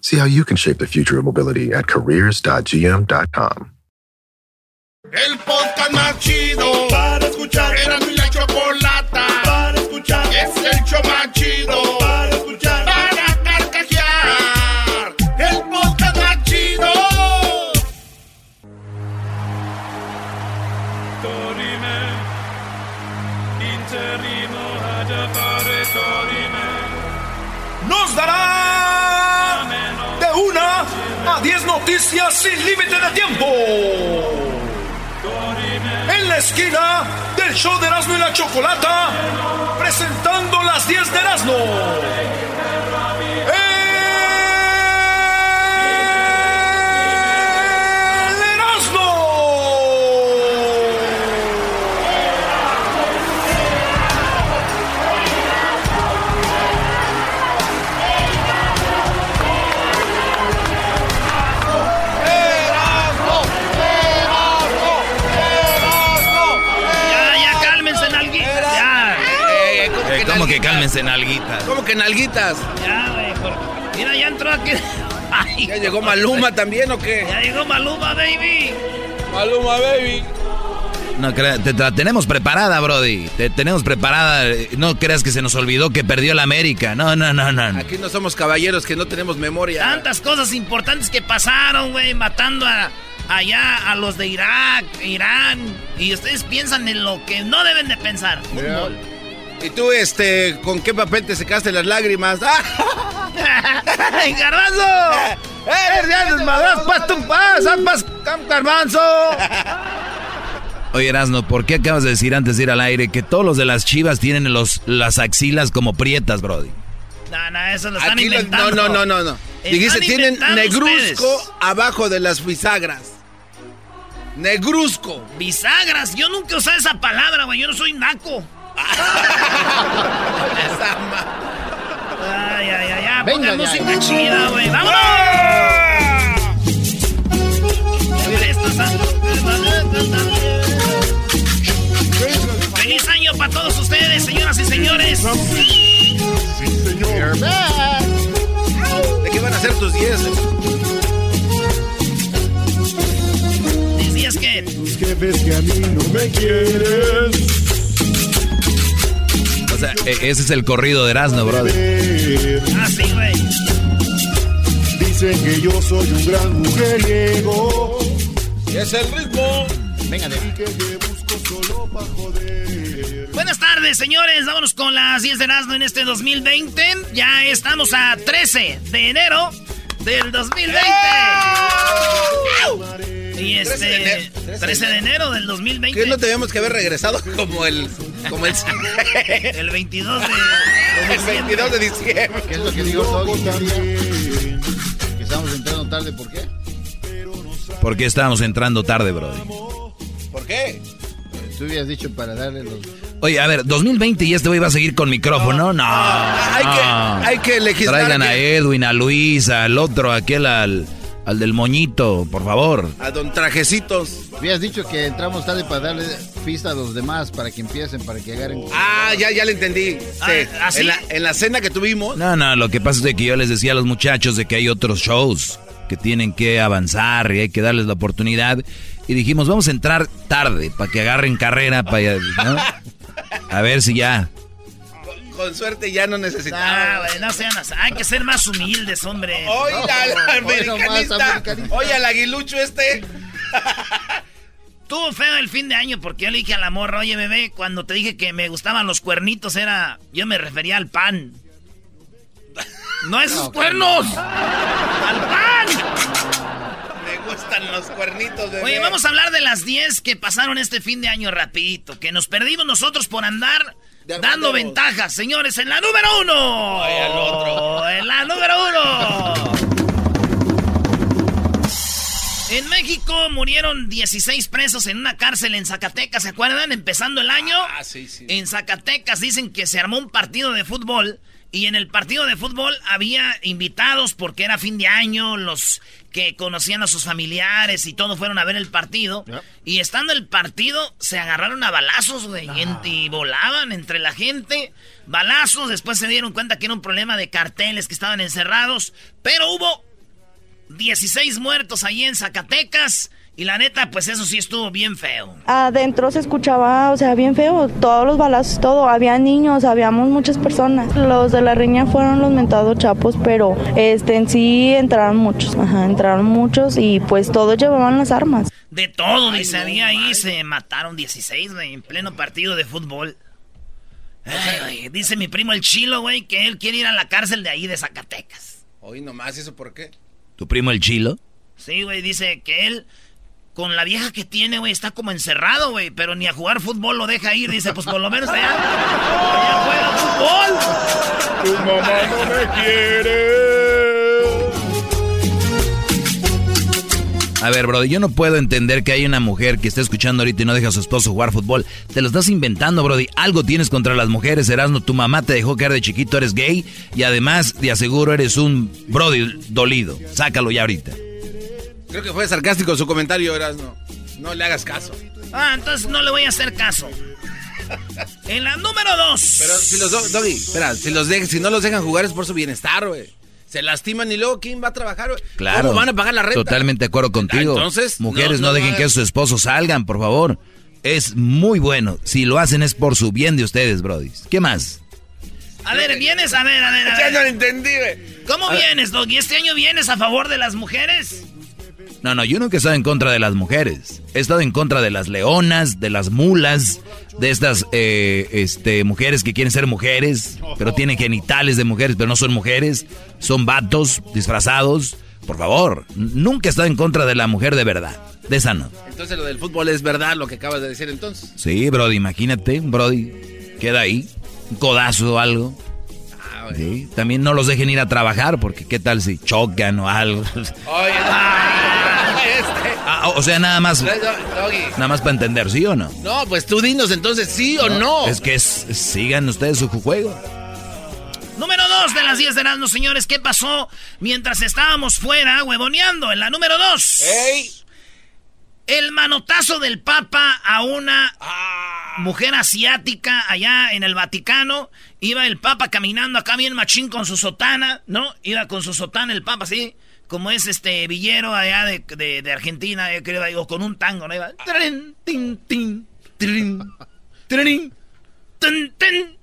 See how you can shape the future of mobility at careers.gm.com. El podcast más chido para escuchar. Era mi la chocolata para escuchar. Es el show más chido para escuchar. Para carcajear. El podcast más chido. Dorime, interimo ad appare dorime. Nos dará de una a diez noticias sin límite de tiempo. En la esquina del show de Erasmo y la Chocolata, presentando las 10 de Erasmo. Que cálmense nalguitas? ¿Cómo que nalguitas? Ya, güey. por- Mira, ya entró aquí. Ay, ¿Ya llegó Maluma también o qué? Ya llegó Maluma, baby. Maluma, baby. No crea- te la tenemos preparada, Brody. Te tenemos preparada. No creas que se nos olvidó que perdió la América. No, no, no, no. Aquí no somos caballeros que no tenemos memoria. Tantas cosas importantes que pasaron, güey, matando a, allá a los de Irak, Irán. Y ustedes piensan en lo que no deben de pensar. Fútbol. ¿Y tú, este, con qué papel te secaste las lágrimas? ¡Ay, garbanzo! ¡Eh, ya desmadras, pas tu pas, pas, garbanzo! Oye, Erasno, ¿por qué acabas de decir antes de ir al aire que todos los de las chivas tienen los, las axilas como prietas, Brody? No, no, eso lo están Aquí inventando. no, no, no, no, no. Dijiste, tienen negruzco ustedes. abajo de las bisagras. Negruzco. Bisagras, yo nunca usé esa palabra, güey. Yo no soy naco. Ay, ay, ay, ay. Pongan música chida, güey. ¡Vámonos! Feliz año para todos ustedes, señoras y señores. ¿De qué van a ser tus 10? Mis días que. Es que ves que a mí no me quieres. Sea, e- ese es el corrido de Erasno, Brody. Ah, sí, güey. Dicen que yo soy un gran mujeriego. Y es el ritmo. Venga, de que te busco solo para joder. Buenas tardes, señores. Vámonos con las 10 de Erasmo en este 2020. Ya estamos a 13 de enero del 2020. Y 13 de este, enero. 13 de enero del 2020. ¿Qué no teníamos que haber regresado como el... Como el... El 22 de... el 22 de diciembre. ¿Qué es lo que digo Doggy? Que estamos entrando tarde, ¿por qué? ¿Por qué estábamos entrando tarde, Brody? ¿Por qué? Tú habías dicho para darle los... Oye, a ver, 2020 y este güey va a seguir con micrófono. No. Hay que, hay que legislar. Traigan a Edwin, a Luis, al otro, aquel, al, al del moñito, por favor. A don Trajecitos. Habías dicho que entramos tarde para darle pista a los demás, para que empiecen, para que agarren... Ah, ya, ya le entendí. Sí. Ah, ¿así? en, la, en la cena que tuvimos. No, no, lo que pasa es de que yo les decía a los muchachos de que hay otros shows que tienen que avanzar y hay que darles la oportunidad. Y dijimos, vamos a entrar tarde para que agarren carrera, para, ¿no? A ver si ya. Con suerte ya no Ah, necesitaba. güey, no sean así. Hay que ser más humildes, hombre. Oiga, al Hoy nomás, americanista. americanista. Oye, al aguilucho este. Tuvo feo el fin de año porque yo le dije a la morra, oye, bebé, cuando te dije que me gustaban los cuernitos era... Yo me refería al pan. ¡No a esos cuernos! ¡Al pan! Me gustan los cuernitos de. Oye, vamos a hablar de las 10 que pasaron este fin de año rapidito. Que nos perdimos nosotros por andar dando ventajas. Señores, en la número uno. Ay, al otro. En la número uno. En México murieron 16 presos en una cárcel en Zacatecas, ¿se acuerdan? Empezando el año. Ah, sí, sí. En Zacatecas dicen que se armó un partido de fútbol y en el partido de fútbol había invitados porque era fin de año, los que conocían a sus familiares y todos fueron a ver el partido. Y estando el partido se agarraron a balazos, güey, en- y volaban entre la gente. Balazos, después se dieron cuenta que era un problema de carteles que estaban encerrados, pero hubo 16 muertos ahí en Zacatecas y la neta, pues eso sí estuvo bien feo. Adentro se escuchaba, o sea, bien feo, todos los balazos, todo, había niños, habíamos muchas personas. Los de la riña fueron los mentados chapos, pero este en sí entraron muchos, ajá, entraron muchos y pues todos llevaban las armas. De todo, dice, había ahí, se mataron 16, güey, en pleno partido de fútbol. Ay, güey, dice mi primo el Chilo, güey, que él quiere ir a la cárcel de ahí de Zacatecas. Hoy nomás, ¿y eso por qué? ¿Tu primo el chilo? Sí, güey, dice que él, con la vieja que tiene, güey, está como encerrado, güey, pero ni a jugar fútbol lo deja ir. Dice, pues por lo menos allá, allá juega fútbol. Tu mamá no me quiere. A ver, bro, yo no puedo entender que hay una mujer que está escuchando ahorita y no deja a su esposo jugar fútbol. Te lo estás inventando, Brody. Algo tienes contra las mujeres, Erasmo. Tu mamá te dejó caer de chiquito, eres gay. Y además, te aseguro, eres un Brody dolido. Sácalo ya ahorita. Creo que fue sarcástico su comentario, Erasno. No le hagas caso. Ah, entonces no le voy a hacer caso. En la número dos. Pero si los do- Doggy, espera, si, los de- si no los dejan jugar es por su bienestar, güey. Se lastiman y luego ¿quién va a trabajar, güey? Claro. ¿Cómo van a pagar la renta? Totalmente de acuerdo contigo. Ah, entonces, Mujeres, no- no, no dejen que sus esposos salgan, por favor. Es muy bueno. Si lo hacen es por su bien de ustedes, Brody. ¿Qué más? A ver, vienes, a ver, a ver, a Ya no lo ver. entendí, güey. ¿Cómo A ver. vienes, Doggy? ¿Este año vienes a favor de las mujeres? No, no, yo nunca he estado en contra de las mujeres. He estado en contra de las leonas, de las mulas, de estas eh, este, mujeres que quieren ser mujeres, pero tienen genitales de mujeres, pero no son mujeres. Son vatos disfrazados. Por favor, nunca he estado en contra de la mujer de verdad. De esa no. Entonces lo del fútbol es verdad lo que acabas de decir entonces. Sí, Brody, imagínate, Brody. Queda ahí. Un codazo o algo. Sí, También no los dejen ir a trabajar, porque qué tal si chocan o algo. Oye. Ah, o sea, nada más, nada más para entender, ¿sí o no? No, pues tú dinos entonces sí o no. Es que es- sigan ustedes su juego. Número dos de las 10 de Erasmus, señores. ¿Qué pasó mientras estábamos fuera huevoneando? En la número dos. ¡Ey! El manotazo del Papa a una Ah. mujer asiática allá en el Vaticano. Iba el Papa caminando acá bien machín con su sotana, ¿no? Iba con su sotana el Papa, así, como es este villero allá de, de- de Argentina, yo creo, digo, con un tango, ¿no? Iba. trin, tin, tin, trin, trin, tin, tin.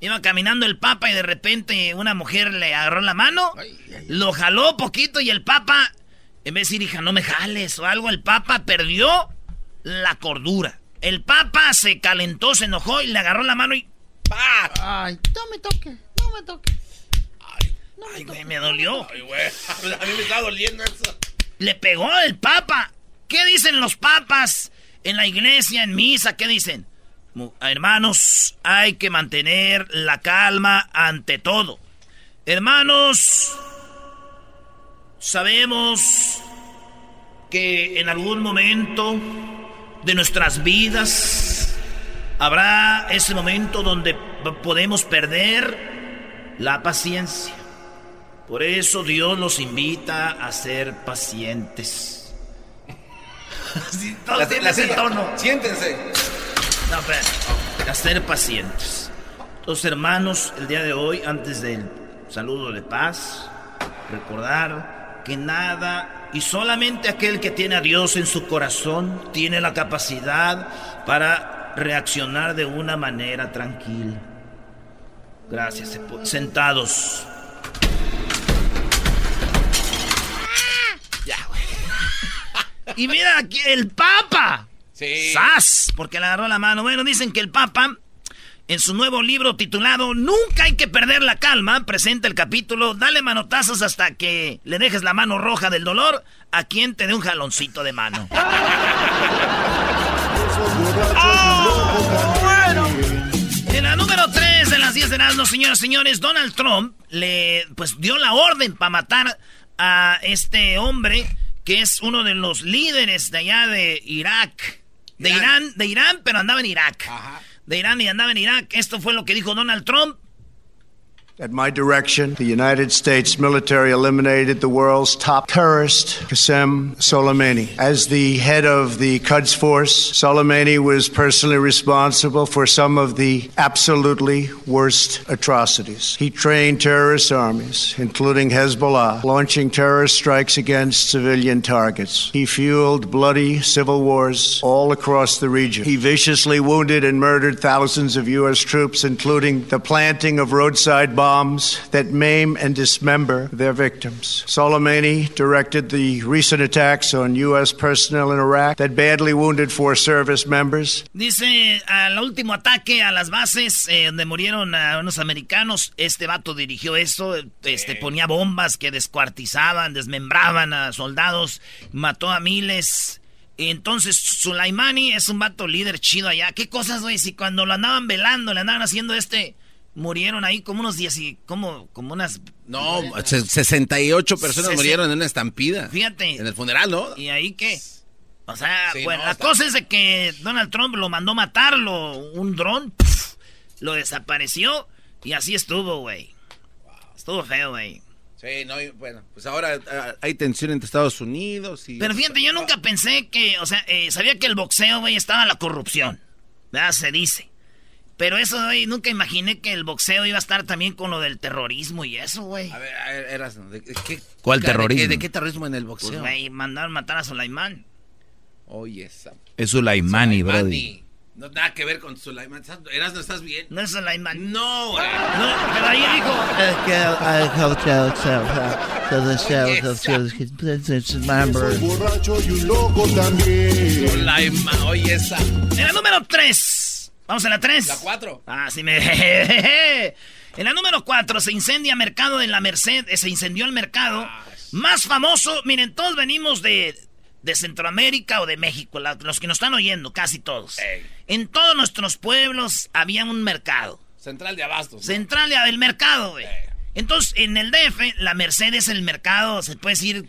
Iba caminando el Papa y de repente una mujer le agarró la mano, lo jaló poquito y el Papa, en vez de decir, hija, no me jales o algo, el Papa perdió la cordura. El Papa se calentó, se enojó y le agarró la mano y ¡pa! Ay, no me toque, no me toque. Ay, güey, me dolió. Ay, güey. A mí me está doliendo eso. Le pegó el Papa. ¿Qué dicen los papas en la iglesia, en misa? ¿Qué dicen? Hermanos, hay que mantener la calma ante todo. Hermanos, sabemos que en algún momento de nuestras vidas habrá ese momento donde podemos perder la paciencia. Por eso Dios los invita a ser pacientes. Sí, todos silla. tono. Siéntense. No. A ser pacientes. Entonces, hermanos, el día de hoy, antes del saludo de paz, recordar que nada y solamente aquel que tiene a Dios en su corazón tiene la capacidad para reaccionar de una manera tranquila. Gracias. Sentados. Y mira aquí el Papa. Sí. ¡Sas! Porque le agarró la mano. Bueno, dicen que el Papa, en su nuevo libro titulado Nunca hay que perder la calma, presenta el capítulo Dale manotazos hasta que le dejes la mano roja del dolor a quien te dé un jaloncito de mano. En la número 3 de las 10 de Erasmus, señoras y señores, Donald Trump le pues dio la orden para matar a este hombre que es uno de los líderes de allá de Irak. De Irán, de Irán, pero andaba en Irak. De Irán y andaba en Irak. Esto fue lo que dijo Donald Trump. At my direction, the United States military eliminated the world's top terrorist, Qasem Soleimani. As the head of the Quds Force, Soleimani was personally responsible for some of the absolutely worst atrocities. He trained terrorist armies, including Hezbollah, launching terrorist strikes against civilian targets. He fueled bloody civil wars all across the region. He viciously wounded and murdered thousands of U.S. troops, including the planting of roadside bombs that maim and dismember their victims. Soleimani directed the recent attacks on U.S. personnel in Iraq that badly wounded four service members. Dice, al último ataque a las bases eh, donde murieron a unos americanos, este vato dirigió eso, este ponía bombas que descuartizaban, desmembraban a soldados, mató a miles. Entonces Sulaimani es un vato líder chido allá. ¿Qué cosas, güey? Si cuando lo andaban velando, le andaban haciendo este, murieron ahí como unos 10 y como, como unas... No, se- 68 personas murieron en una estampida. Fíjate. En el funeral, ¿no? ¿Y ahí qué? O sea, Sí, bueno, no, la está- cosa es de que Donald Trump lo mandó matarlo, un dron, pf, lo desapareció y así estuvo, güey. Estuvo feo, güey. Sí, no, y bueno, pues ahora ah, hay tensión entre Estados Unidos y... Pero fíjate, yo nunca pensé que, o sea, eh, sabía que el boxeo, güey, estaba la corrupción. ¿Verdad? Se dice. Pero eso, güey, nunca imaginé que el boxeo iba a estar también con lo del terrorismo y eso, güey. A ver, a ver, eras, ¿de, qué, ¿Cuál de qué- terrorismo? ¿De qué terrorismo en el Pues, boxeo? güey, mandaron matar a Sulaimán. Oye, esa... Es Sulaimani, brody. No, nada que ver con Sulaiman. Eras, no estás bien. No es Sulaimán. No, güey. No, pero ahí dijo... Borracho y un loco también. Sulaiman, oye, esa... En la número 3. Vamos a la 3. La 4. Ah, sí me... en la número 4 se incendia mercado en la Merced. eh, Se incendió el mercado. Más famoso. Miren, todos venimos de, de Centroamérica o de México. la- los que nos están oyendo, casi todos. En todos nuestros pueblos había un mercado. Central de Abastos. ¿no? Central del mercado, güey. Entonces, en el DF, la Merced es el mercado, se puede decir...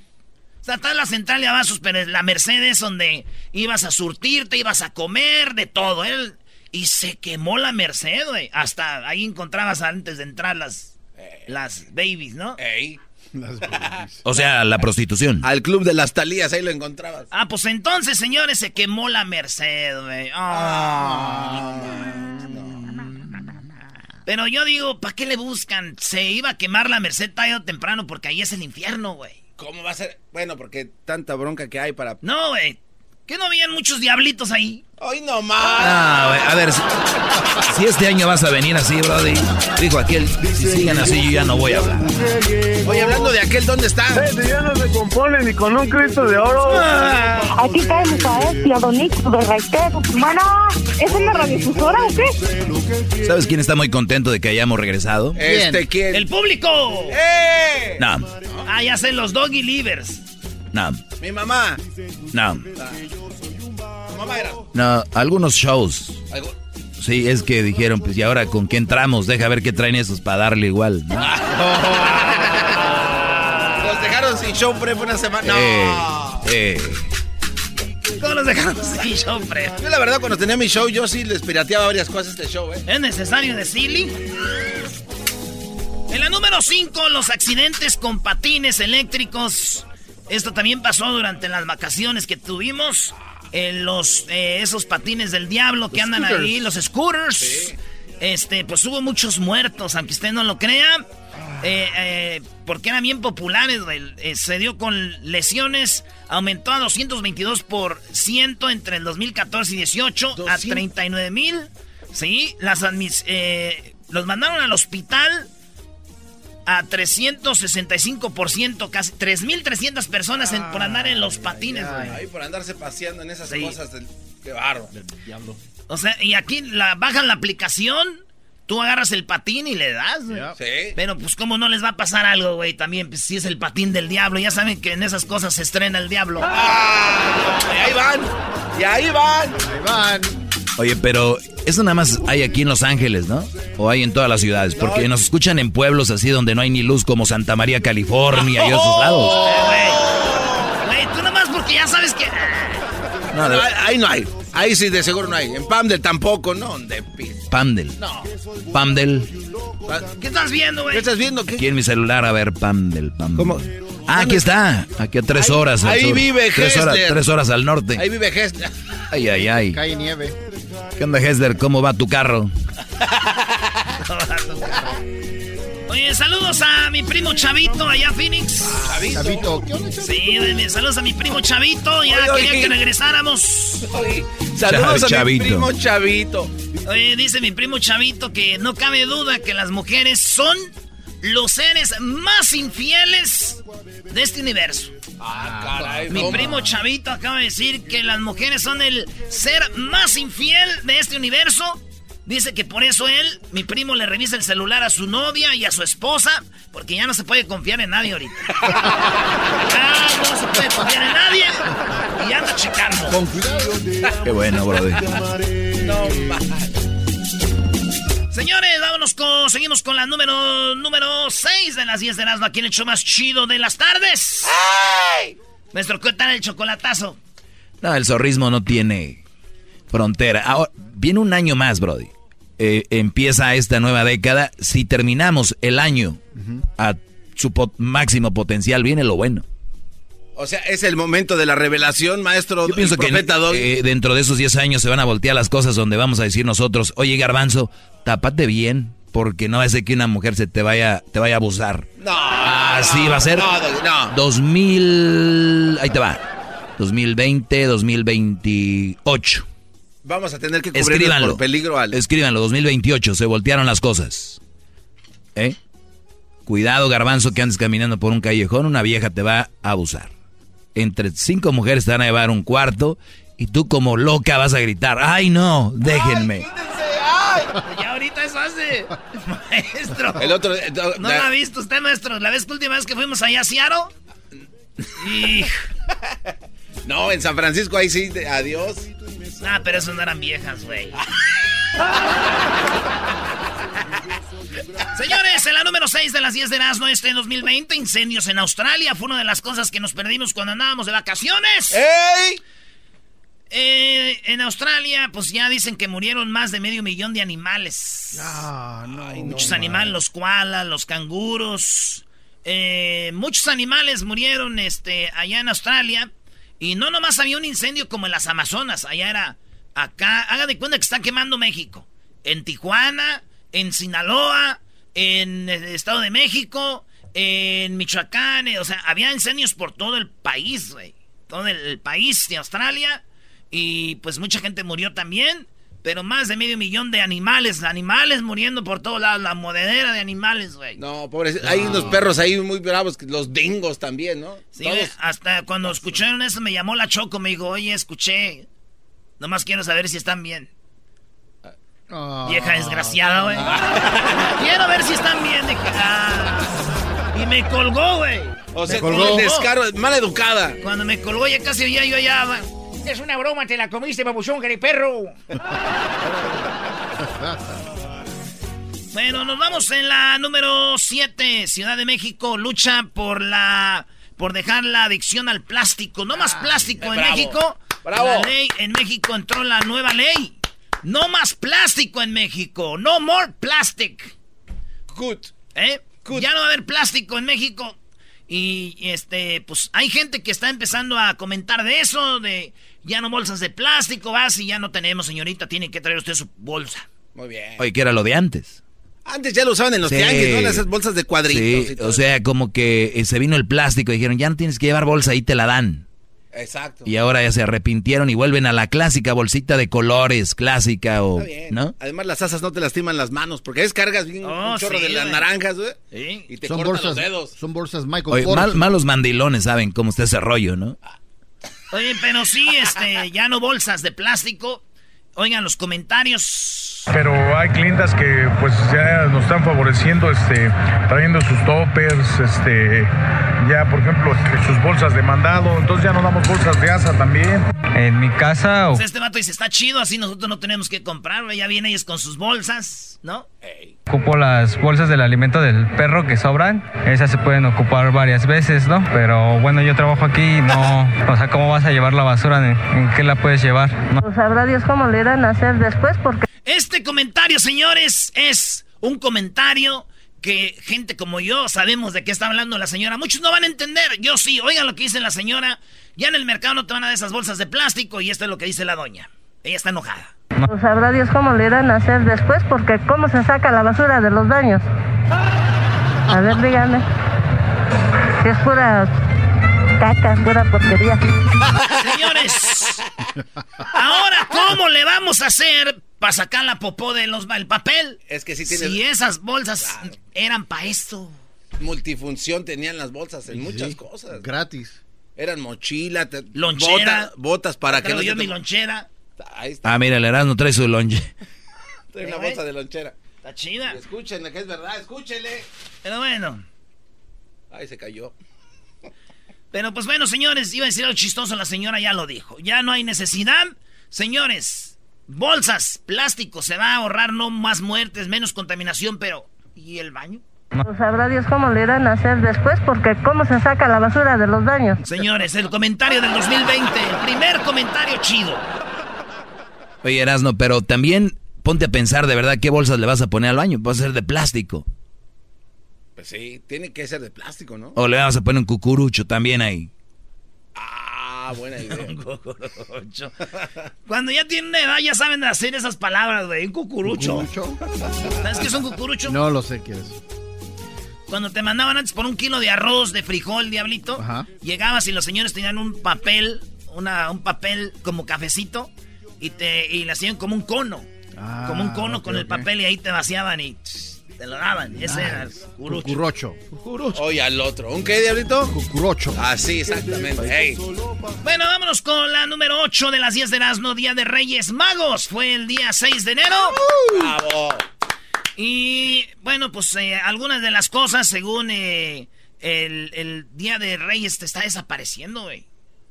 O sea, está la central de Abastos, pero la Merced es donde ibas a surtirte, ibas a comer, de todo. Él, y se quemó la Merced, güey. Hasta ahí encontrabas antes de entrar las, las babies, ¿no? Ey. O sea, la prostitución. Al club de las Talías, ahí lo encontrabas. Ah, pues entonces, señores, se quemó la Merced, güey. Ah. Pero yo digo, ¿para qué le buscan? Se iba a quemar la Merced tarde o temprano porque ahí es el infierno, güey. ¿Cómo va a ser? Bueno, porque tanta bronca que hay para... No, güey. ¿Qué no habían muchos diablitos ahí? ¡Ay, no más! Ah, a ver, si, si este año vas a venir así, brody, dijo aquel, si siguen así yo ya no voy a hablar. Oye, hablando de aquel, ¿dónde está? ya no se compone ni con un Cristo de oro. Aquí cae Misael y Adonis de Raitero. Bueno, ¿es una radiodifusora o qué? ¿Sabes quién está muy contento de que hayamos regresado? Este, ¿quién? ¡El público! ¡Eh! No, Ah, ya sé, los doggy livers. no, Mi mamá. no, Tu mamá era. no, algunos shows. Algo- Sí, es que dijeron, pues, ¿y ahora con qué entramos? Deja ver qué traen esos para darle igual. ¿no? Los dejaron sin show prep una semana. No. Eh, eh. ¿Cómo los dejamos sin show, Fred? Yo la verdad cuando tenía mi show yo sí les pirateaba varias cosas de este show, ¿eh? ¿Es necesario decirle? En la número 5, los accidentes con patines eléctricos. Esto también pasó durante las vacaciones que tuvimos. En los, eh, esos patines del diablo que andan scooters. ahí, los scooters. Este, pues hubo muchos muertos, aunque usted no lo crea. Eh, eh, porque eran bien populares. Eh, se dio con lesiones, aumentó a 222 por ciento entre el 2014 y 18 a 39 mil. Sí, las eh, Los mandaron al hospital a 365%, casi 3.300 personas en- por andar en los patines, güey. Ahí por andarse paseando en esas Sí. cosas del... Qué barro. O sea, y aquí la, bajan la aplicación, tú agarras el patín y le das, güey. Sí. Pero pues cómo no les va a pasar algo, güey, también, pues si es el patín del diablo, ya saben que en esas cosas se estrena el diablo. Ah, Y ahí van. Y ahí van. Ahí van. Oye, pero eso nada más hay aquí en Los Ángeles, ¿no? O hay en todas las ciudades, porque nos escuchan en pueblos así donde no hay ni luz como Santa María, California y esos lados. Eh, Güey, tú nada más porque ya sabes que... No, de- Ahí, no hay. Ahí sí, de seguro no hay. En Pamdel tampoco, ¿no? De Pamdel. No. Pamdel. ¿Qué estás viendo, güey? ¿Qué estás viendo? ¿Qué? Aquí en mi celular, a ver, Pamdel, Pamdel. ¿Cómo? Ah, aquí está. Aquí a tres Ahí- horas. ahí sur. vive tres horas, tres horas al norte. Ahí vive Gesta. Ay, ay, ay. Cae nieve. ¿Qué onda, Hesler? ¿Cómo va tu carro? Oye, saludos a mi primo Chavito allá en Phoenix. Chavito, ¿qué onda, Chavito? Sí, saludos a mi primo Chavito, ya Oye, oye. quería que regresáramos. Saludos a Chavito. mi primo Chavito. Oye, dice mi primo Chavito que no cabe duda que las mujeres son los seres más infieles de este universo. Ah, caray. Mi primo Chavito acaba de decir que las mujeres son el ser más infiel de este universo. Dice que por eso él, mi primo, le revisa el celular a su novia y a su esposa, porque ya no se puede confiar en nadie ahorita. ya no se puede confiar en nadie y anda checando. Con cuidado. Qué bueno, brother. No, ma- Señores, vámonos con, seguimos con la número número 6 de las 10 de Erasmo aquí en el show más chido de las tardes. Nuestro ¿qué tal el chocolatazo? No, el zorrismo no tiene frontera. Ahora, viene un año más, Brody. Eh, empieza esta nueva década. Si terminamos el año a su po- máximo potencial, viene lo bueno. O sea, es el momento de la revelación, maestro. Yo pienso que eh, dentro de esos 10 años se van a voltear las cosas donde vamos a decir nosotros, oye Garbanzo, tápate bien, porque no es de que una mujer se te vaya, te vaya a abusar. No. Así va a ser. No, no. 2000, ahí te va. 2020, 2028. Vamos a tener que cubrirnos por peligro al... Escríbanlo, 2028, se voltearon las cosas. ¿Eh? Cuidado, garbanzo, que andes caminando por un callejón, una vieja te va a abusar. Entre cinco mujeres te van a llevar un cuarto y tú como loca vas a gritar, ¡ay no! Déjenme. Ya ahorita eso hace. Maestro. El otro... eh, do- ¿No la- lo ha visto usted, maestro? La vez que última vez que fuimos allá a Seattle. Y... No, en San Francisco ahí sí, de- adiós. Ah, pero eso no eran viejas, güey. Señores, en la número 6 de las 10 de Erasmo este 2020, incendios en Australia. Fue una de las cosas que nos perdimos cuando andábamos de vacaciones. ¡Ey! Eh, en Australia, pues ya dicen que murieron más de medio millón de animales. Ah, no. Muchos animales, los koalas, los canguros. eh, muchos animales murieron este, allá en Australia. Y no nomás había un incendio como en las Amazonas. Allá era acá. Haga de cuenta que están quemando México. En Tijuana, en Sinaloa, en el Estado de México, en Michoacán. eh, o sea, había incendios por todo el país, güey. Todo el, país de Australia. Y pues mucha gente murió también. Pero más de medio millón de animales. Animales muriendo por todos lados. La modedera de animales, güey. No, pobres. Hay unos perros ahí muy bravos, los dingos también, ¿no? Sí, Todos. hasta cuando escucharon eso me llamó la Choco, me dijo, oye, escuché. Nomás quiero saber si están bien. Ah. Vieja desgraciada, güey. quiero ver si están bien. Dije, ah. Y me colgó, güey. O sea, Me con colgó. el descaro, mal educada. Cuando me colgó ya casi ya yo va. Es una broma, te la comiste, babuchón, perro. Bueno, nos vamos en la número 7. Ciudad de México lucha por la por dejar la adicción al plástico. No más plástico en bravo. México. Bravo. La ley en México entró la nueva ley. No más plástico en México. No more plastic. Good. ¿Eh? Ya no va a haber plástico en México. Y este, pues hay gente que está empezando a comentar de eso, de ya no bolsas de plástico, vas y ya no tenemos, señorita, tiene que traer usted su bolsa. Muy bien. Oye, que era lo de antes. Antes ya lo usaban en los Sí. tianguis, ¿no? Esas bolsas de cuadritos Sí, y todo. o sea, como que eh, se vino el plástico y dijeron, ya no tienes que llevar bolsa, ahí te la dan. Exacto. Y ahora ya se arrepintieron y vuelven a la clásica bolsita de colores, clásica o... Está bien. ¿No? Además, las asas no te lastiman las manos, porque descargas bien Oh, un chorro sí, de las naranjas, güey. Sí. Y te Son cortan bolsas, los dedos. son bolsas Michael Oye, mal- malos mandilones saben cómo está ese rollo, ¿no? Oye, pero sí, este, ya no bolsas de plástico. Oigan los comentarios. Pero hay clientas que pues ya nos están favoreciendo, este, trayendo sus toppers, este, ya por ejemplo este, sus bolsas de mandado, entonces ya no damos bolsas de asa también. En mi casa, Pues este vato dice, está chido, así nosotros no tenemos que comprar. Ya vienen ellos con sus bolsas, ¿no? ocupo las bolsas del alimento del perro que sobran. Esas se pueden ocupar varias veces, ¿no? Pero bueno, yo trabajo aquí y no... O sea, ¿cómo vas a llevar la basura? ¿En, en qué la puedes llevar? No. Pues sabrá Dios cómo le irán a hacer después porque... Este comentario, señores, es un comentario que gente como yo sabemos de qué está hablando la señora. Muchos no van a entender. Yo sí. Oigan lo que dice la señora. Ya en el mercado no te van a dar esas bolsas de plástico y esto es lo que dice la doña. Ella está enojada. Pues sabrá Dios cómo le irán a hacer después porque cómo se saca la basura de los baños. A ver, díganme. Si es pura caca, pura porquería. Señores, ahora, ¿cómo le vamos a hacer para sacar la popó de los el papel? Es que sí tiene- Si esas bolsas eran para esto. Multifunción tenían las bolsas en muchas cosas. Gratis. Eran mochila, te- Lonchera. bota- botas para que no yo se mi te- lonchera. Ahí está. Ah, mira, el Erasmo trae su lonche. Trae una Eh, bolsa de lonchera. Está chida. Escúchenle que es verdad, escúchenle. Pero bueno. Ay, se cayó. Pero pues bueno, señores, iba a decir algo chistoso, la señora ya lo dijo. Ya no hay necesidad. Señores, bolsas, plástico, se va a ahorrar no más muertes, menos contaminación, pero ¿y el baño? Pues sabrá Dios cómo le irán a hacer después porque cómo se saca la basura de los baños. Señores, el comentario del 2020, el primer comentario chido. Oye, Erasmo, pero también ponte a pensar de verdad qué bolsas le vas a poner al baño. Va a ser de plástico. Pues sí, tiene que ser de plástico, ¿no? O le vas a poner un cucurucho también ahí. Ah, buena idea. Cuando ya tienen una edad ya saben hacer esas palabras, güey. Un cucurucho. ¿Sabes qué es un cucurucho? No lo sé qué es. Cuando te mandaban antes por un kilo de arroz, de frijol, diablito, Ajá. llegabas y los señores tenían un papel, una, un papel como cafecito, y te y le hacían como un cono. Ah, como un cono con el papel y ahí te vaciaban y tss, te lo daban. Ese era el cucurucho. Cucurocho. Oye, al otro. ¿Un qué, diablito? Cucurocho. Así, exactamente. Bueno, vámonos con la número 8 de las 10 de Erasmo, Día de Reyes Magos. Fue el día 6 de enero. Bravo. Y bueno, pues eh, algunas de las cosas, según eh, el, el Día de Reyes, te está desapareciendo, güey.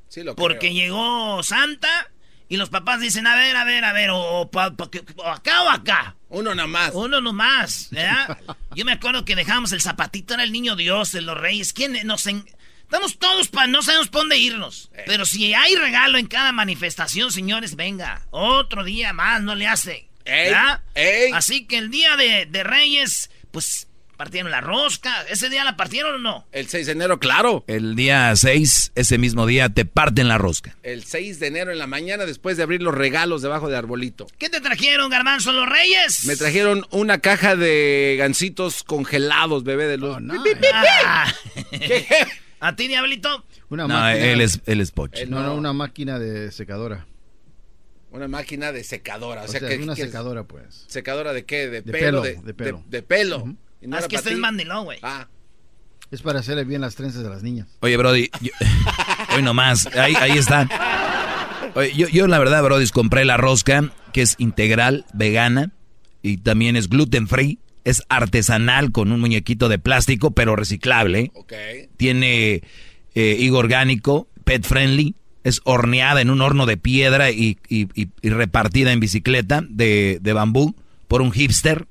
Sí, lo Porque creo. llegó Santa y los papás dicen, a ver, a ver, a ver, o, o o acá o acá. Uno nada más. Uno nomás, ¿verdad? Yo me acuerdo que dejábamos el zapatito, era el niño Dios, de los reyes. ¿Quién nos en- Estamos todos para no sabemos para dónde irnos. Eh. Pero si hay regalo en cada manifestación, señores, venga. Otro día más, no le hace. Ey, ¿verdad? ey. Así que el día de, de Reyes, pues partieron la rosca. ¿Ese día la partieron o no? El 6 de enero, claro. El día 6, ese mismo día, te parten la rosca. El 6 de enero en la mañana después de abrir los regalos debajo de arbolito. ¿Qué te trajeron, Garbanzo, los Reyes? Me trajeron una caja de gancitos congelados, bebé de luz. Ah. ¿A ti, Diablito? Una No, máquina. él es, él es pocho. Él No, no, una máquina de secadora. Una máquina de secadora. O, O sea, sea, que, es una que- secadora, pues. ¿Secadora de qué? ¿De, De pelo? pelo, de, de pelo. De, de pelo. ¿Y no Ah, es que para este es mandilón, güey. Ah, Es para hacerle bien las trenzas de las niñas. Oye, Brody, yo- hoy nomás, ahí, ahí está. Oye, yo, yo la verdad, Brody, compré la rosca, que es integral, vegana, y también es gluten free, es artesanal con un muñequito de plástico, pero reciclable. ok. Tiene eh, higo orgánico, pet friendly, es horneada en un horno de piedra y, y- y- y repartida en bicicleta de, de bambú por un hipster.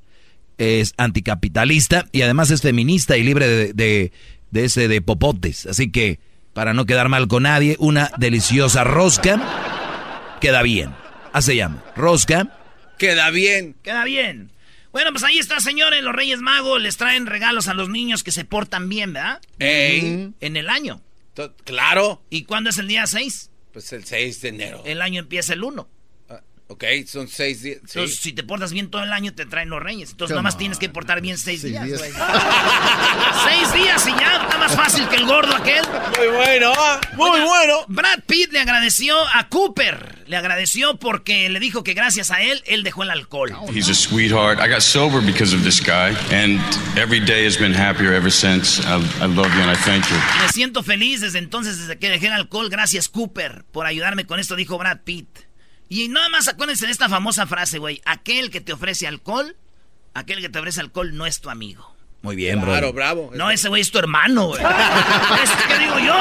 Es anticapitalista y además es feminista y libre de, de- de ese de popotes. Así que, para no quedar mal con nadie, una deliciosa rosca queda bien. Así se llama. Rosca. Queda bien. Queda bien. Bueno, pues ahí está, señores. Los Reyes Magos les traen regalos a los niños que se portan bien, ¿verdad? Ey. En el año. Claro. ¿Y cuándo es el día 6? Pues el 6 de enero. El año empieza el 1. Ok, son seis días. sí. Entonces, si te portas bien todo el año, te traen los reyes. Entonces, Come nomás on. tienes que portar bien seis, Seis días, seis días y ya está más fácil que el gordo aquel. Muy bueno, ah, muy bueno. Brad Pitt le agradeció a Cooper. Le agradeció porque le dijo que gracias a él, él dejó el alcohol. He's a sweetheart. I got sober because of this guy, and every day has been happier ever since. I, I love you and I thank you. Me siento feliz desde entonces, desde que dejé el alcohol. Gracias, Cooper, por ayudarme con esto, dijo Brad Pitt. Y nada más acuérdense de esta famosa frase, güey. Aquel que te ofrece alcohol, aquel que te ofrece alcohol no es tu amigo. Muy bien, Claro, bro. bravo. No, ese güey es tu hermano, güey. ¿Este qué digo yo?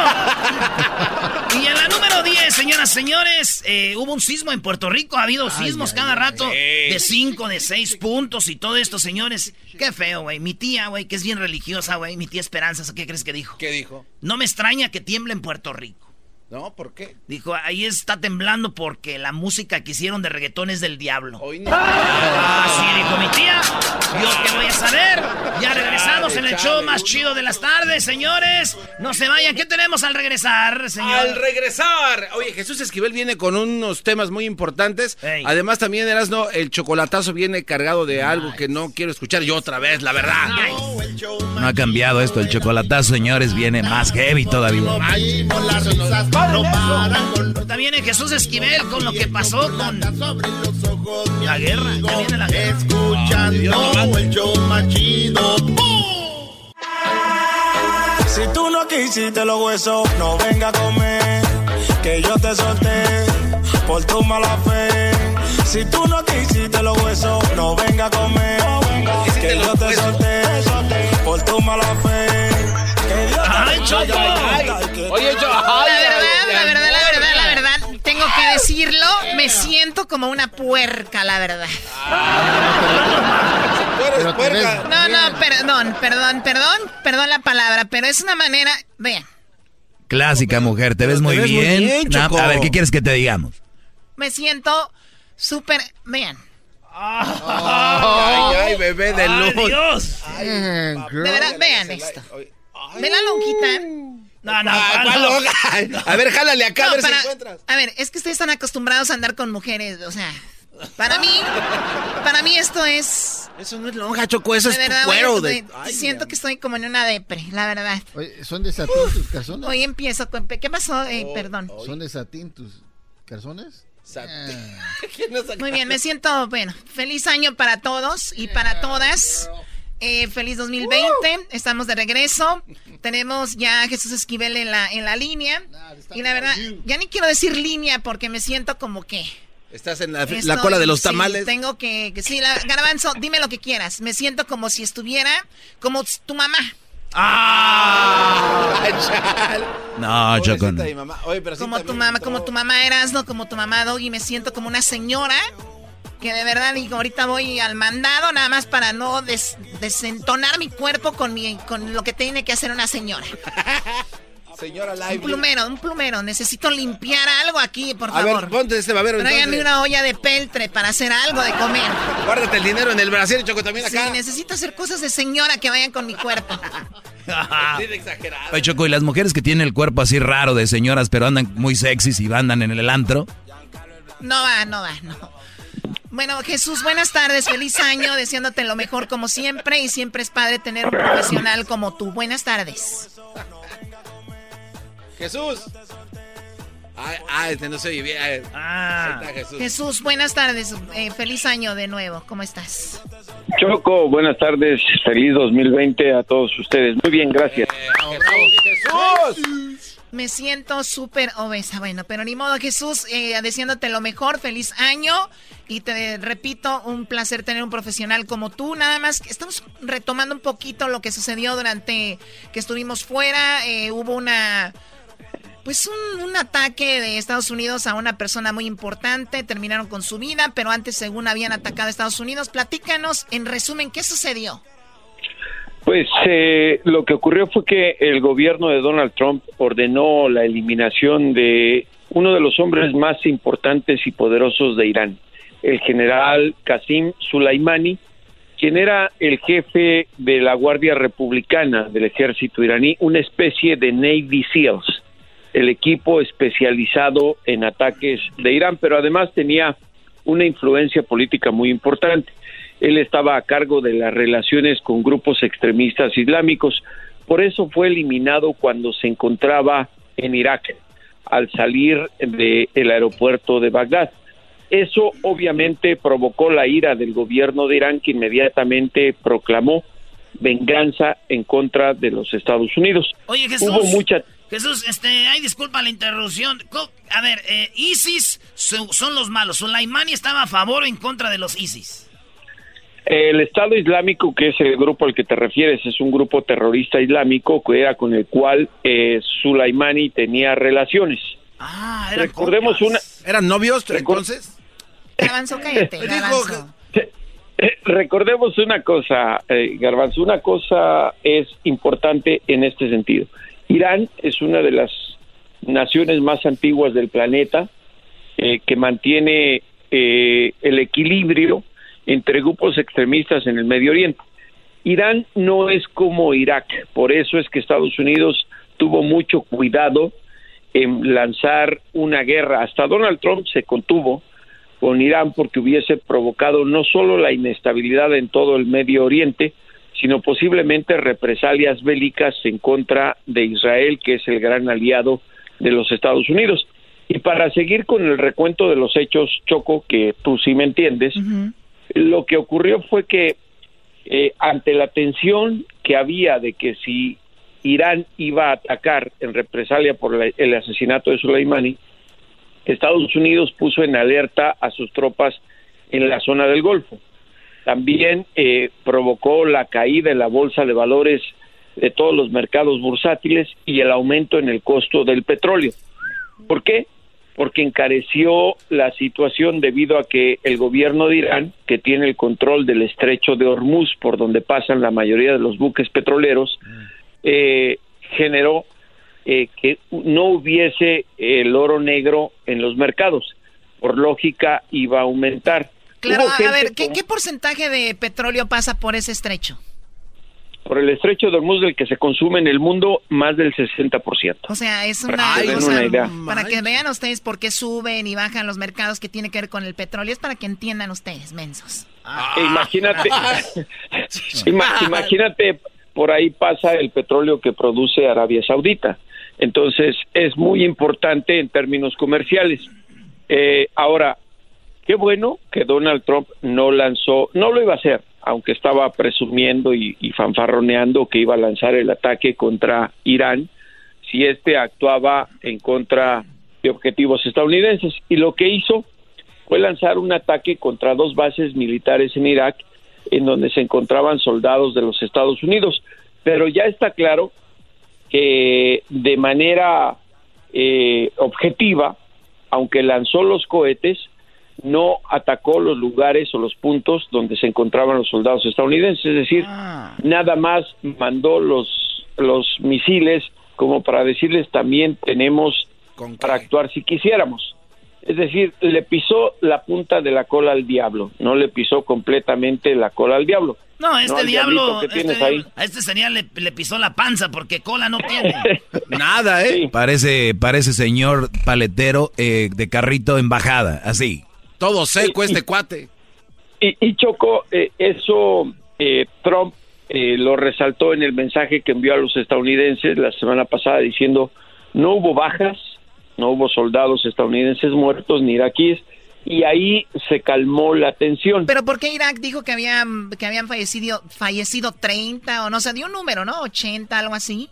Y en la número 10, señoras, señores, eh, hubo un sismo en Puerto Rico. Ha habido sismos cada rato de 5, de 6 puntos y todo esto, señores. Qué feo, güey. Mi tía, güey, que es bien religiosa, güey. Mi tía Esperanza, ¿qué crees que dijo? ¿Qué dijo? No me extraña que tiemble en Puerto Rico. No, ¿por qué? Dijo, ahí está temblando porque la música que hicieron de reggaetón es del diablo. Hoy no. Así dijo mi tía. Yo qué voy a saber. Ya regresamos en el show más chido de las tardes, señores. No se vayan. ¿Qué tenemos al regresar, señor? Al regresar. Oye, Jesús Esquivel viene con unos temas muy importantes. Además, también, Erasno, el chocolatazo viene cargado de algo que no quiero escuchar yo otra vez, la verdad. No ha cambiado esto. El chocolatazo, señores, viene más heavy todavía. También en Jesús Esquivel con lo que pasó con la guerra. Ya viene la guerra. Escuchando el show más chido. Si tú no quisiste los huesos, no venga a comer. Que yo te solté por tu mala fe. Si tú no quisiste los huesos, no venga a comer. Que yo te solté por tu mala fe. Que Dios te Ay, Choco. Oye, yo, La me siento como una puerca, la verdad. Pero No, no, perdón, perdón, perdón, perdón la palabra, pero es una manera, vean, Clásica mujer, te ves muy ves muy bien. a ver, ¿qué quieres que te digamos? me siento súper, vean, Ay, ay, bebé de Ay, luz. Dios. de verdad, vean esto. ¿Ven la lonjita? No, no, Ay, ¿cuál ¿cuál no? loca? A ver, jálale acá, a ver para- si encuentras. A ver, es que ustedes están acostumbrados a andar con mujeres, o sea, para mí, para mí esto es... Eso no es lonja, Choco, eso de es verdad, tu cuero. de- Ay, siento que estoy como en una depre, la verdad. Oye, ¿son de satín tus calzones? Hoy empiezo con... ¿Qué pasó? Eh, Oh, perdón. ¿Son de satín tus calzones? Muy bien, me siento, bueno, feliz año para todos y para todas. Eh, feliz 2020, estamos de regreso. Tenemos ya a Jesús Esquivel en la, en la línea. Y la verdad, ya ni quiero decir línea porque me siento como que... Estás en la, cola de los sí, tamales. tengo que, que sí, la, Garbanzo, dime lo que quieras. Me siento como si estuviera como tu mamá. Pobrecita no. mi mamá. Oye, pero sí Como tu mamá, como tu mamá eras, no como tu mamá Doggy, me siento como una señora que de verdad digo, ahorita voy al mandado nada más para no des- desentonar mi cuerpo con mi con lo que tiene que hacer una señora. Señora Un Live. plumero, un plumero, necesito limpiar algo aquí, por A favor. ver, ponte este babero una olla de peltre para hacer algo de comer. Guárdate el dinero en el brasier, Choco, también Sí, acá. necesito hacer cosas de señora que vayan con mi cuerpo. Sí, exagerado. Oye, Choco, y las mujeres que tienen el cuerpo así raro de señoras, pero andan muy sexys y andan en el antro. No va, no va, no. Bueno, Jesús, buenas tardes, feliz año, deseándote lo mejor como siempre y siempre es padre tener un profesional como tú. Buenas tardes. Jesús. Ay, este no se oye bien. Ah. Jesús. Jesús, buenas tardes, eh, feliz año de nuevo, ¿cómo estás? Choco, buenas tardes, feliz 2020 a todos ustedes. Muy bien, gracias. Jesús. Me siento súper obesa, bueno, pero ni modo, Jesús, eh, deseándote lo mejor, feliz año y te repito, un placer tener un profesional como tú. Nada más, estamos retomando un poquito lo que sucedió durante que estuvimos fuera, eh, hubo una... Pues un, un ataque de Estados Unidos a una persona muy importante, terminaron con su vida, pero antes según habían atacado a Estados Unidos. Platícanos, en resumen, ¿qué sucedió? Pues eh, lo que ocurrió fue que el gobierno de Donald Trump ordenó la eliminación de uno de los hombres más importantes y poderosos de Irán, el general Qasim Soleimani, quien era el jefe de la Guardia Republicana del ejército iraní, una especie de Navy SEALs, el equipo especializado en ataques de Irán, pero además tenía una influencia política muy importante. Él estaba a cargo de las relaciones con grupos extremistas islámicos, por eso fue eliminado cuando se encontraba en Irak al salir del aeropuerto de Bagdad. Eso obviamente provocó la ira del gobierno de Irán que inmediatamente proclamó venganza en contra de los Estados Unidos. Oye, Jesús. Hubo mucha... Jesús, este, ay, disculpa la interrupción. A ver, eh, ISIS son, los malos. ¿Sulaimani estaba a favor o en contra de los ISIS? El Estado Islámico, que es el grupo al que te refieres, es un grupo terrorista islámico que era con el cual eh, Sulaimani tenía relaciones. Ah, eran Recordemos una... ¿Eran novios entonces? Garbanzo, cállate, eh, recordemos una cosa, eh, Garbanzo, una cosa es importante en este sentido. Irán es una de las naciones más antiguas del planeta eh, que mantiene eh, el equilibrio entre grupos extremistas en el Medio Oriente. Irán no es como Irak, por eso es que Estados Unidos tuvo mucho cuidado en lanzar una guerra. Hasta Donald Trump se contuvo con Irán porque hubiese provocado no solo la inestabilidad en todo el Medio Oriente, sino posiblemente represalias bélicas en contra de Israel, que es el gran aliado de los Estados Unidos. Y para seguir con el recuento de los hechos, Choco, que tú sí me entiendes, lo que ocurrió fue que eh, ante la tensión que había de que si Irán iba a atacar en represalia por el asesinato de Soleimani, Estados Unidos puso en alerta a sus tropas en la zona del Golfo. También eh, provocó la caída en la bolsa de valores de todos los mercados bursátiles y el aumento en el costo del petróleo. ¿Por qué? Porque encareció la situación debido a que el gobierno de Irán, que tiene el control del estrecho de Hormuz, por donde pasan la mayoría de los buques petroleros, eh, generó eh, que no hubiese el oro negro en los mercados. Por lógica iba a aumentar. Claro, a ver, ¿qué, porcentaje de petróleo pasa por ese estrecho? Por el estrecho de Hormuz del que se consume en el mundo más del 60%. O sea, es una, para que vean ustedes por qué suben y bajan los mercados que tiene que ver con el petróleo, es para que entiendan ustedes, mensos. Ah. Imagínate, imagínate, por ahí pasa el petróleo que produce Arabia Saudita. Entonces, es muy importante en términos comerciales. Eh, ahora, qué bueno que Donald Trump no lanzó, no lo iba a hacer, aunque estaba presumiendo y, fanfarroneando que iba a lanzar el ataque contra Irán si éste actuaba en contra de objetivos estadounidenses. Y lo que hizo fue lanzar un ataque contra dos bases militares en Irak en donde se encontraban soldados de los Estados Unidos. Pero ya está claro que de manera eh, objetiva, aunque lanzó los cohetes, no atacó los lugares o los puntos donde se encontraban los soldados estadounidenses, es decir, ah. nada más mandó los, los misiles como para decirles también tenemos para actuar si quisiéramos. Es decir, le pisó la punta de la cola al diablo, no le pisó completamente la cola al diablo. No, este diablo, este a este señor le, pisó la panza porque cola no tiene. Nada, ¿eh? Parece, parece señor paletero eh, de carrito en bajada, así. Todo seco este cuate. Y, y Choco, eh, eso eh, Trump lo resaltó en el mensaje que envió a los estadounidenses la semana pasada diciendo no hubo bajas, no hubo soldados estadounidenses muertos ni iraquíes y ahí se calmó la tensión. Pero ¿por qué Irak dijo que habían que habían fallecido fallecido 30 o no sé, dio un número, ¿no? 80, algo así.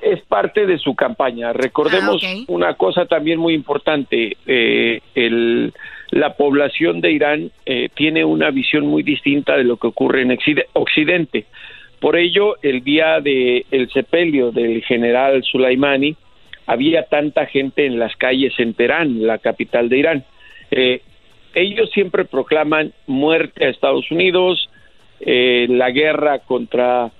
Es parte de su campaña. Recordemos ah, una cosa también muy importante. Eh, el, la población de Irán eh, tiene una visión muy distinta de lo que ocurre en Occidente. Por ello, el día del el sepelio del general Sulaimani, había tanta gente en las calles en Teherán, la capital de Irán. Eh, ellos siempre proclaman muerte a Estados Unidos, eh, la guerra contra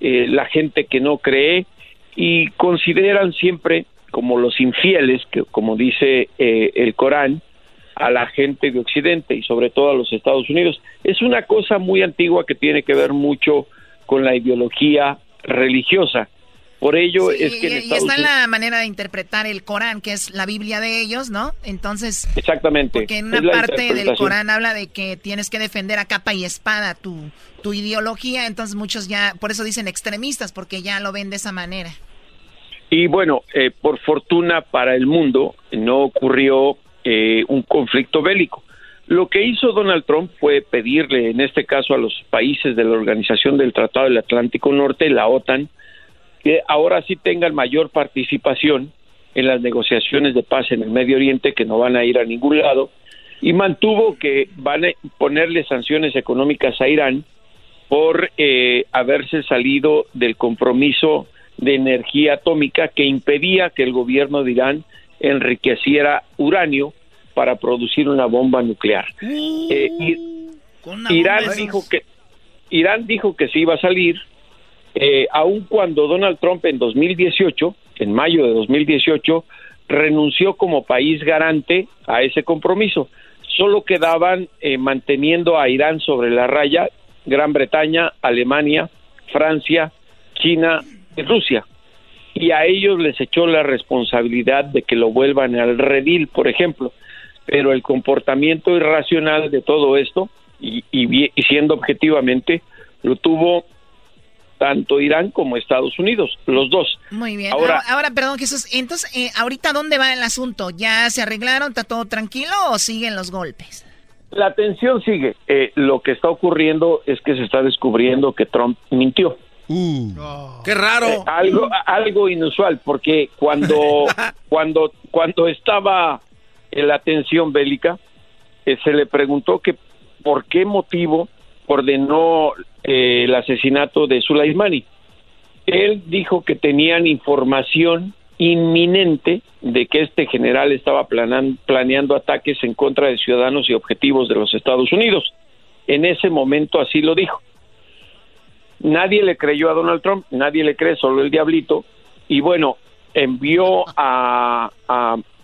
eh, la gente que no cree y consideran siempre como los infieles, que como dice el Corán, a la gente de Occidente y sobre todo a los Estados Unidos. Es una cosa muy antigua que tiene que ver mucho con la ideología religiosa. Por ello es que en y, está Unidos- la manera de interpretar el Corán, que es la Biblia de ellos, ¿no? Entonces, Exactamente. porque en una parte del. Corán habla de que tienes que defender a capa y espada tu, tu ideología, entonces muchos ya, por eso dicen extremistas, porque ya lo ven de esa manera. Y bueno, eh, por fortuna para el mundo no ocurrió eh, un conflicto bélico. Lo que hizo Donald Trump fue pedirle, en este caso a los países de la Organización del Tratado del Atlántico Norte, la OTAN, que ahora sí tengan mayor participación en las negociaciones de paz en el Medio Oriente, que no van a ir a ningún lado, y mantuvo que van a ponerle sanciones económicas a Irán por eh, haberse salido del compromiso de energía atómica que impedía que el gobierno de Irán enriqueciera uranio para producir una bomba nuclear. Eh, I- Irán dijo que Irán dijo que se iba a salir, eh, aun cuando Donald Trump en 2018, en mayo de 2018, renunció como país garante a ese compromiso. Solo quedaban eh, manteniendo a Irán sobre la raya Gran Bretaña, Alemania, Francia, China y Rusia. Y a ellos les echó la responsabilidad de que lo vuelvan al redil, por ejemplo. Pero el comportamiento irracional de todo esto, y, y y siendo objetivamente, lo tuvo tanto Irán como Estados Unidos, los dos. Muy bien. Ahora- Ahora, ahora, perdón, Jesús, entonces, eh, ¿ahorita dónde va el asunto? ¿Ya se arreglaron? ¿Está todo tranquilo o siguen los golpes? La tensión sigue. Eh, lo que está ocurriendo es que se está descubriendo que Trump mintió. ¡Qué raro! Eh, algo, algo inusual, porque cuando, cuando, cuando estaba la tensión bélica, eh, se le preguntó que por qué motivo ordenó eh, el asesinato de Soleimani. Él dijo que tenían información inminente de que este general estaba planeando ataques en contra de ciudadanos y objetivos de los Estados Unidos. En ese momento así lo dijo. Nadie le creyó a Donald Trump, nadie le cree, solo el diablito. Y bueno, envió a,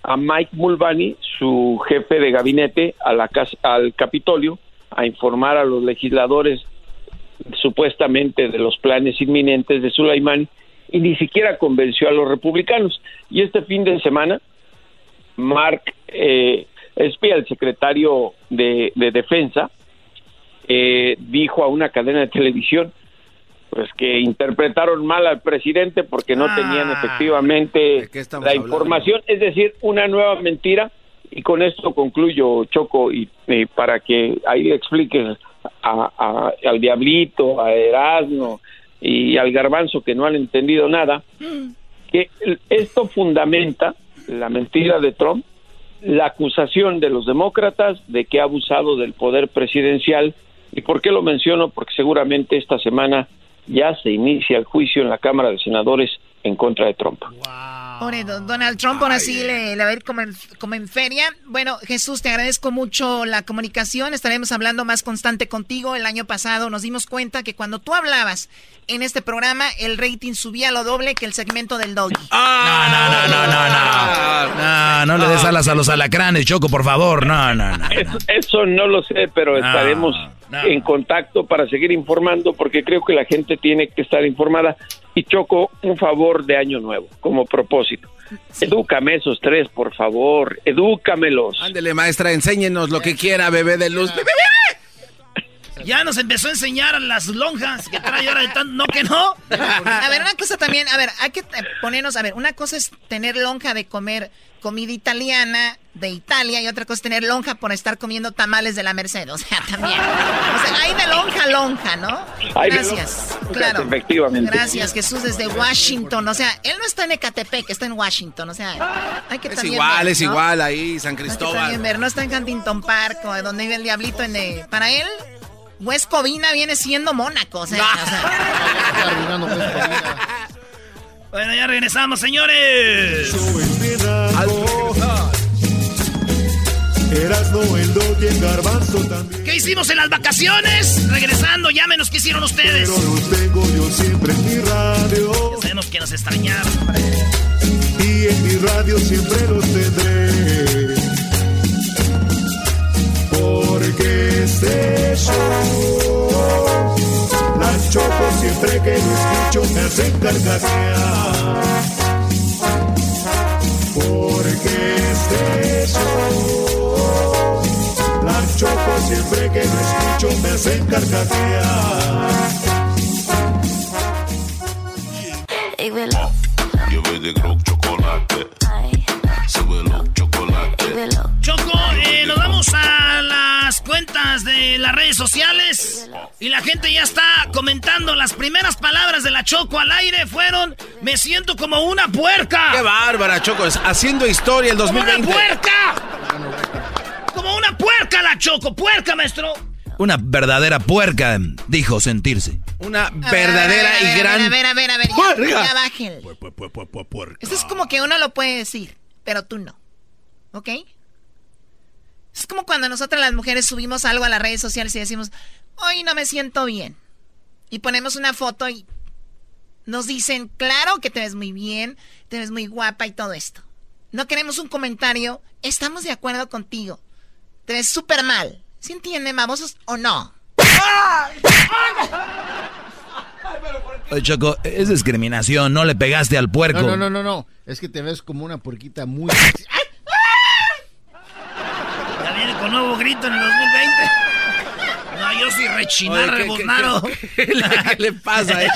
a Mike Mulvaney, su jefe de gabinete, a la casa, al Capitolio a informar a los legisladores supuestamente de los planes inminentes de Soleimani y ni siquiera convenció a los republicanos. Y este fin de semana, Mark eh, Espía, el secretario de, de Defensa, eh, dijo a una cadena de televisión pues que interpretaron mal al presidente porque no tenían efectivamente estamos la hablando? información, es decir, una nueva mentira y con esto concluyo Choco y, y para que ahí le expliques a- a- al diablito, a Erasmo y al garbanzo que no han entendido nada, que esto fundamenta la mentira de Trump, la acusación de los demócratas de que ha abusado del poder presidencial. ¿Y por qué lo menciono? Porque seguramente esta semana ya se inicia el juicio en la Cámara de Senadores en contra de Trump. Pobre Don- Donald Trump, ahora sí le, le va a ir como en, como en feria. Bueno, Jesús, te agradezco mucho la comunicación. Estaremos hablando más constante contigo. El año pasado nos dimos cuenta que cuando tú hablabas en este programa, el rating subía a lo doble que el segmento del doggy. No, no, no, no, no, no. No, no le des alas a los alacranes, Choco, por favor. No, no, no. Eso, eso no lo sé, pero No, estaremos en contacto para seguir informando porque creo que la gente tiene que estar informada. Y Choco, un favor de año nuevo como propósito. Edúcame esos tres, por favor. Edúcamelos. Ándele, maestra, enséñenos lo que quiera, bebé de luz. Bebé, Ya nos empezó a enseñar las lonjas que trae ahora de tan... No, que no. A ver, una cosa también, a ver, hay que eh, ponernos, a ver, una cosa es tener lonja de comer comida italiana de Italia y otra cosa es tener lonja por estar comiendo tamales de la Merced, o sea, también. O sea, hay de lonja a lonja, ¿no? Hay de Gracias. lonja, Claro. efectivamente. Gracias, Jesús, desde Washington, o sea, él no está en Ecatepec, está en Washington, o sea, hay que Es también igual, ver, es igual ahí, San Hay que Cristóbal. también ver, no está en Huntington Park, donde vive el diablito, en de- para él... West Covina viene siendo Mónaco, o sea, o sea. Bueno, ya regresamos, señores. ¿Qué hicimos en las vacaciones? Regresando, llámenos qué hicieron ustedes. Pero los tengo yo siempre en mi radio. Ya sabemos que nos extrañaron. Y en mi radio siempre los tendré. Porque este show, la choco siempre siempre que lo escucho me hacen carcajear. Porque es eso. La choco siempre que lo escucho me hacen carcajear. Lleve de Grok chocolate. Súbelo, chocolate. Choco, eh, nos vamos a las cuentas de las redes sociales y la gente ya está comentando las primeras palabras de la Choco al aire fueron me siento como una puerca. ¡Qué bárbara, Choco! Es haciendo historia el ¡Como 2020. una puerca! Como una puerca la Choco, puerca, maestro. Una verdadera puerca, dijo sentirse. Una verdadera y gran... A ver, a ver, a ver, ya, puerca. ya bájenle. Esto es como que uno lo puede decir, pero tú no. ¿Ok? Es como cuando nosotras las mujeres subimos algo a las redes sociales y decimos, hoy no me siento bien. Y ponemos una foto y nos dicen, claro que te ves muy bien, te ves muy guapa y todo esto. No queremos un comentario, estamos de acuerdo contigo. Te ves súper mal. ¿Sí entienden, babosos o no? Oye, Choco, es discriminación, no le pegaste al puerco. No, no, no, no, no. Es que te ves como una puerquita muy... Con nuevo grito en el 2020. No, yo sí rechinar, Oye, ¿qué- rebuznaro. qué- qué- qué le- qué le pasa a él?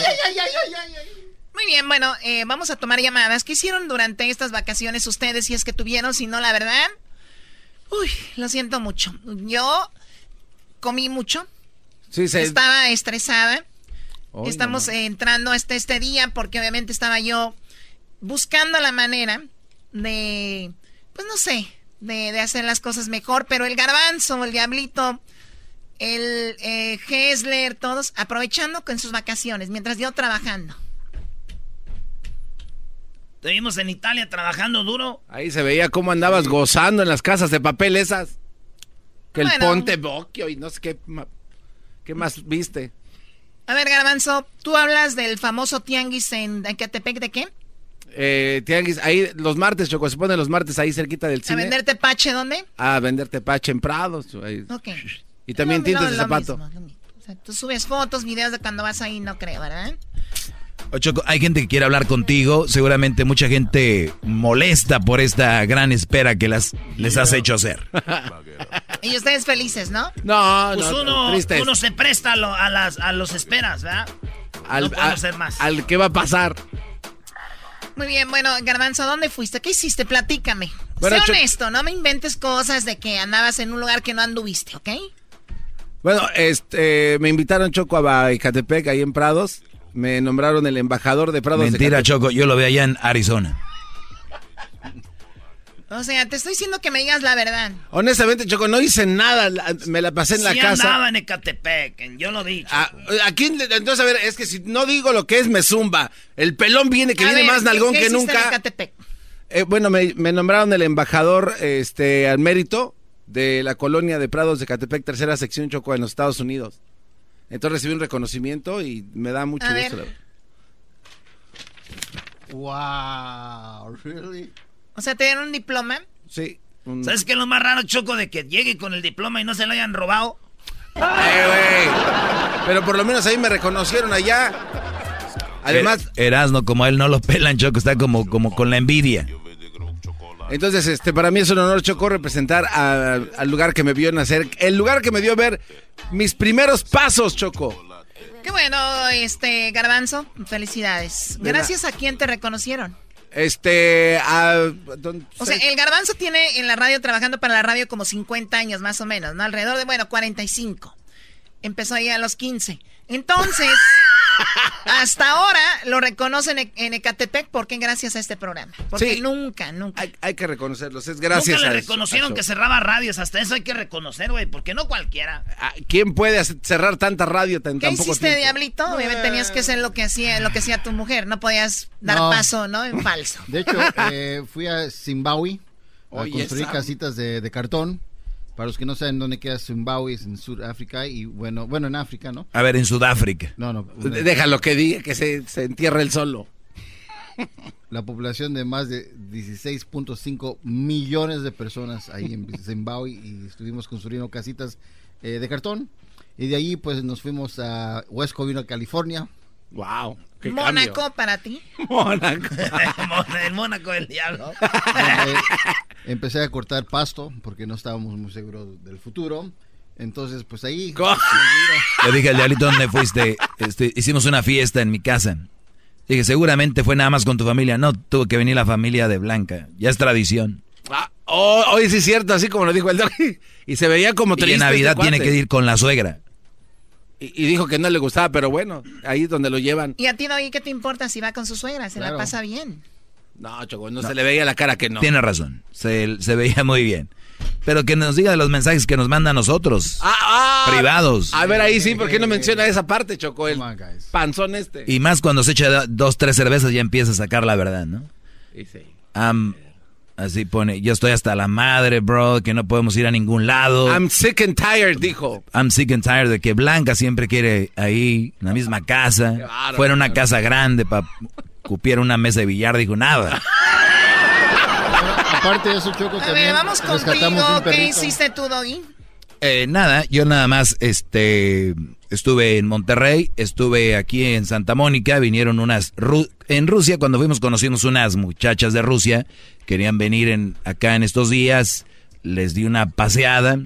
Muy bien, bueno, eh, vamos a tomar llamadas. ¿Qué hicieron durante estas vacaciones ustedes, si es que tuvieron? Si no, la verdad, uy, lo siento mucho. Yo comí mucho, Sí, se... estaba estresada. Ay, Estamos no, eh, entrando hasta este día porque obviamente estaba yo buscando la manera de, pues no sé, de, de hacer las cosas mejor, pero el garbanzo, el diablito, el eh, Hessler, todos aprovechando con sus vacaciones, mientras yo trabajando. Te vimos en Italia trabajando duro. Ahí se veía cómo andabas gozando en las casas de papel esas. Que el. Ponte Bocchio y no sé qué, qué más viste. A ver, Garbanzo, tú hablas del famoso tianguis en Ecatepec, ¿de qué? Eh, tianguis, ahí los martes, Choco, se ponen los martes ahí cerquita del ¿A cine. venderte pache dónde? A venderte pache en Prados. ahí. Ok. Y también tintes de lo zapato. mismo, lo mismo. O sea, tú subes fotos, videos de cuando vas ahí, no creo, ¿verdad? Oye, Choco, hay gente que quiere hablar contigo. Seguramente mucha gente molesta por esta gran espera que las, les has hecho hacer. Y ustedes felices, ¿no? No, Pues no, uno, tristes. uno se presta a, lo- a las, a los esperas, ¿verdad? al, no a- ser más. al que va a pasar. Muy bien, bueno, Garbanzo, ¿dónde fuiste? ¿Qué hiciste? Platícame. Bueno, sé honesto, no me inventes cosas de que andabas en un lugar que no anduviste, ¿ok? Bueno, este, me invitaron Choco a Ecatepec, ahí en Prados. Me nombraron el embajador de Prados. Mentira. Choco, yo lo veo allá en Arizona. O sea, te estoy diciendo que me digas la verdad. Honestamente, Choco, no hice nada. Me la pasé en la Sí casa. andaba en Ecatepec, yo lo he dicho. ¿A, a quién le- entonces, a ver, es que si no digo lo que es, me zumba. El pelón viene, que A viene ver, más nalgón ¿qué que hiciste en nunca. Ecatepec? Eh, bueno, me, me nombraron el embajador este, al mérito de la colonia de Prados de Catepec, tercera sección Choco en los Estados Unidos. Entonces recibí un reconocimiento y me da mucho A gusto. ver. Wow, really? O sea, te dieron un diploma. Sí. un- ¿Sabes qué es lo más raro, Choco, de que llegue con el diploma y no se lo hayan robado? Eh, güey. Pero por lo menos ahí me reconocieron allá. Además, Er- Erasno, como a él no lo pelan, Choco, está como, como con la envidia. entonces, este, para mí es un honor, Choco, representar a- al lugar que me vio nacer, el lugar que me dio ver mis primeros pasos, Choco. Qué bueno, este, Garbanzo. Felicidades. De Gracias a quién te reconocieron. Este, a, don- O sea, el Garbanzo tiene en la radio, trabajando para la radio como 50 años más o menos, ¿no? Alrededor de, bueno, 45. Empezó ahí a los 15. Entonces, hasta ahora lo reconocen en, en Ecatepec porque gracias a este programa. Porque Sí. nunca, nunca. hay, hay que reconocerlos, es gracias Nunca a le eso- reconocieron a que cerraba radios, hasta eso hay que reconocer, güey, porque no cualquiera. Ah, ¿Quién puede cerrar tanta radio tan, ¿Qué tan poco hiciste, tiempo? Diablito? Obviamente tenías que hacer lo que hacía, lo que hacía tu mujer. No podías dar No. paso, ¿no? En falso. De hecho, eh, fui a Zimbabue a Oye, construir esa- casitas de, de cartón. Para los que no saben dónde queda Zimbabue, es en Sudáfrica y bueno, bueno, en África, ¿no? A ver, en Sudáfrica. No, no. D- Déjalo que diga, que se, se entierre el solo. La población de más de 16.5 millones de personas ahí en Zimbabue y estuvimos construyendo casitas eh, de cartón. Y de ahí pues nos fuimos a West Covina, California. Wow. Mónaco para ti. Mónaco. el Mónaco del diablo. Empecé a cortar pasto porque no estábamos muy seguros del futuro. Entonces, pues ahí. Le dije al diablito, ¿dónde fuiste? Este, hicimos una fiesta en mi casa. Dije, seguramente fue nada más con tu familia. No, tuvo que venir la familia de Blanca. Ya es tradición. Ah, oh, hoy sí es cierto, así como lo dijo el doggy. Y se veía como Y triste. en Navidad este tiene cuate. que ir con la suegra. Y, y dijo que no le gustaba, pero bueno, ahí es donde lo llevan. ¿Y a ti, Doggy, qué te importa si va con su suegra? Se la pasa bien. No, Choco, no, se le veía la cara que no. Tiene razón. Se, se veía muy bien. Pero que nos diga de los mensajes que nos manda a nosotros. Ah, privados. A ver, ahí sí, ¿por qué no menciona esa parte, Choco? El panzón este. Y más cuando se echa dos, tres cervezas ya empieza a sacar la verdad, ¿no? Y sí. Am- así pone, yo estoy hasta la madre, bro, que no podemos ir a ningún lado. I'm sick and tired, dijo. I'm sick and tired de que Blanca siempre quiere ahí, en la misma casa. bárbaro, Fuera una casa grande para cupiera una mesa de billar, dijo nada. Aparte de eso, Choco, A ver, vamos contigo. ¿Qué hiciste tú, Doggy? Eh, nada, yo nada más este estuve en Monterrey, estuve aquí en Santa Mónica, vinieron unas Ru- en Rusia cuando fuimos conocimos unas muchachas de Rusia, querían venir en acá en estos días, les di una paseada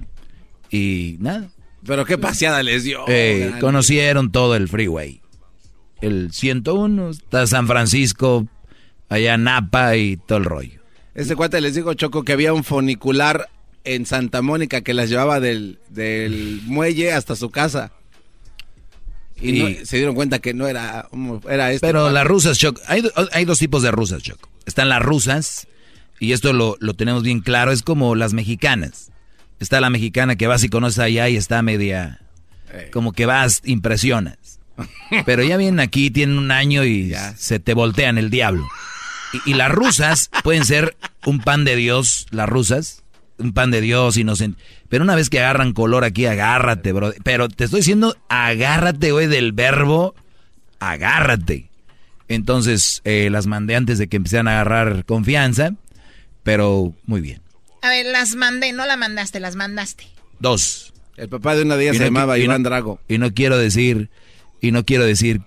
y nada. Pero qué paseada les dio. Eh, conocieron todo el freeway. El 101, está San Francisco, allá Napa y todo el rollo. Este cuate les dijo, Choco, que había un funicular en Santa Mónica que las llevaba del, del muelle hasta su casa. Y, no- se dieron cuenta que no era, un- era este. Pero cuate. las rusas, Choc, hay, hay dos tipos de rusas, Choc. Están las rusas, y esto lo, lo tenemos bien claro, es como las mexicanas. Está la mexicana que vas y conoces allá y está media... Como que vas, impresionas. Pero ya vienen aquí, tienen un año y se te voltean el diablo. Y, y las rusas pueden ser un pan de Dios, las rusas, un pan de Dios inocente. Pero una vez que agarran color aquí, agárrate, bro. Pero te estoy diciendo, agárrate, güey, del verbo, agárrate. Entonces eh, las mandé antes de que empezaran a agarrar confianza, pero muy bien. A ver, las mandé, no la mandaste, las mandaste. Dos. El papá de una de ellas Y se no llamaba Iván Drago. Y no quiero decir, y no quiero decir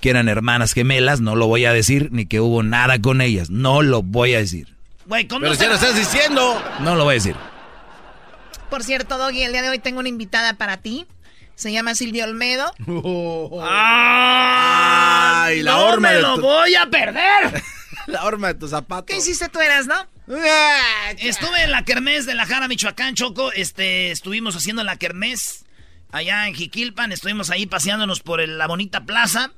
que eran hermanas gemelas, no lo voy a decir, ni que hubo nada con ellas, no lo voy a decir. Güey, ¿cómo Pero ya lo estás diciendo. No lo voy a decir. Por cierto, Doggy, el día de hoy tengo una invitada para ti. Se llama Silvia Olmedo. Ay, la no horma me de lo tu- voy a perder. La horma de tus zapatos. ¿Qué hiciste tú, eras, no? Estuve en la kermés de la Jara, Michoacán, Choco. Este, estuvimos haciendo la kermés allá en Jiquilpan. Estuvimos ahí paseándonos por el- la bonita plaza,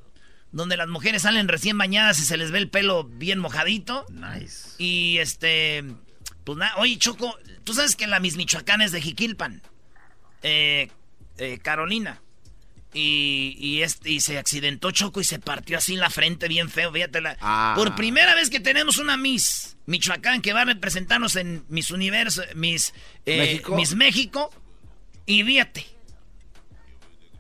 donde las mujeres salen recién bañadas y se les ve el pelo bien mojadito. Nice. Y este, pues nada, oye, Choco, tú sabes que la Miss Michoacán es de Jiquilpan. Eh, eh, Carolina. Y, y, este, y se accidentó Choco y se partió así la frente bien feo, fíjate la- Ah. Por primera vez que tenemos una Miss Michoacán que va a representarnos en Miss Universo, Miss eh, México. Miss México. Y fíjate.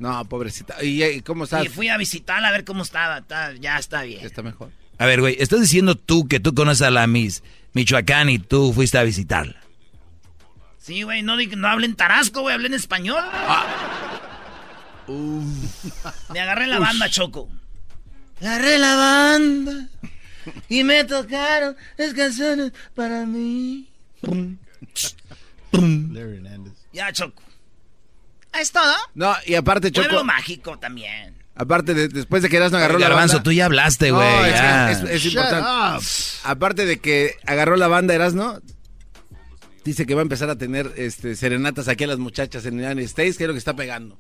No, pobrecita. ¿Y eh, cómo estás? Y fui a visitarla a ver cómo estaba. Está- ya está bien. Está mejor. A ver, güey, estás diciendo tú que tú conoces a la Miss Michoacán y tú fuiste a visitarla. Sí, güey, no, no hablen tarasco, güey, hablen español. Me agarré la banda, Choco. Agarré la banda y me tocaron las canciones para mí. Larry Hernández. Ya, Choco. ¿Es todo? No, y aparte, Choco. Pueblo mágico también. Aparte, de- después de que Erasmo agarró la Garbanzo, banda. tú ya hablaste, No, güey. es, importante. up. Aparte de que agarró la banda Erasmo, dice que va a empezar a tener este, serenatas aquí a las muchachas en United States, que es lo que está pegando.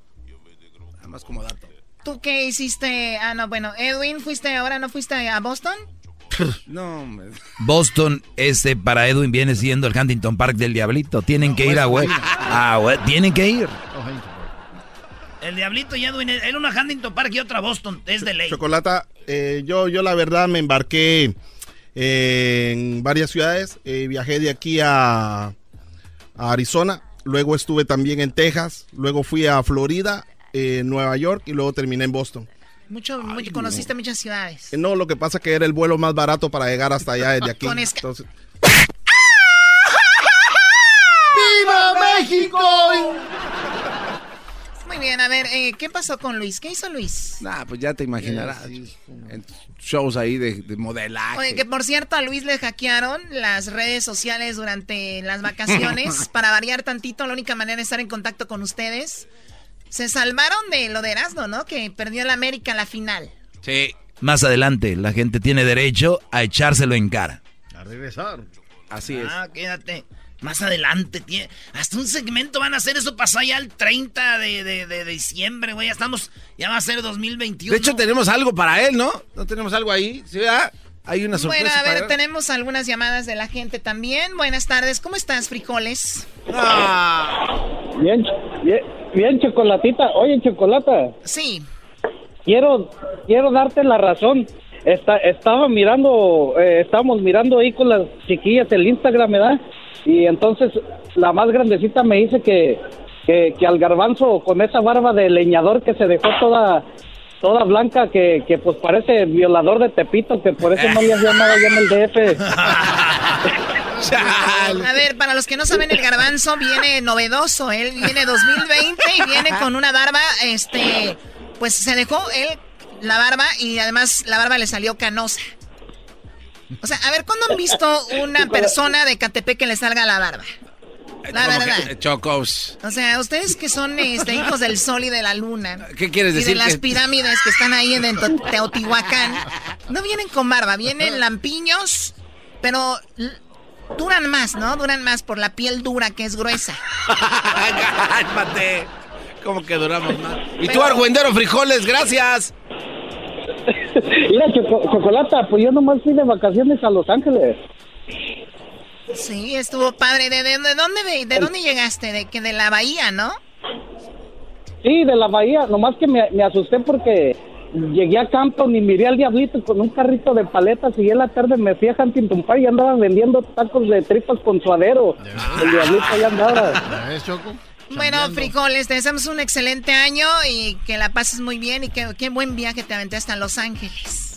Nada más como dato. ¿Tú qué hiciste? Ah, no, bueno, Edwin, ¿fuiste ahora, no fuiste a Boston? No, hombre. Boston, este para Edwin viene siendo el Huntington Park del Diablito. Tienen que ir a güey. Ah, tienen que ir. El Diablito y Edwin, él una Huntington Park y otra Boston, es de ley. Chocolata, eh, yo, yo la verdad me embarqué eh, en varias ciudades. Eh, viajé de aquí a, a Arizona, luego estuve también en Texas, luego fui a Florida, eh, Nueva York y luego terminé en Boston. Mucho, mucho- conociste muchas ciudades. Eh, No, lo que pasa que era el vuelo más barato para llegar hasta allá desde aquí. Con Entonces, ¡Viva México! Muy bien, a ver, eh, ¿qué pasó con Luis? ¿Qué hizo Luis? Nah, pues ya te imaginarás. En shows ahí de, de modelaje. Oye, que por cierto a Luis le hackearon las redes sociales durante las vacaciones. para variar tantito, la única manera de estar en contacto con ustedes. Se salvaron de lo de Erasmo, ¿no? Que perdió la América la final. Sí. Más adelante, la gente tiene derecho a echárselo en cara. A regresar. Así es. Ah, quédate. Más adelante, tiene, hasta un segmento van a hacer eso pasó ya el 30 de, de, de diciembre, güey. Ya estamos, ya va a ser 2021. De hecho, tenemos algo para él, ¿no? ¿No tenemos algo ahí? ¿Sí, verdad? Hay una sorpresa. Bueno, a ver, para él. tenemos algunas llamadas de la gente también. Buenas tardes, ¿cómo estás, frijoles? Bien, bien, bien, chocolatita. Oye, chocolata. Sí. Quiero, quiero darte la razón. Está, estaba mirando, eh, estábamos mirando ahí con las chiquillas el Instagram, ¿verdad? Y entonces la más grandecita me dice que, que, que al garbanzo con esa barba de leñador que se dejó toda toda blanca que, que pues parece violador de Tepito, que por eso no le hacía nada allá en el DF. A ver, para los que no saben, el garbanzo viene novedoso. Él viene 2020 y viene con una barba, este, pues se dejó él la barba y además la barba le salió canosa. O sea, a ver, ¿cuándo han visto una persona de Catepec que le salga la barba? La verdad. que- Chocos. O sea, ustedes que son este, hijos del sol y de la luna. ¿Qué quieres Y decir? de las que- pirámides que están ahí en Teo- Teotihuacán. No vienen con barba, vienen lampiños, pero duran más, ¿no? Duran más por la piel dura que es gruesa. Cálmate. ¿Cómo que duramos más? Y tú, Argüendero Frijoles, gracias. Mira, Choco- Chocolata, pues yo nomás fui de vacaciones a Los Ángeles. Sí, estuvo padre. ¿De, de, de dónde, de, de dónde llegaste? De que de la bahía, ¿no? Sí, de la bahía, nomás que me, me asusté porque llegué a Campton y miré al diablito con un carrito de paletas y en la tarde me fui a Huntington Park y andaba vendiendo tacos de tripas con suadero. El diablito ya andaba. Bueno, frijoles, te deseamos un excelente año y que la pases muy bien y que qué buen viaje te aventé hasta Los Ángeles.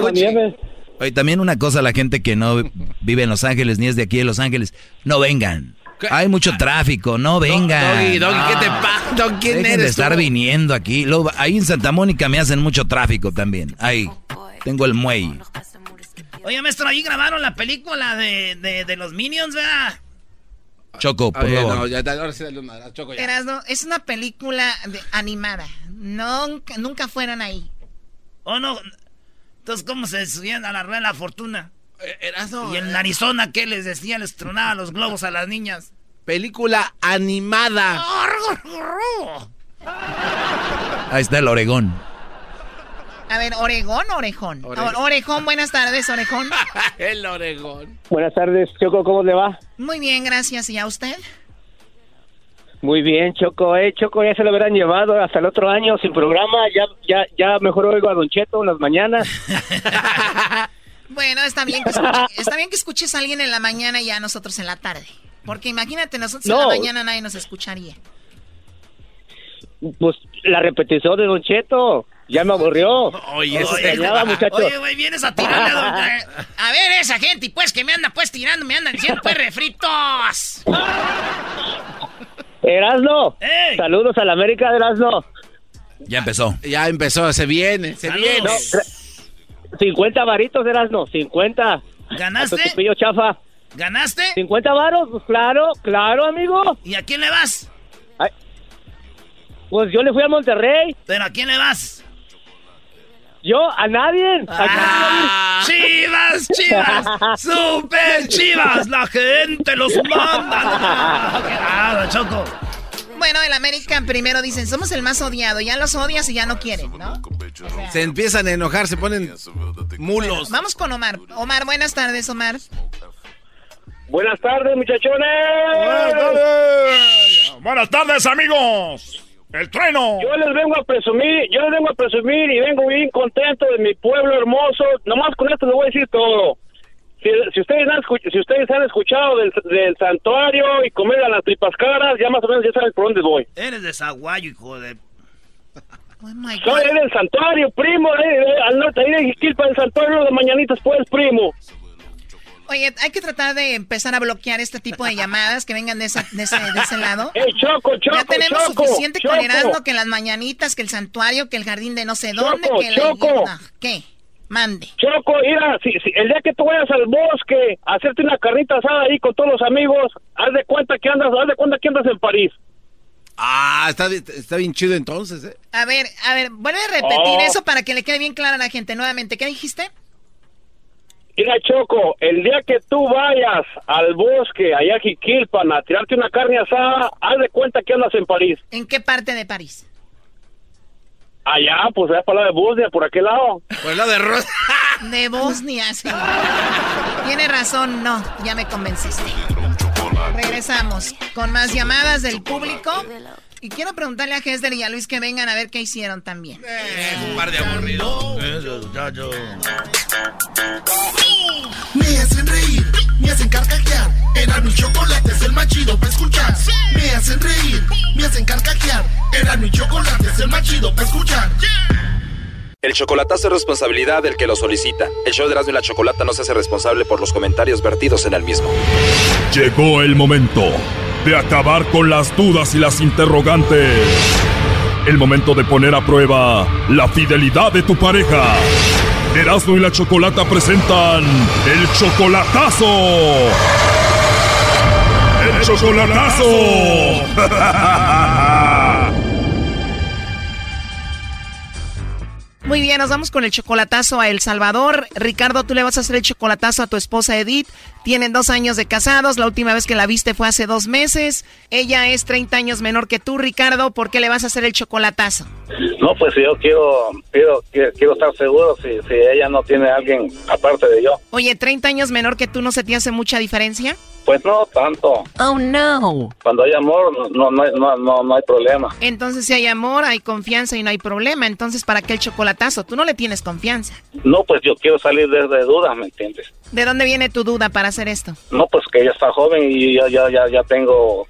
¿por qué. Oye, también una cosa, la gente que no vive en Los Ángeles ni es de aquí de Los Ángeles, no vengan. Hay mucho tráfico, no vengan. Doggy, Doggy, ¿qué te No. pasa? ¿Quién Dejen eres de estar tú? viniendo aquí. Luego, ahí en Santa Mónica me hacen mucho tráfico también. Ahí, tengo el muelle. Oye, maestro, ahí grabaron la película de, de, de los Minions, ¿verdad? Choco, por Oye, favor. no, ya, ahora sí dale un madrazo, Choco, ya. Erasno, es una película de- animada. Nunca, nunca fueron ahí. ¿O no? Entonces, ¿cómo se subían a la rueda de la fortuna? Eh, y en Arizona, ¿qué les decía? Les tronaba los globos a las niñas. Película animada. Ahí está el Oregón. A ver, ¿Oregón o Orejón? Orejón. Orejón, buenas tardes, Orejón. El Oregón. Buenas tardes, Choco, ¿cómo le va? Muy bien, gracias. ¿Y a usted? Muy bien, Choco, eh, Choco, ya se lo hubieran llevado hasta el otro año sin programa, ya, ya, ya mejor oigo a Don Cheto en las mañanas. Bueno, está bien, que escuche- está bien que escuches a alguien en la mañana y ya nosotros en la tarde. Porque imagínate, nosotros en No. la mañana nadie nos escucharía. Pues la repetición de Don Cheto, ya me aburrió. Oye, Los extrañaba, muchacho. Oye, güey, vienes a tirarle a don- A ver, esa gente, pues, que me anda, pues, tirando, me andan diciendo, pues, refritos. Erasno, saludos a la América de Erasno. Ya empezó. Ya empezó, se viene, se viene. No, gra- 50 varitos, Erasno, 50. ¿Ganaste? A tu chafa. ¿Ganaste? 50 varos, pues claro, claro, amigo. ¿Y a quién le vas? Pues yo le fui a Monterrey. ¿Pero a quién le vas? Yo, a nadie. Ah, ¡Chivas, chivas! ¡Super chivas! ¡La gente los manda! ¡Ah, Choco! Bueno, el América primero dicen, somos el más odiado. Ya los odias y ya no quieren, ¿no? Se empiezan a enojar, se ponen mulos. Vamos con Omar. Omar, buenas tardes, Omar. Buenas tardes, muchachones. Buenas tardes, amigos. El trueno. Yo les vengo a presumir, yo les vengo a presumir y vengo bien contento de mi pueblo hermoso. Nomás con esto les voy a decir todo. Si, si ustedes han si ustedes han escuchado del, del santuario y comer a las tripas caras, ya más o menos ya saben por dónde voy. Eres de Zaguayo, hijo de... Soy del santuario, primo, eh, eh, al norte, ahí de Jiquilpa, del santuario de Mañanitas, pues, primo. Oye, hay que tratar de empezar a bloquear este tipo de llamadas que vengan de, ese, de ese lado. ¡Ey, Choco, Choco, Ya tenemos Choco, suficiente Choco. con Erasmo que las mañanitas, que el santuario, que el jardín de no sé Choco, dónde, que la- Choco. Ah, ¿Qué? Mande. Choco, mira, si, si el día que tú vayas al bosque a hacerte una carnita asada ahí con todos los amigos, haz de cuenta que andas, haz de cuenta que andas en París. Ah, está, está bien chido entonces, ¿eh? A ver, a ver, vuelve a repetir Oh. eso para que le quede bien clara a la gente nuevamente. ¿Qué dijiste? Mira, Choco, el día que tú vayas al bosque, allá a Jiquilpan, a tirarte una carne asada, haz de cuenta que andas en París. ¿En qué parte de París? Allá, pues allá para la de Bosnia, por aquel lado. El lado de Rosa. De Bosnia, sí. Tiene razón, no, ya me convenciste. Regresamos con más llamadas del público. Y quiero preguntarle a Hesder y a Luis que vengan a ver qué hicieron también. un par de aburridos. Me hacen reír, me hacen carcajear. Era mi chocolate, es el más chido para escuchar. Me hacen reír, me hacen carcajear. Era mi chocolate, es el más chido para escuchar. El chocolatazo es responsabilidad del que lo solicita. El show de Erasmo y la Chocolata no se hace responsable por los comentarios vertidos en el mismo. Llegó el momento de acabar con las dudas y las interrogantes. El momento de poner a prueba la fidelidad de tu pareja. Erasmo y la Chocolata presentan el chocolatazo. El chocolatazo. Muy bien, nos vamos con el chocolatazo a El Salvador. Ricardo, tú le vas a hacer el chocolatazo a tu esposa Edith. Tienen dos años de casados. La última vez que la viste fue hace dos meses. Ella es 30 años menor que tú, Ricardo. ¿Por qué le vas a hacer el chocolatazo? No, pues yo quiero, quiero, quiero, quiero estar seguro si, si ella no tiene a alguien aparte de yo. Oye, 30 años menor que tú, ¿no se te hace mucha diferencia? Pues no tanto. Oh, no. Cuando hay amor, no, no, hay- no, no, no hay problema. Entonces, si hay amor, hay confianza y no hay problema. Entonces, ¿para qué el chocolatazo? Tú no le tienes confianza. No, pues yo quiero salir de, de dudas, ¿me entiendes? ¿De dónde viene tu duda para hacer esto? No, pues que ella está joven y ya, ya, ya, ya tengo,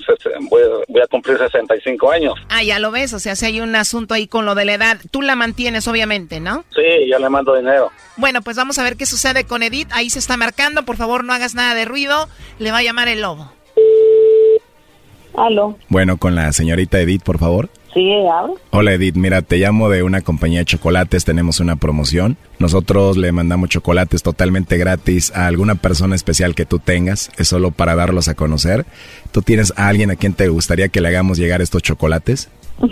voy, voy a cumplir 65 años. Ah, ya lo ves. O sea, si hay un asunto ahí con lo de la edad, tú la mantienes, obviamente, ¿no? Sí, ya le mando dinero. Bueno, pues vamos a ver qué sucede con Edith. Ahí se está marcando. Por favor, no hagas nada de ruido. Le va a llamar el lobo. Aló. Bueno, con la señorita Edith, por favor. Sí, habla. Hola Edith, mira, te llamo de una compañía de chocolates, tenemos una promoción. Nosotros le mandamos chocolates totalmente gratis a alguna persona especial que tú tengas, es solo para darlos a conocer. ¿Tú tienes a alguien a quien te gustaría que le hagamos llegar estos chocolates?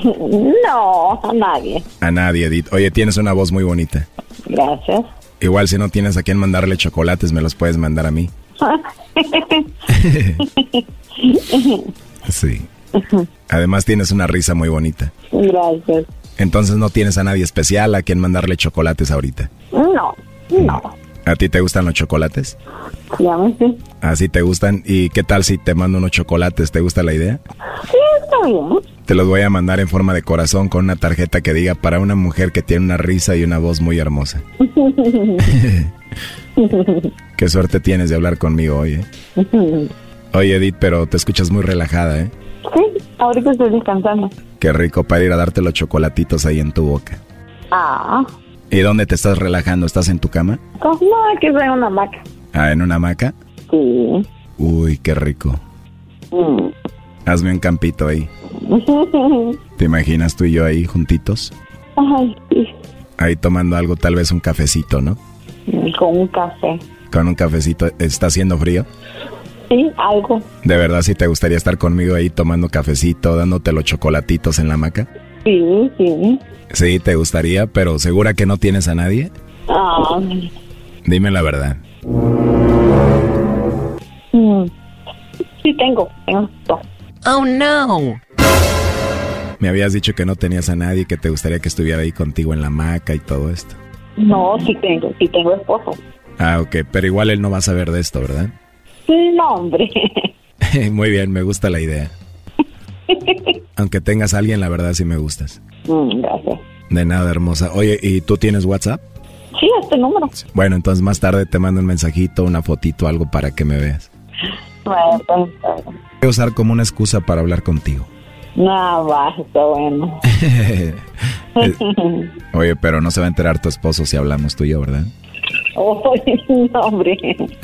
No, a nadie. A nadie, Edith. Oye, tienes una voz muy bonita. Gracias. Igual si no tienes a quien mandarle chocolates, me los puedes mandar a mí. Sí. Además tienes una risa muy bonita. Gracias. Entonces no tienes a nadie especial a quien mandarle chocolates ahorita. No, no. ¿A ti te gustan los chocolates? Llámese. ¿Así te gustan? ¿Y qué tal si te mando unos chocolates? ¿Te gusta la idea? Sí, está bien. Te los voy a mandar en forma de corazón con una tarjeta que diga para una mujer que tiene una risa y una voz muy hermosa. Qué suerte tienes de hablar conmigo hoy, ¿eh? Oye, Edith, pero te escuchas muy relajada, ¿eh? Sí, ahorita estoy descansando. Qué rico para ir a darte los chocolatitos ahí en tu boca. Ah, ¿Y dónde te estás relajando? ¿Estás en tu cama? pues no, aquí soy una hamaca. Ah, ¿en una hamaca? Sí. Uy, qué rico. Mm. Hazme un campito ahí. ¿Te imaginas tú y yo ahí juntitos? Ay, sí, Ahí tomando algo, tal vez un cafecito, ¿no? con un café. Con un cafecito. ¿Está haciendo frío? Sí, algo. ¿De verdad si te gustaría estar conmigo ahí tomando cafecito, dándote los chocolatitos en la hamaca? Sí, sí. Sí, te gustaría, pero ¿segura que no tienes a nadie? Ah, Dime la verdad. mm. Sí, tengo. Tengo dos. Oh, no. Me habías dicho que no tenías a nadie, que te gustaría que estuviera ahí contigo en la hamaca y todo esto. No, sí tengo. Sí tengo esposo. Ah, ok, pero igual él no va a saber de esto, ¿verdad? No, hombre. Muy bien, me gusta la idea. Aunque tengas a alguien, la verdad sí me gustas. Mm, gracias. De nada, hermosa. Oye, ¿y tú tienes WhatsApp? Sí, este número. Bueno, entonces más tarde te mando un mensajito, una fotito, algo para que me veas. Bueno, pues. Voy a usar como una excusa para hablar contigo. No, va, está bueno. Oye, pero no se va a enterar tu esposo si hablamos tú y yo, ¿verdad? Oh, no, hombre.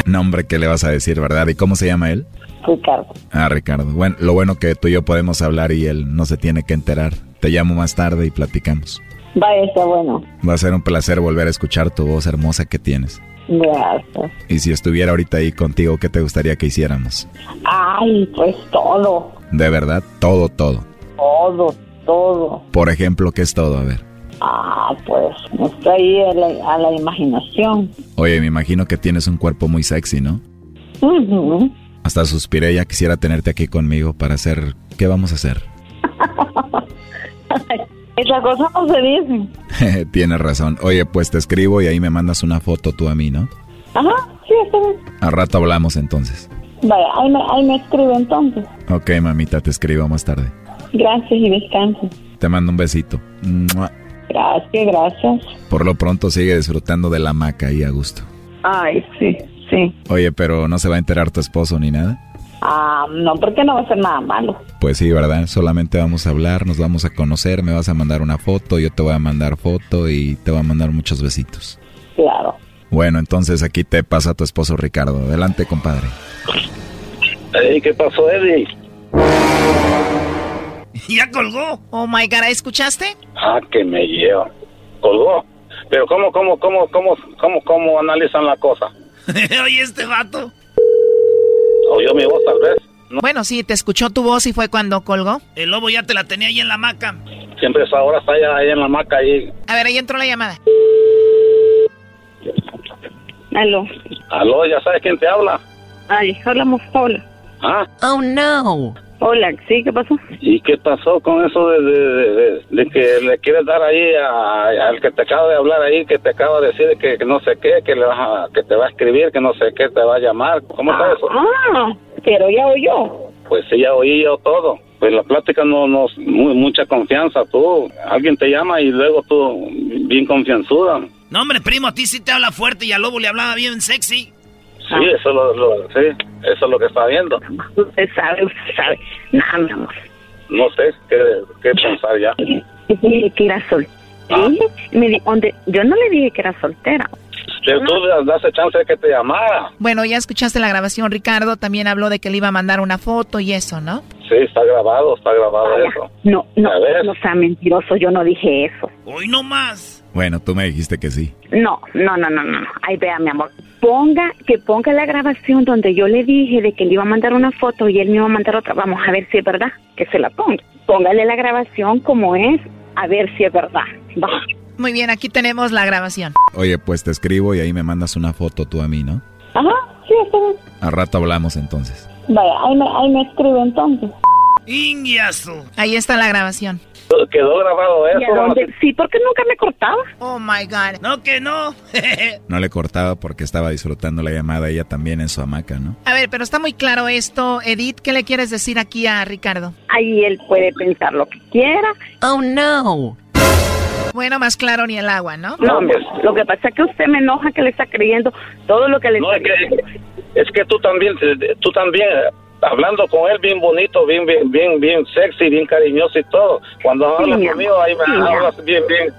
No, hombre, ¿qué le vas a decir, verdad? ¿Y cómo se llama él? Ricardo. Ah, Ricardo. Bueno, lo bueno que tú y yo podemos hablar y él no se tiene que enterar. Te llamo más tarde y platicamos. Vaya, está bueno. Va a ser un placer volver a escuchar tu voz hermosa que tienes. Gracias. Y si estuviera ahorita ahí contigo, ¿qué te gustaría que hiciéramos? Ay, pues todo. De verdad, todo, todo. Todo, todo. Por ejemplo, ¿qué es todo? A ver. Ah, pues está ahí a la, a la imaginación. Oye, me imagino que tienes un cuerpo muy sexy, ¿no? Hasta suspiré, ya quisiera tenerte aquí conmigo para hacer... ¿Qué vamos a hacer? Esa cosa no se dice. Tienes razón. Oye, pues te escribo y ahí me mandas una foto tú a mí, ¿no? Ajá, sí, está bien. Al rato hablamos entonces. Vaya, ahí me, ahí me escribe entonces. Ok, mamita, te escribo más tarde. Gracias y descanse. Te mando un besito. ¡Mua! Gracias, gracias. Por lo pronto sigue disfrutando de la hamaca ahí a gusto. Ay, sí, sí. Oye, pero no se va a enterar tu esposo ni nada. Ah, no, porque no va a ser nada malo. Pues sí, ¿verdad? Solamente vamos a hablar, nos vamos a conocer, me vas a mandar una foto, yo te voy a mandar foto y te voy a mandar muchos besitos. Claro. Bueno, entonces aquí te pasa tu esposo Ricardo. Adelante, compadre. ¿Qué pasó, Eddie? Ya colgó. Oh my God, ¿escuchaste? Ah, que me lleva. Colgó. Pero ¿cómo, cómo, cómo, cómo, cómo, cómo analizan la cosa? Oye, este vato. ¿Oyó mi voz tal vez? Bueno, sí, te escuchó tu voz y fue cuando colgó. El lobo ya te la tenía ahí en la hamaca. Siempre esa hora está allá, ahí en la hamaca ahí. A ver, ahí entró la llamada. Aló. Aló, ¿ya sabes quién te habla? Ay, hablamos sola. ¿Ah? Oh, no. Hola, ¿sí? ¿Qué pasó? ¿Y qué pasó con eso de, de, de- de que le quieres dar ahí a- al que te acaba de hablar ahí, que te acaba de decir que, que no sé qué, que, le vas a- que te va a escribir, que no sé qué, te va a llamar? ¿Cómo está eso? Ah, pero ya oyó. Pues sí, ya oí yo todo. Pues la plática no nos muy, mucha confianza, tú. Alguien te llama y luego tú bien confianzuda. No, hombre, primo, a ti sí te habla fuerte y al lobo le hablaba bien sexy. Sí, eso lo, lo- sí, eso es lo que está viendo. Usted sabe, usted sabe. Nada, mi amor. No sé qué, qué pensar ya. Yo dije que era soltera. Me di- donde, yo no le dije que era soltera. Pero tú le das chance de que te llamara. Bueno, ya escuchaste la grabación, Ricardo. También habló de que le iba a mandar una foto y eso, ¿no? Sí, está grabado, está grabado eso. No, no, no sea mentiroso, yo no dije eso. Hoy no más. Bueno, tú me dijiste que sí. No, no, no, no, no. no. Ay, vea, mi amor. Ponga, que ponga la grabación donde yo le dije de que le iba a mandar una foto y él me iba a mandar otra. Vamos a ver si es verdad. Que se la ponga. Póngale la grabación como es, a ver si es verdad. Va. Muy bien, aquí tenemos la grabación. Oye, pues te escribo y ahí me mandas una foto tú a mí, ¿no? Ajá, sí, está bien. Al rato hablamos entonces. Vaya, ahí me, ahí me escribe entonces. Ingiazo. Ahí está la grabación. Quedó grabado ¿Y a dónde? Sí, porque nunca me cortaba. Oh my God. No, que no. No le cortaba porque estaba disfrutando la llamada ella también en su hamaca, ¿no? A ver, pero está muy claro esto, Edith. ¿Qué le quieres decir aquí a Ricardo? Ahí él puede pensar lo que quiera. Oh, no. Bueno, más claro ni el agua, ¿no? No, hombre, lo que pasa es que usted me enoja que le está creyendo todo lo que le No, está es que, es que tú también, tú también, hablando con él bien bonito, bien, bien, bien, bien sexy, bien cariñoso y todo. Cuando Sí, hablas mi conmigo, ahí me Sí, hablas bien, bien,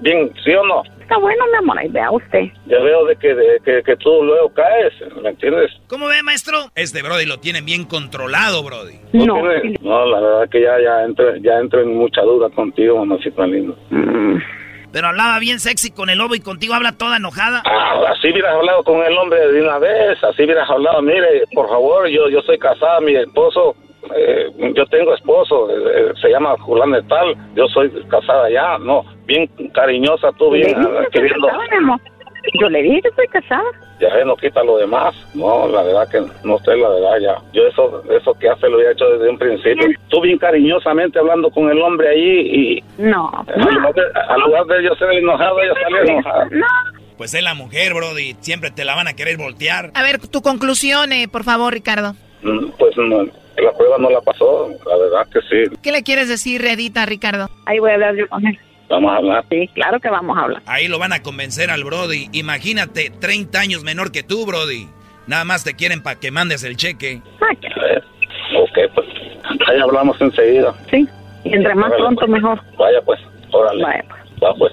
bien, ¿sí o no? Está bueno, mi amor, ahí vea usted. Yo veo de que, de que, que tú luego caes, ¿me entiendes? ¿Cómo ve, maestro? Este Brody lo tienen bien controlado, Brody. ¿No No, la verdad que ya, ya entro, ya entro en mucha duda contigo, mamacita linda. Pero hablaba bien sexy con el lobo y contigo habla toda enojada. Ah, así hubieras hablado con el hombre de una vez, así hubieras hablado, mire, por favor, yo yo soy casada, mi esposo, eh, yo tengo esposo, eh, eh, se llama Julián de Tal, yo soy casada ya, no, bien cariñosa tú, bien queriendo. Yo le dije que estoy casada. ya no quita lo demás, no, la verdad que no sé, la verdad ya, yo eso eso que hace lo había hecho desde un principio, tú bien cariñosamente hablando con el hombre ahí y No. al lugar de, al lugar de yo ser enojado, ella sale enojada. Pues es la mujer, Brody. Siempre te la van a querer voltear. A ver, tu conclusión, eh, por favor, Ricardo. Mm, Pues no, la prueba no la pasó, la verdad que sí. ¿Qué le quieres decir, Edith, a Ricardo? Ahí voy a hablar yo con él. Vamos a hablar. Sí, claro que vamos a hablar. Ahí lo van a convencer al Brody. Imagínate, 30 años menor que tú, Brody. Nada más te quieren para que mandes el cheque. A ver, ok, pues ahí hablamos enseguida. Sí, y entre más Órale, pronto pues. mejor. Vaya pues, órale. Vaya, Va pues.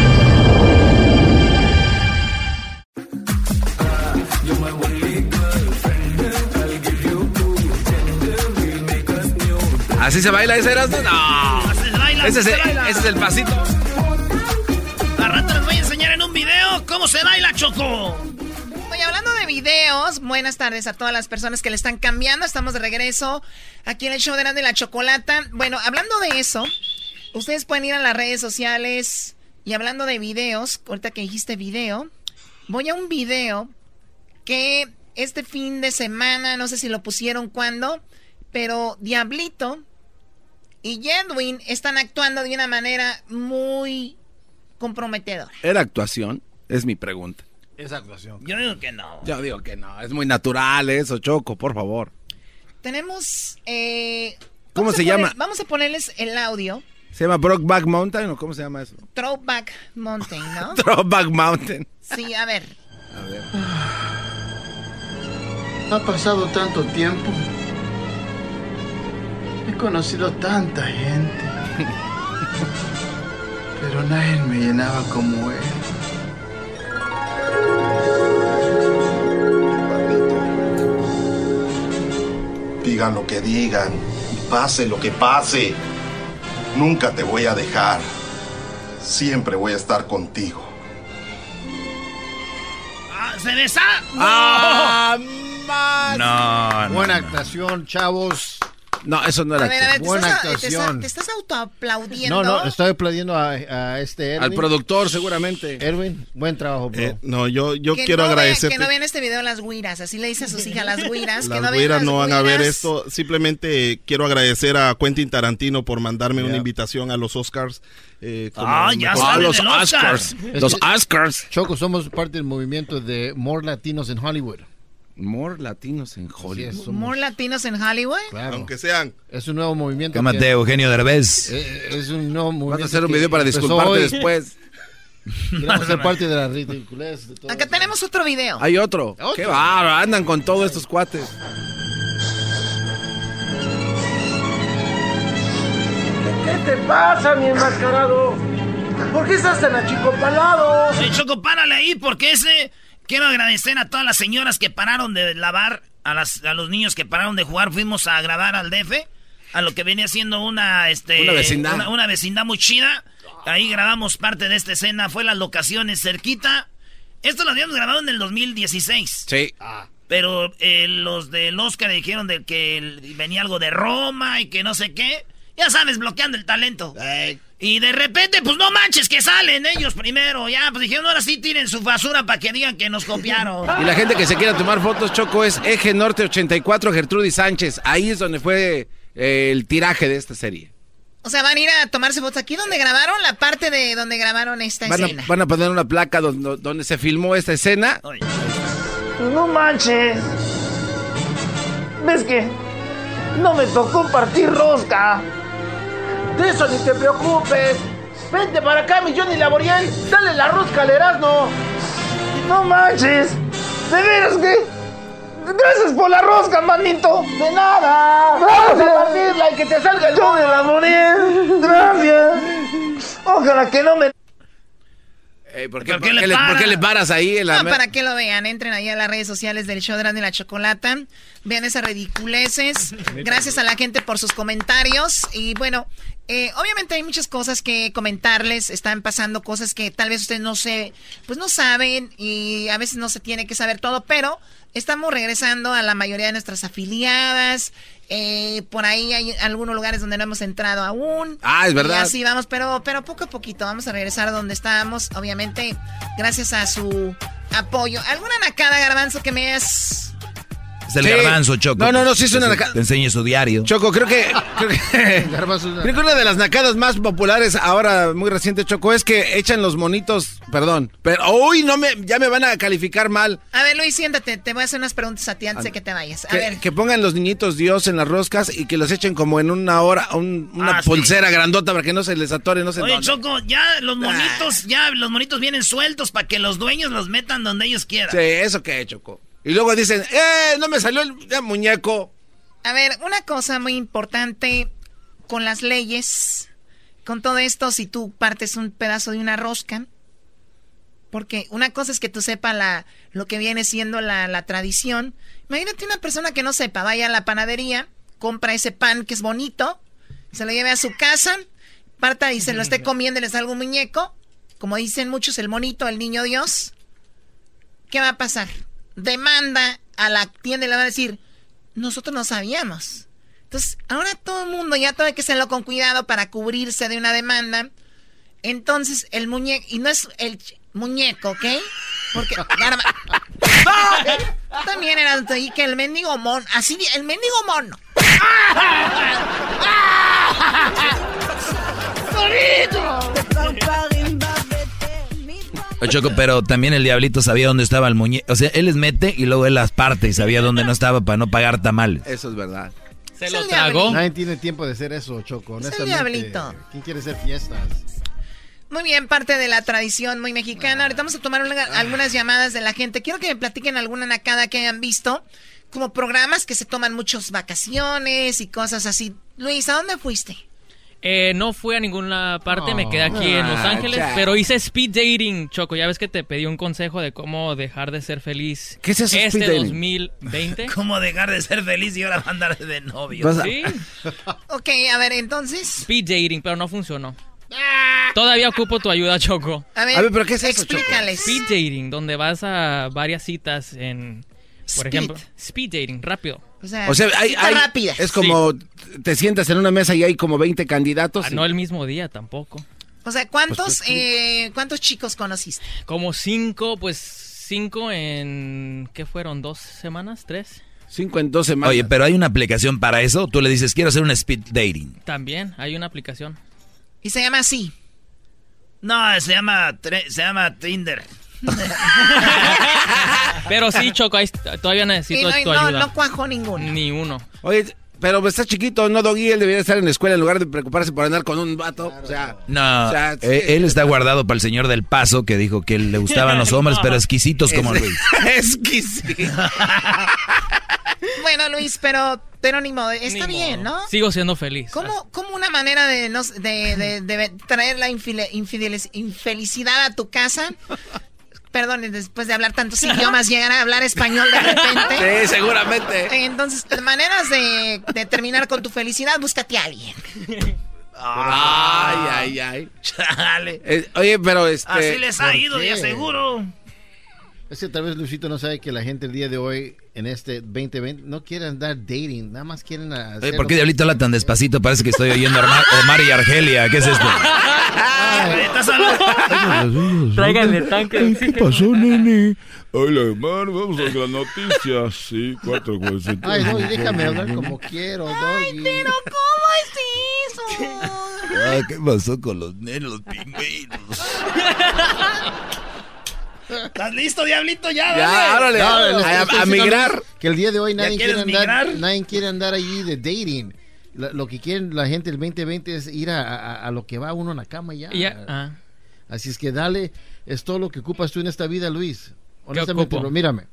¿Así se baila ese Erasmo? No. Así se baila, ese, así es, se baila. ese es el pasito. Al rato les voy a enseñar en un video cómo se baila, Choco. Oye, hablando de videos, buenas tardes a todas las personas que le están cambiando. Estamos de regreso aquí en el show de Grande y la Chocolata. Bueno, hablando de eso, ustedes pueden ir a las redes sociales y hablando de videos, ahorita que dijiste video, voy a un video que este fin de semana, no sé si lo pusieron cuando, pero Diablito y Jedwin están actuando de una manera muy comprometedora. ¿Era actuación? Es mi pregunta. Esa actuación. Yo digo que no. Yo digo que no, es muy natural eso, Choco, por favor. Tenemos. eh, ¿Cómo se poner- llama? Vamos a ponerles el audio. ¿Se llama Brokeback Mountain o cómo se llama eso? Throwback Mountain, ¿no? Throwback Mountain. Sí, a ver. A ver. Ha pasado tanto tiempo. He conocido tanta gente. Pero nadie me llenaba como él. Digan lo que digan, pase lo que pase, nunca te voy a dejar. Siempre voy a estar contigo. Ah, ¿Se besa? Ah, No, no, Buena no. actuación, chavos. No, eso no A era ver, a ver, te Buena estás, te actuación. estás- te estás autoaplaudiendo. No, no, estoy aplaudiendo a, a este Erwin. Al productor, seguramente. Erwin, buen trabajo, bro. Eh, no, yo, yo Que quiero no vean- agradecerte. que no vean este video las güiras. Así le dice a sus hijas las güiras. que Las no las no van a ver esto. Simplemente quiero agradecer a Quentin Tarantino por mandarme una invitación a los Oscars. eh, como Ah, ya sale los. Oscars. Los Oscars. Choco, somos parte del movimiento de More Latinos en Hollywood. More latinos en Hollywood. somos- More latinos en Hollywood. claro. Aunque sean. Es un nuevo movimiento. Cálmate, que- Eugenio Derbez. eh, es un nuevo movimiento. Vas a hacer un video para disculparte hoy. después. Queremos ser parte de la ridiculez. de todo Acá eso. tenemos otro video. Hay otro. Otro. Qué bárbaro, andan con todos estos cuates. ¿Qué te pasa, mi enmascarado? ¿Por qué estás tan achicopalado? Oye, Choco, párale ahí porque ese... Quiero agradecer a todas las señoras que pararon de lavar, a, las, a los niños que pararon de jugar. Fuimos a grabar al DF, a lo que venía siendo una, este, Una vecindad. Una, una vecindad muy chida. Ahí grabamos parte de esta escena. Fue las locaciones cerquita. Esto lo habíamos grabado en el 2016. Sí. Pero eh, los del Oscar dijeron de que venía algo de Roma y que no sé qué. Ya sabes, bloqueando el talento. Y de repente, pues no manches, que salen ellos primero. Ya, pues dijeron, ahora sí tiren su basura para que digan que nos copiaron. Y la gente que se quiera tomar fotos, Choco, es Eje Norte 84, Gertrudis Sánchez. Ahí es donde fue eh, el tiraje de esta serie. O sea, van a ir a tomarse fotos aquí donde grabaron la parte de donde grabaron esta Van a, escena. van a poner una placa donde, donde se filmó esta escena. No manches. ¿Ves que no me tocó partir rosca? De eso ni te preocupes. Vente para acá, mi Johnny Laboriel. Dale la rosca al Erasmo. No manches. ¿De veras que? Gracias por la rosca, manito. De nada. Vamos a partirla y que te salga el Johnny Laboriel. Gracias. Ojalá que no me... Eh, ¿por, qué, ¿Por qué por le qué le, por qué para? le paras ahí? En la No, para que lo vean, entren ahí a las redes sociales del show de la Chocolata, vean esas ridiculeces, gracias a la gente por sus comentarios y bueno, eh, obviamente hay muchas cosas que comentarles, están pasando cosas que tal vez ustedes no se, pues no saben y a veces no se tiene que saber todo, pero estamos regresando a la mayoría de nuestras afiliadas, eh, por ahí hay algunos lugares donde no hemos entrado aún. Ah, es verdad. Y así vamos, pero, pero poco a poquito vamos a regresar a donde estábamos, obviamente, gracias a su apoyo. ¿Alguna nacada, garbanzo, que me has Es el Sí. garbanzo, Choco. No, no, no, sí es una Te- nacada. Te enseñe su diario. Choco, creo que, creo que, creo que una de las nacadas más populares ahora, muy reciente, Choco, es que echan los monitos, perdón, pero, uy, no me, ya me van a calificar mal. A ver, Luis, siéntate. Te voy a hacer unas preguntas a ti antes de que te vayas. A Que, ver. que pongan los niñitos Dios en las roscas y que los echen como en una hora, un- una Ah, sí. pulsera grandota para que no se les atore, no se Oye, dónde. Choco, ya los monitos, ya los monitos vienen sueltos para que los dueños los metan donde ellos quieran. Sí, eso que Choco. Y luego dicen, ¡eh! No me salió el ya, muñeco. A ver, una cosa muy importante con las leyes, con todo esto, si tú partes un pedazo de una rosca, porque una cosa es que tú sepas la, lo que viene siendo la, tradición. Imagínate una persona que no sepa, vaya a la panadería, compra ese pan que es bonito, se lo lleve a su casa, parta y se lo esté comiendo y le salga un muñeco, como dicen muchos, el monito, el niño Dios. ¿Qué va a pasar? Demanda a la tienda y le va a decir, nosotros no sabíamos. Entonces, ahora todo el mundo ya tiene que hacerlo con cuidado para cubrirse de una demanda. Entonces, el muñeco, y no es el muñeco, ¿ok? Porque, también eras ahí que el mendigo mono, así, el mendigo mono. Oye, Choco, pero también el diablito sabía dónde estaba el muñeco. O sea, él les mete y luego él las parte y sabía dónde no estaba para no pagar tamales. Eso es verdad. Se lo tragó. Nadie tiene tiempo de hacer eso, Choco. Es el diablito. ¿Quién quiere hacer fiestas? Muy bien, parte de la tradición muy mexicana. Ahorita vamos a tomar una- algunas llamadas de la gente. Quiero que me platiquen alguna nacada que hayan visto, como programas que se toman muchas vacaciones y cosas así. Luis, ¿a dónde fuiste? Eh, no fui a ninguna parte, me quedé aquí en Los Ah, Ángeles, pero hice speed dating, Choco. Ya ves que te pedí un consejo de cómo dejar de ser feliz. ¿Qué es eso, Este speed dating? 2020. ¿Cómo dejar de ser feliz y ahora andar de novio? Sí, Ok, a ver, entonces. speed dating, pero no funcionó. Todavía ocupo tu ayuda, Choco. A ver, A ver, ¿pero qué es eso, Choco? Explícales. Speed dating, donde vas a varias citas en, por Speed. ejemplo, speed dating, rápido. O sea, O sea, hay, cita hay- rápida. es como te sientas en una mesa y hay como 20 candidatos. Ah, y- no el mismo día tampoco. O sea, ¿cuántos, Pues, eh, ¿cuántos chicos conociste? Como cinco, pues cinco en, ¿qué fueron? ¿Dos semanas? ¿Tres? Cinco en dos semanas. Oye, pero hay una aplicación para eso. Tú le dices, quiero hacer un speed dating. También hay una aplicación. Y se llama así. No, se llama, se llama Tinder. Pero sí, Choco, ahí todavía necesito no, tu no, ayuda. no cuajó ninguno. Ni uno. Oye, pero está chiquito, no Doggy, él debería estar en la escuela en lugar de preocuparse por andar con un vato. O sea, No, O sea, eh, él está guardado para el señor del paso que dijo que le gustaban los hombres, pero exquisitos como Es- Luis. exquisito. Bueno, Luis, pero, pero ni modo, está bien, ¿no? Sigo siendo feliz. ¿Cómo, cómo una manera de, no, de, de- de traer la infile- infideliz- infelicidad a tu casa? Perdón, después de hablar tantos idiomas, llegar a hablar español de repente. Sí, seguramente. Entonces, maneras de, de terminar con tu felicidad, búscate a alguien. Ay, ay, ay. Chale. Eh, oye, pero este. Así les ha ¿por ido, de aseguro. Es que tal vez Luisito no sabe que la gente el día de hoy, en este 2020, no quiere andar dating, nada más quieren hacer... Oye, ¿por qué Diablito habla tan despacito? Parece que estoy oyendo a Omar, Omar y Argelia. ¿Qué es esto? Tráiganle tanque de ¿Qué pasó, nene? Hola, hermano, vamos a las noticias. Sí, cuatro cosas. Ay, no, déjame hablar como quiero, Doggy. Pero ¿cómo es eso? Ah, ¿Qué pasó con los nenes, los pingüinos? ¿Estás listo, diablito? Ya, Ya, dale. órale, No, a- migrar. Que el día de hoy ¿Ya nadie quiere andar, nadie quiere andar allí de dating. Lo que quieren la gente el 2020 es ir a, a- a lo que va uno en la cama ya. Ya, ah. Así es que dale, es todo lo que ocupas tú en esta vida, Luis. Honestamente, ocupo? pero mírame.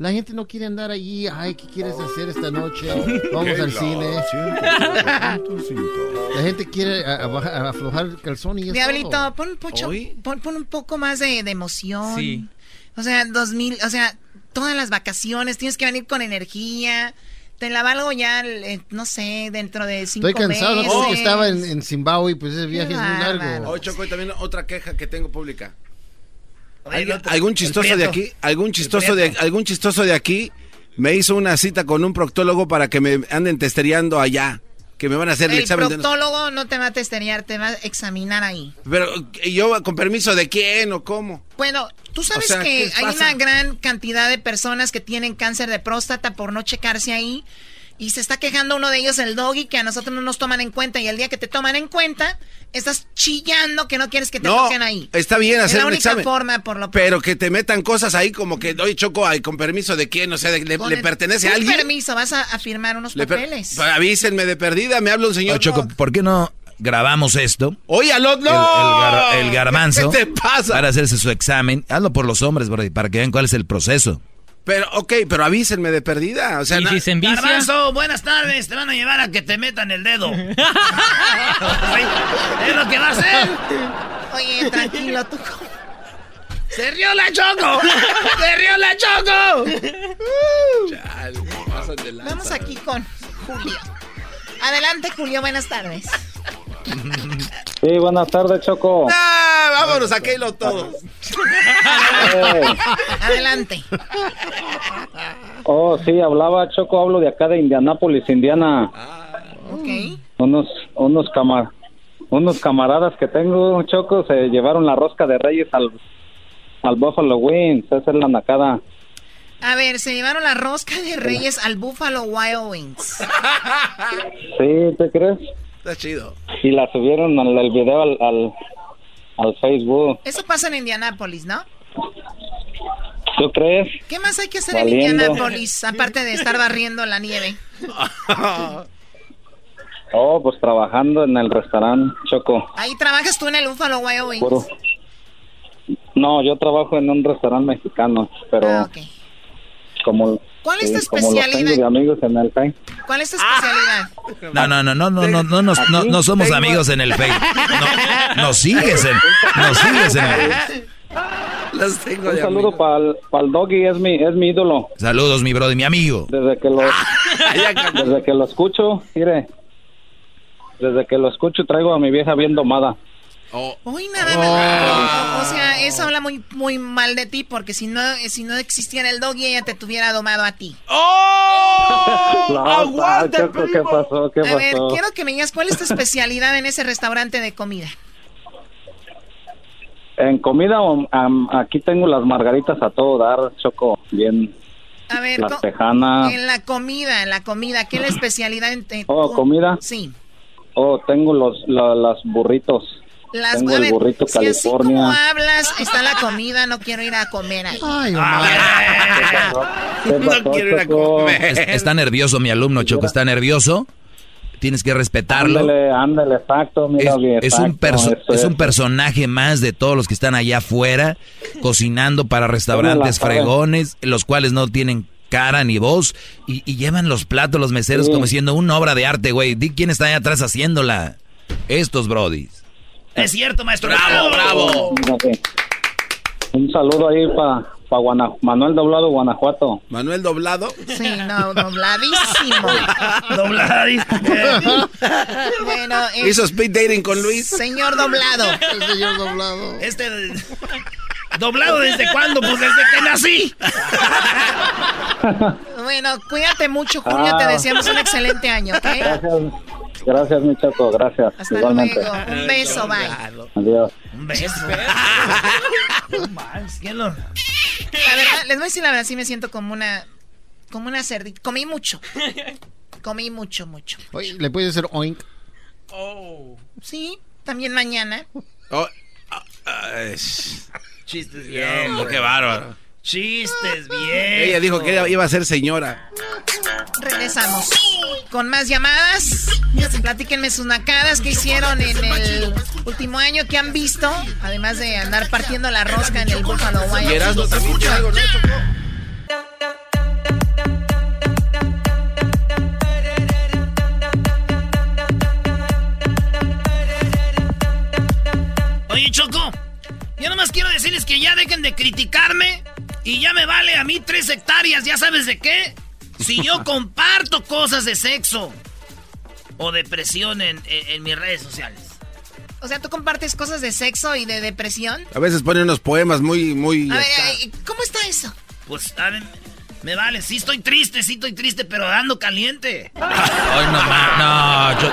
La gente no quiere andar allí, ay, ¿qué quieres hacer esta noche? Vamos al cine. La gente quiere a- a bajar- a aflojar el calzón y Diablito, todo. pon, pocho- pon, pon un poco más de, de emoción. Sí. O sea, 2000, o sea, todas las vacaciones, tienes que venir con energía. Te la valgo ya, eh, no sé, dentro de cinco Estoy cansado, no meses. que estaba en, en Zimbabue, pues ese viaje es muy largo. Oye, Choco, y también otra queja que tengo pública. Oye, ¿Algún, el otro- algún el chistoso de aquí, algún El chistoso de, algún chistoso de aquí me hizo una cita con un proctólogo para que me anden testereando allá. que me van a hacer el, El examen. de- proctólogo no te va a testear, te va a examinar ahí. Pero ¿y yo con permiso de quién o cómo. Bueno, tú sabes O sea, que ¿qué hay pasa? una gran cantidad de personas que tienen cáncer de próstata por no checarse ahí. Y se está quejando uno de ellos, el doggy, que a nosotros no nos toman en cuenta. Y el día que te toman en cuenta, estás chillando que no quieres que te No, toquen ahí. está bien Es hacer la un única examen. forma, por lo Pero que te metan cosas ahí como que, oye, Choco, ay, con permiso de quién, o sea, de- le, le pertenece a con alguien. permiso, vas a, a firmar unos Le papeles. Pues avísenme de perdida, me habla un señor. Oye, Choco, ¿por qué no grabamos esto? Oye, al otro. El, el, gar- el garbanzo. ¿Qué te pasa? Para hacerse su examen. Hazlo por los hombres, para que vean cuál es el proceso. Pero, ok, pero avísenme de perdida. O sea, Y si se envicia, Garbanzo, buenas tardes. Te van a llevar a que te metan el dedo. Es lo que va a hacer. Oye, tranquilo, tú. ¡Se rió la Choco! ¡Se rió la Choco! Chale, lanza. Vamos aquí con Julio. Adelante, Julio, buenas tardes. Sí, buenas tardes, Choco. Ah, vámonos a Keilo todos. Eh, Adelante. oh, sí, hablaba Choco, hablo de acá de Indianápolis, Indiana. Ok. Unos, unos camar, unos camaradas que tengo, Choco, se llevaron la rosca de Reyes al, al Buffalo Wings. Esa es la nacada. A ver, se llevaron la rosca de Reyes al Buffalo Wild Wings. Sí, ¿te crees? Está chido. Y la subieron al, el video al, al, al Facebook. Eso pasa en Indianápolis, ¿no? ¿Tú crees? ¿Qué más hay que hacer Valiendo. en Indianápolis aparte de estar barriendo la nieve? Oh, pues trabajando en el restaurante, Choco. Ahí trabajas tú en el Buffalo Wild Wings. Puro. No, yo trabajo en un restaurante mexicano, pero Ah, ok. como, ¿Cuál es tu los especialidad? el. ¿Cuál es tu especialidad? No, no, no, no, no, no, no, no, no somos amigos en el Facebook. No, nos sigues en, nos sigues en el... Las tengo Un de saludo para el doggy, es mi, es mi ídolo. Saludos, mi brother, mi amigo. Desde que lo, desde que lo escucho, mire, desde que lo escucho traigo a mi vieja bien domada. Uy, nada más. O sea, eso habla muy, muy mal de ti porque si no, si no existiera el doggy, ella te tuviera domado a ti. No, ¡Aguante, Choco, ¿Qué pasó? ¿Qué A ver, quiero que me digas cuál es tu especialidad en ese restaurante de comida. En comida, o- am, aquí tengo las margaritas a todo dar, Choco, bien. A ver, Las tejanas. en la comida, en la comida, ¿qué es la especialidad en en- Oh, ¿comida? Sí. Oh, tengo los, la- las burritos. Las, tengo el ver, burrito si así como California. hablas, está la comida, no quiero ir a comer ahí. ¿Qué No pasó, quiero ir a comer. Es- Está nervioso mi alumno, Choco, está nervioso. Tienes que respetarlo. Ándale, ándale, exacto, Es, mira bien. es un perso- es un personaje más de todos los que están allá afuera cocinando para restaurantes fregones, los cuales no tienen cara ni voz y, y llevan los platos los meseros Sí. como siendo una obra de arte, güey. Di quién está allá atrás haciéndola. Estos brodis. Es cierto, maestro. Bravo, bravo. Un saludo ahí para pa Guana- Manuel Doblado, Guanajuato. Manuel Doblado. Sí, no, dobladísimo. Dobladísimo. bueno, eh, Hizo speed dating con Luis. señor doblado. El señor doblado. Este. ¿Doblado desde cuándo? Pues desde que nací. Bueno, cuídate mucho, Julio. Te Ah. deseamos un excelente año, ¿ok? Gracias, gracias, mi Choco, gracias. Hasta Igualmente. luego. Un beso, bye. Adiós. Un beso. No más, ¿quién lo- La verdad, les voy a decir la verdad, sí me siento como una, como una cerdita. Comí mucho. Comí mucho, mucho. Oye, ¿le puedes hacer oink? Sí, también mañana. Oh, ah, ah, es- Chistes bien. bien. qué bárbaro. Chistes bien. Ella dijo que iba a ser señora. Regresamos con más llamadas. Platíquenme sus nacadas que hicieron en el último año que han visto, además de andar partiendo la rosca en el Buffalo Wild. Y Erasmo Wings. también tiene algo, ¿no, Choco? Oye, Choco, yo nomás quiero decirles que ya dejen de criticarme y ya me vale a mí tres hectáreas, ¿ya sabes de qué? Si yo comparto cosas de sexo o depresión en, en- en mis redes sociales. O sea, tú compartes cosas de sexo y de depresión. A veces pone unos poemas muy, muy. A ver, ¿cómo está eso? Pues, a ver, Me vale, sí estoy triste, sí estoy triste, pero ando caliente. Ay, no, ma- no, yo-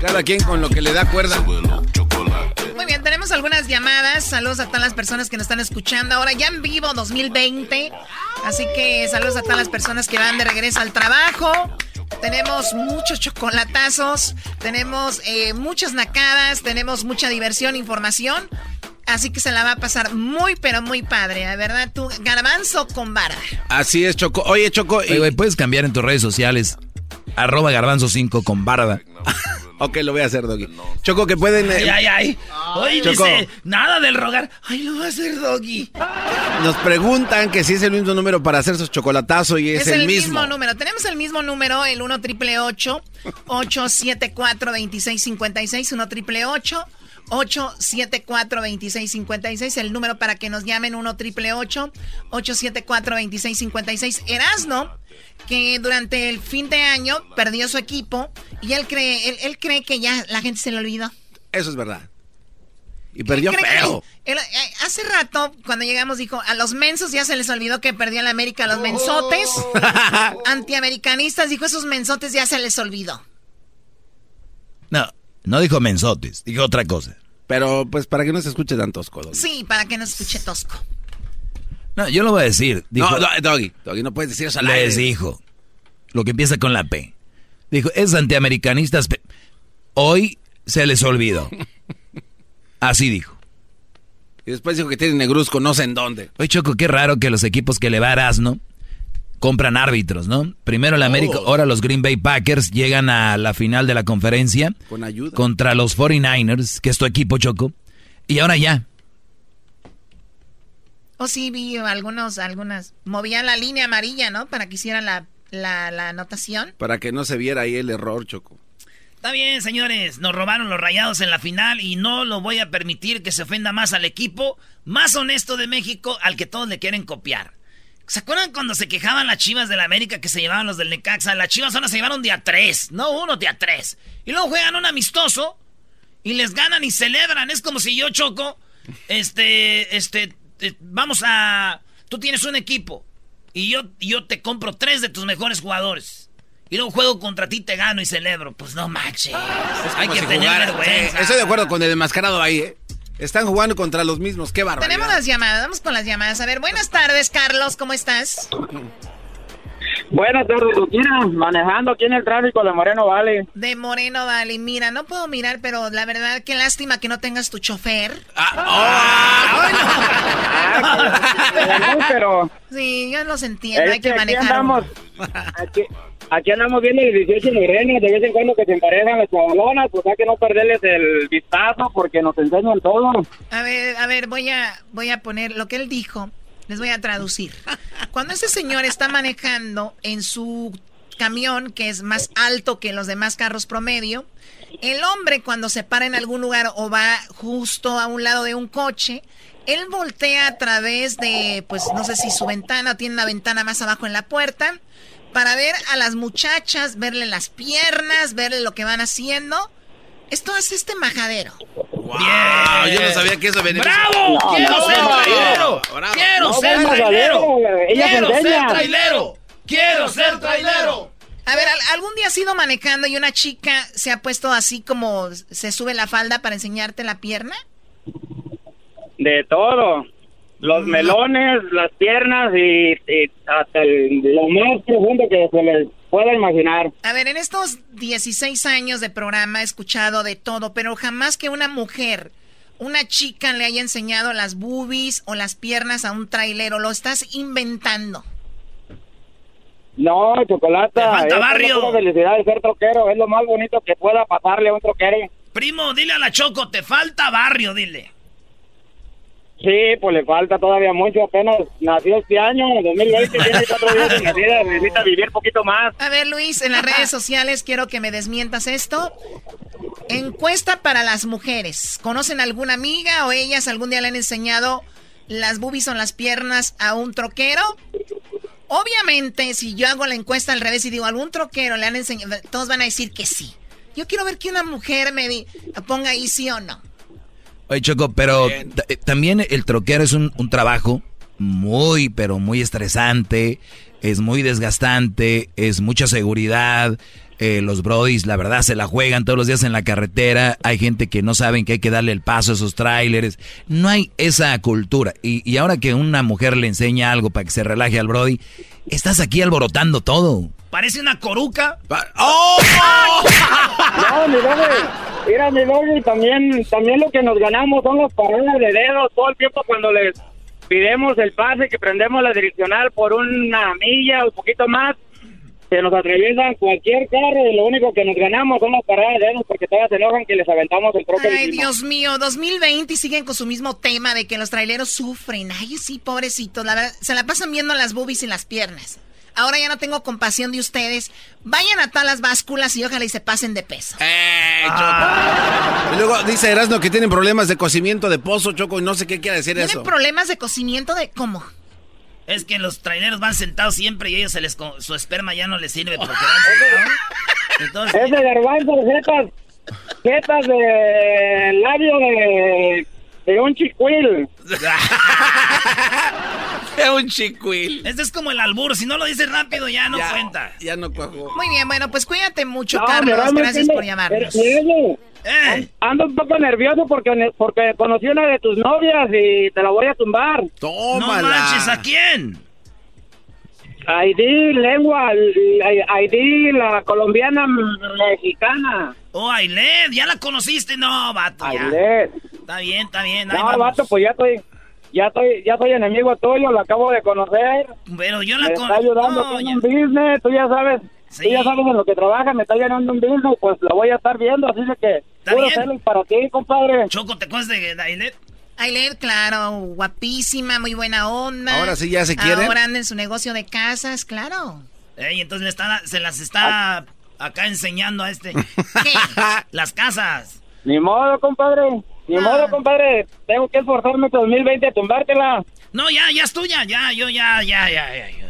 Cada quien con lo que le da cuerda. Tenemos algunas llamadas. Saludos a todas las personas que nos están escuchando. Ahora ya en vivo 2020. Así que saludos a todas las personas que van de regreso al trabajo. Tenemos muchos chocolatazos, tenemos eh, muchas nacadas, tenemos mucha diversión, información. Así que se la va a pasar muy, pero muy padre, ¿eh? ¿verdad? Tú, garbanzo con vara. Así es, Choco. Oye, Choco. Oye, puedes cambiar en tus redes sociales. Arroba garbanzo 5 con barba. ok, lo voy a hacer, Doggy. Choco, que pueden. eh, Ay, ay, ay. Oye, Choco. dice, nada del rogar. Ay, lo va a hacer Doggy. Nos preguntan que si es el mismo número para hacer sus chocolatazos y es, Es, el, mismo. número. Tenemos el mismo número, el 1 triple 874 2656 1 triple 874 2656 el número para que nos llamen 1 triple 874 2656 Erasno, que durante el fin de año perdió su equipo y él cree, él, él cree que ya la gente se le olvidó. Eso es verdad. Y perdió que- feo. él, eh, hace rato, cuando llegamos, dijo, a los mensos ya se les olvidó que perdió en la América, a los mensotes, antiamericanistas, dijo, esos mensotes ya se les olvidó. No, no dijo mensotes, dijo otra cosa. Pero, pues, para que no se escuche tan tosco, Doggy. Sí, para que no se escuche tosco. No, yo lo voy a decir. Dijo, No, no, Doggy, Doggy, no puedes decir eso al aire. les dijo. Lo que empieza con la P. Dijo, es antiamericanistas. Hoy se les olvidó. Así dijo. Y después dijo que tiene negruzco, no sé en dónde. Oye, Choco, qué raro que los equipos que le va a Erasmo compran árbitros, ¿no? Primero el América, Oh. ahora los Green Bay Packers llegan a la final de la conferencia Con ayuda. contra los 49ers, que es tu equipo, Choco. Y ahora ya. O sí, vi algunos, algunas, movían la línea amarilla, ¿no? Para que hicieran la, la, la anotación. Para que no se viera ahí el error, Choco. Está bien, señores, nos robaron los rayados en la final y no lo voy a permitir que se ofenda más al equipo más honesto de México al que todos le quieren copiar. ¿Se acuerdan cuando se quejaban las chivas de la América que se llevaban los del Necaxa? Las chivas ahora se llevaron día tres, no uno, día tres. Y luego juegan un amistoso y les ganan y celebran. Es como si yo choco, este, este, eh, vamos a, tú tienes un equipo y yo, yo te compro tres de tus mejores jugadores. Y luego juego contra ti, te gano y celebro. Pues no manches. Hay que si tener vergüenza. Sí, estoy de acuerdo con el enmascarado ahí, ¿eh? Están jugando contra los mismos, qué barbaridad. Tenemos las llamadas, vamos con las llamadas. A ver, buenas tardes, Carlos, ¿cómo estás? Buenas tardes, Rutina. Manejando aquí en el tráfico de Moreno Valley. De Moreno Valley, mira, no puedo mirar, pero la verdad, qué lástima que no tengas tu chofer. pero Sí, yo los entiendo, hay que aquí manejar. andamos, aquí, aquí andamos viendo los 18 morenos, de vez en cuando que se emparejan las chavalonas, pues hay que no perderles el vistazo porque nos enseñan todo. A ver, a ver, voy a, voy a poner lo que él dijo, les voy a traducir. Cuando ese señor está manejando en su camión, que es más alto que los demás carros promedio, el hombre cuando se para en algún lugar o va justo a un lado de un coche, él voltea a través de, pues no sé si su ventana, tiene una ventana más abajo en la puerta, para ver a las muchachas, verle las piernas, verle lo que van haciendo. Esto hace este majadero. Ah, yo no sabía que eso venía. ¡Bravo! No, ¡Quiero no, ser no, trailero! bravo. ¡Quiero No, ser trailero! ¡Quiero se ser trailero! ¡Quiero ser trailero! A ver, ¿al- ¿algún día has ido manejando y una chica se ha puesto así como se sube la falda para enseñarte la pierna? De todo. Los melones, las piernas y, y hasta el- lo más profundo que se les pueda imaginar. A ver, en estos 16 años de programa he escuchado de todo, pero jamás que una mujer, una chica le haya enseñado las boobies o las piernas a un trailero. Lo estás inventando. No, chocolate. Te falta barrio. Es felicidad de ser troquero. Es lo más bonito que pueda pasarle a un troquero. Primo, dile a la Choco, te falta barrio, dile. Sí, pues le falta todavía mucho. Apenas nació este año, 2020, tiene cuatro días de nacida. Necesita vivir poquito más. A ver, Luis, en las redes sociales quiero que me desmientas esto. Encuesta para las mujeres. ¿Conocen alguna amiga o ellas algún día le han enseñado las boobies o las piernas a un troquero? Obviamente, si yo hago la encuesta al revés y digo algún troquero le han enseñado, todos van a decir que sí. Yo quiero ver que una mujer me ponga ahí sí o no. Oye, Choco, pero eh, también el troquero es un, un trabajo muy, pero muy estresante, es muy desgastante, es mucha seguridad. Eh, los brodis, la verdad, se la juegan todos los días en la carretera. Hay gente que no saben que hay que darle el paso a esos tráileres. No hay esa cultura. Y, y ahora que una mujer le enseña algo para que se relaje al brody, estás aquí alborotando todo. Parece una coruca. ¡Oh! Mira, mi doggy, también, también lo que nos ganamos son los parones de dedos todo el tiempo cuando les pidemos el pase, que prendemos la direccional por una milla o un poquito más. Se nos atraviesan cualquier carro y lo único que nos ganamos son las paradas de dedos porque todas se enojan que les aventamos el troque Ay. Dios mío, 2020 y siguen con su mismo tema de que los traileros sufren. Ay, sí, pobrecitos. La verdad, se la pasan viendo las boobies y las piernas. Ahora ya no tengo compasión de ustedes. Vayan a todas las básculas y ojalá y se pasen de peso. Y luego dice Erasmo que tienen problemas de cocimiento de pozo, Choco, y no sé qué quiere decir ¿Tienen eso. problemas de cocimiento de cómo? Es que los traileros van sentados siempre y ellos se les su esperma ya no les sirve porque van sentados. Es de garbanzo, jetas, jetas de labio de, de un chicuil. Es un chicuil. este es como el albur, si no lo dices rápido ya no cuenta. Ya no cuajo. Muy bien, bueno, pues cuídate mucho, No, Carlos. Gracias por llamarnos. Eh, an- Ando un poco nervioso porque, porque conocí una de tus novias y te la voy a tumbar. No manches, ¿a quién? Aidí, lengua, Aidí, la colombiana mexicana. Oh, Ailet, ya la conociste, no, vato. ya. Está bien, está bien. ahí No, vamos. vato, pues ya estoy, ya estoy, ya soy enemigo tuyo, lo acabo de conocer. Pero yo me la está con- ayudando no, un business, tú ya sabes, tú ya sabes en lo que trabaja, me está llenando un business, pues lo voy a estar viendo, así de que puro bien. celos para ti, compadre. Choco, ¿te acuerdas de Ailet? Ailet, claro, guapísima, muy buena onda. Ahora sí ya se quieren. Ahora anda en su negocio de casas, claro. Ey, entonces le está, se las está acá enseñando a este. Las casas. Ni modo, compadre, ni modo, compadre, tengo que esforzarme este 2020 a tumbártela. No, ya, ya es tuya, ya, yo ya, ya, ya, ya. ya.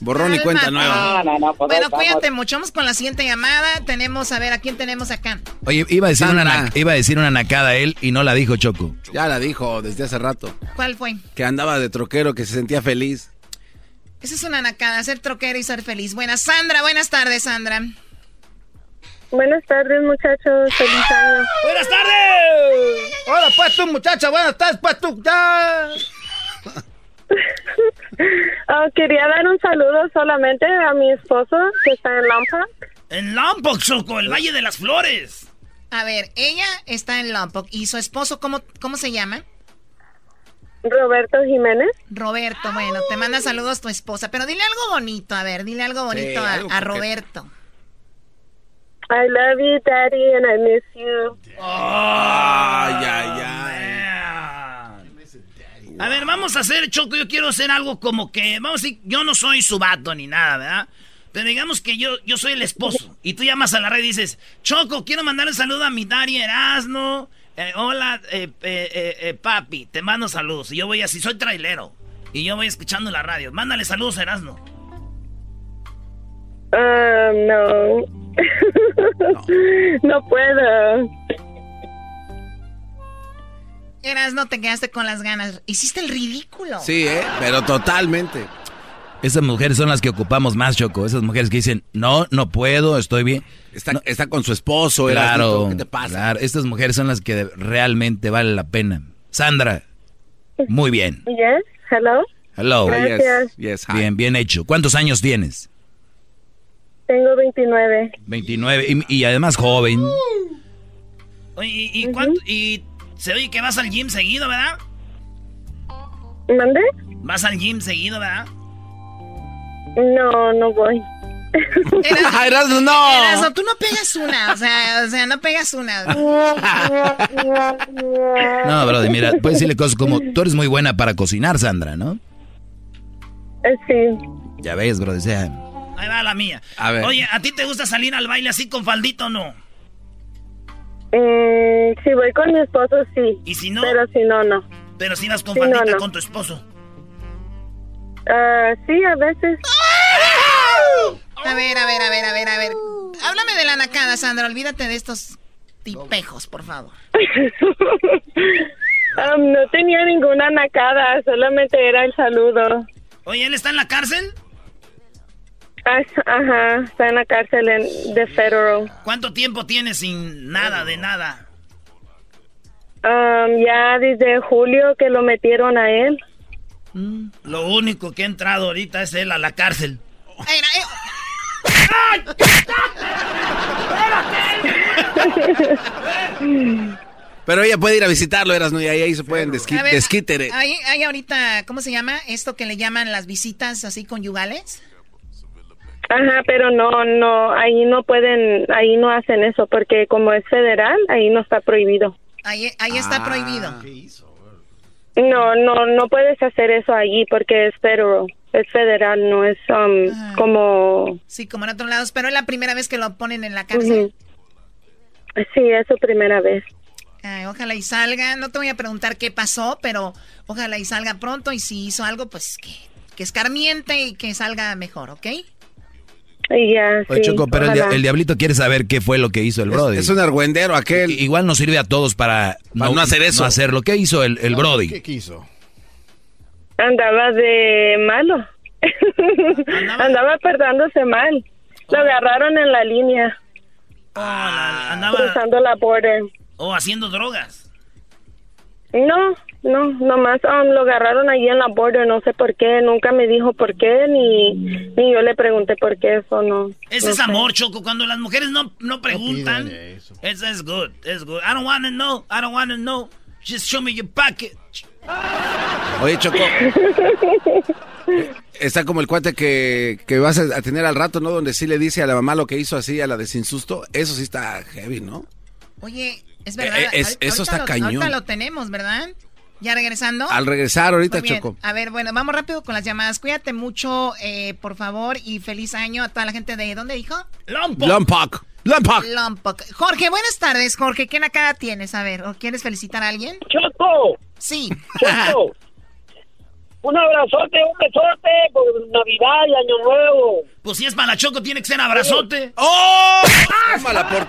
Borrón y cuenta nueva. No, no, no, pues Bueno, cuídate mucho. Vamos con la siguiente llamada. Tenemos, a ver, ¿a quién tenemos acá? Oye, iba a decir, una, Sandra. iba a decir una nacada él y no la dijo Choco. Ya la dijo desde hace rato. ¿Cuál fue? Que andaba de troquero, que se sentía feliz. Esa es una nacada, ser troquero y ser feliz. Buenas, Sandra. Buenas tardes, Sandra. Buenas tardes, muchachos. Feliz año. ¡Buenas tardes! Hola, pues tú, muchacha. Buenas tardes, pues tú. Ya. Ah, quería dar un saludo solamente a mi esposo que está en Lampa. En Lompoc, Choco, el Valle de las Flores. A ver, ella está en Lompoc y su esposo, ¿cómo, cómo se llama? Roberto Jiménez. Roberto, bueno, te manda saludos tu esposa, pero dile algo bonito, a ver, dile algo bonito a, algo a que- Roberto. I love you, Daddy, and I miss you. Ay, ay, ay. A ver, vamos a hacer, Choco, yo quiero hacer algo como que, vamos a decir, yo no soy su vato ni nada, ¿verdad? Pero digamos que yo, yo soy el esposo y tú llamas a la red y dices, Choco, quiero mandar un saludo a mi Dari Erasno. Eh, hola, eh, eh, eh, papi, te mando saludos. Y yo voy así, soy trailero. Y yo voy escuchando la radio. Mándale saludos a Erasno. Ah, no. no puedo. Eras, no te quedaste con las ganas. Hiciste el ridículo. Sí, ¿eh? Pero totalmente. Esas mujeres son las que ocupamos más, Choco. Esas mujeres que dicen, no, no puedo, estoy bien. Está, está con su esposo, Claro, ¿qué te pasa? claro. Estas mujeres son las que realmente vale la pena. Sandra, muy bien. Yes, hello. Hello. Gracias. Yes, Bien, bien hecho. ¿Cuántos años tienes? Tengo 29. 29. Y, y además joven. Oye, ¿y, y cuánto- y se oye que vas al gym seguido, ¿verdad? ¿Mande? Vas al gym seguido, ¿verdad? No, no voy. Erasmo, no. Erasno, tú no pegas una, o sea, o sea, no pegas una. No, Brody, mira, puedes decirle cosas como, tú eres muy buena para cocinar, Sandra, ¿no? Eh, Sí. Ya ves, Brody, o sea, Ahí va la mía. A ver. Oye, ¿a ti te gusta salir al baile así con faldito o no? Mm, si voy con mi esposo, sí. ¿Y si no? Pero si no, no. Pero si vas con faldita no, no. con tu esposo. Ah, sí, a veces. A ver, a ver, a ver, a ver, a ver. Háblame de la nacada, Sandra. Olvídate de estos tipejos, por favor. Um, no tenía ninguna nacada, solamente era el saludo. Oye, ¿él está en la cárcel? Ajá, está en la cárcel en, de Federal. ¿Cuánto tiempo tiene sin nada de nada? Um, ya desde julio que lo metieron a él. Lo único que ha entrado ahorita es él a la cárcel. Pero ella puede ir a visitarlo, eras no y ahí, ahí se pueden desqui- A ver, desquitere. Hay, hay ahorita, ¿cómo se llama? Esto que le llaman las visitas así conyugales. Ajá, pero no, no, ahí no pueden, ahí no hacen eso porque como es federal, ahí no está prohibido. Ahí, ahí está Ah. prohibido. No, no, no puedes hacer eso allí porque es federal, es federal, no es um, como, Sí, como en otros lados, pero es la primera vez que lo ponen en la cárcel. sí, es su primera vez. Ay, ojalá y salga. No te voy a preguntar qué pasó, pero ojalá y salga pronto. Y si hizo algo, pues que, que escarmiente y que salga mejor, ¿ok? Y ya, Oye, sí, Choco, pero el, el diablito quiere saber qué fue lo que hizo el Es- Brody. es un argüendero aquel. Igual nos sirve a todos para, Para no hacer eso. No hacer lo que hizo el, el Brody. ¿Qué quiso? Andaba de malo. Andaba portándose mal. Lo agarraron en la línea, Ah, andaba cruzando la border. o haciendo drogas. No, no, nomás um, lo agarraron ahí en la border, no sé por qué, nunca me dijo por qué, ni, ni yo le pregunté por qué, eso no. Ese no es sé. amor, Choco. Cuando las mujeres no, no preguntan. Eso es good, es good. I don't want to know, I don't want to know. Just show me your package. Oye, Choco. Está como el cuate que, que vas a tener al rato, ¿no? Donde sí le dice a la mamá lo que hizo así, a la de sin susto. Eso sí está heavy, ¿no? Oye, es verdad. Eh, eh, es- ahorita- eso está lo- cañón. Ahorita lo tenemos, ¿verdad? ¿Ya regresando? Al regresar ahorita. Choco. A ver, bueno, vamos rápido con las llamadas. Cuídate mucho, eh, por favor, y feliz año a toda la gente de... ¿Dónde dijo? Lompoc. Lompoc. Lompoc. Lompoc. Jorge, buenas tardes, Jorge. ¿Qué nacada tienes? A ver, ¿o quieres felicitar a alguien? Choco. Sí. Choco. Un abrazote, un besote por Navidad y Año Nuevo. Pues si es para Choco, tiene que ser abrazote. ¡Oh! Tómala por...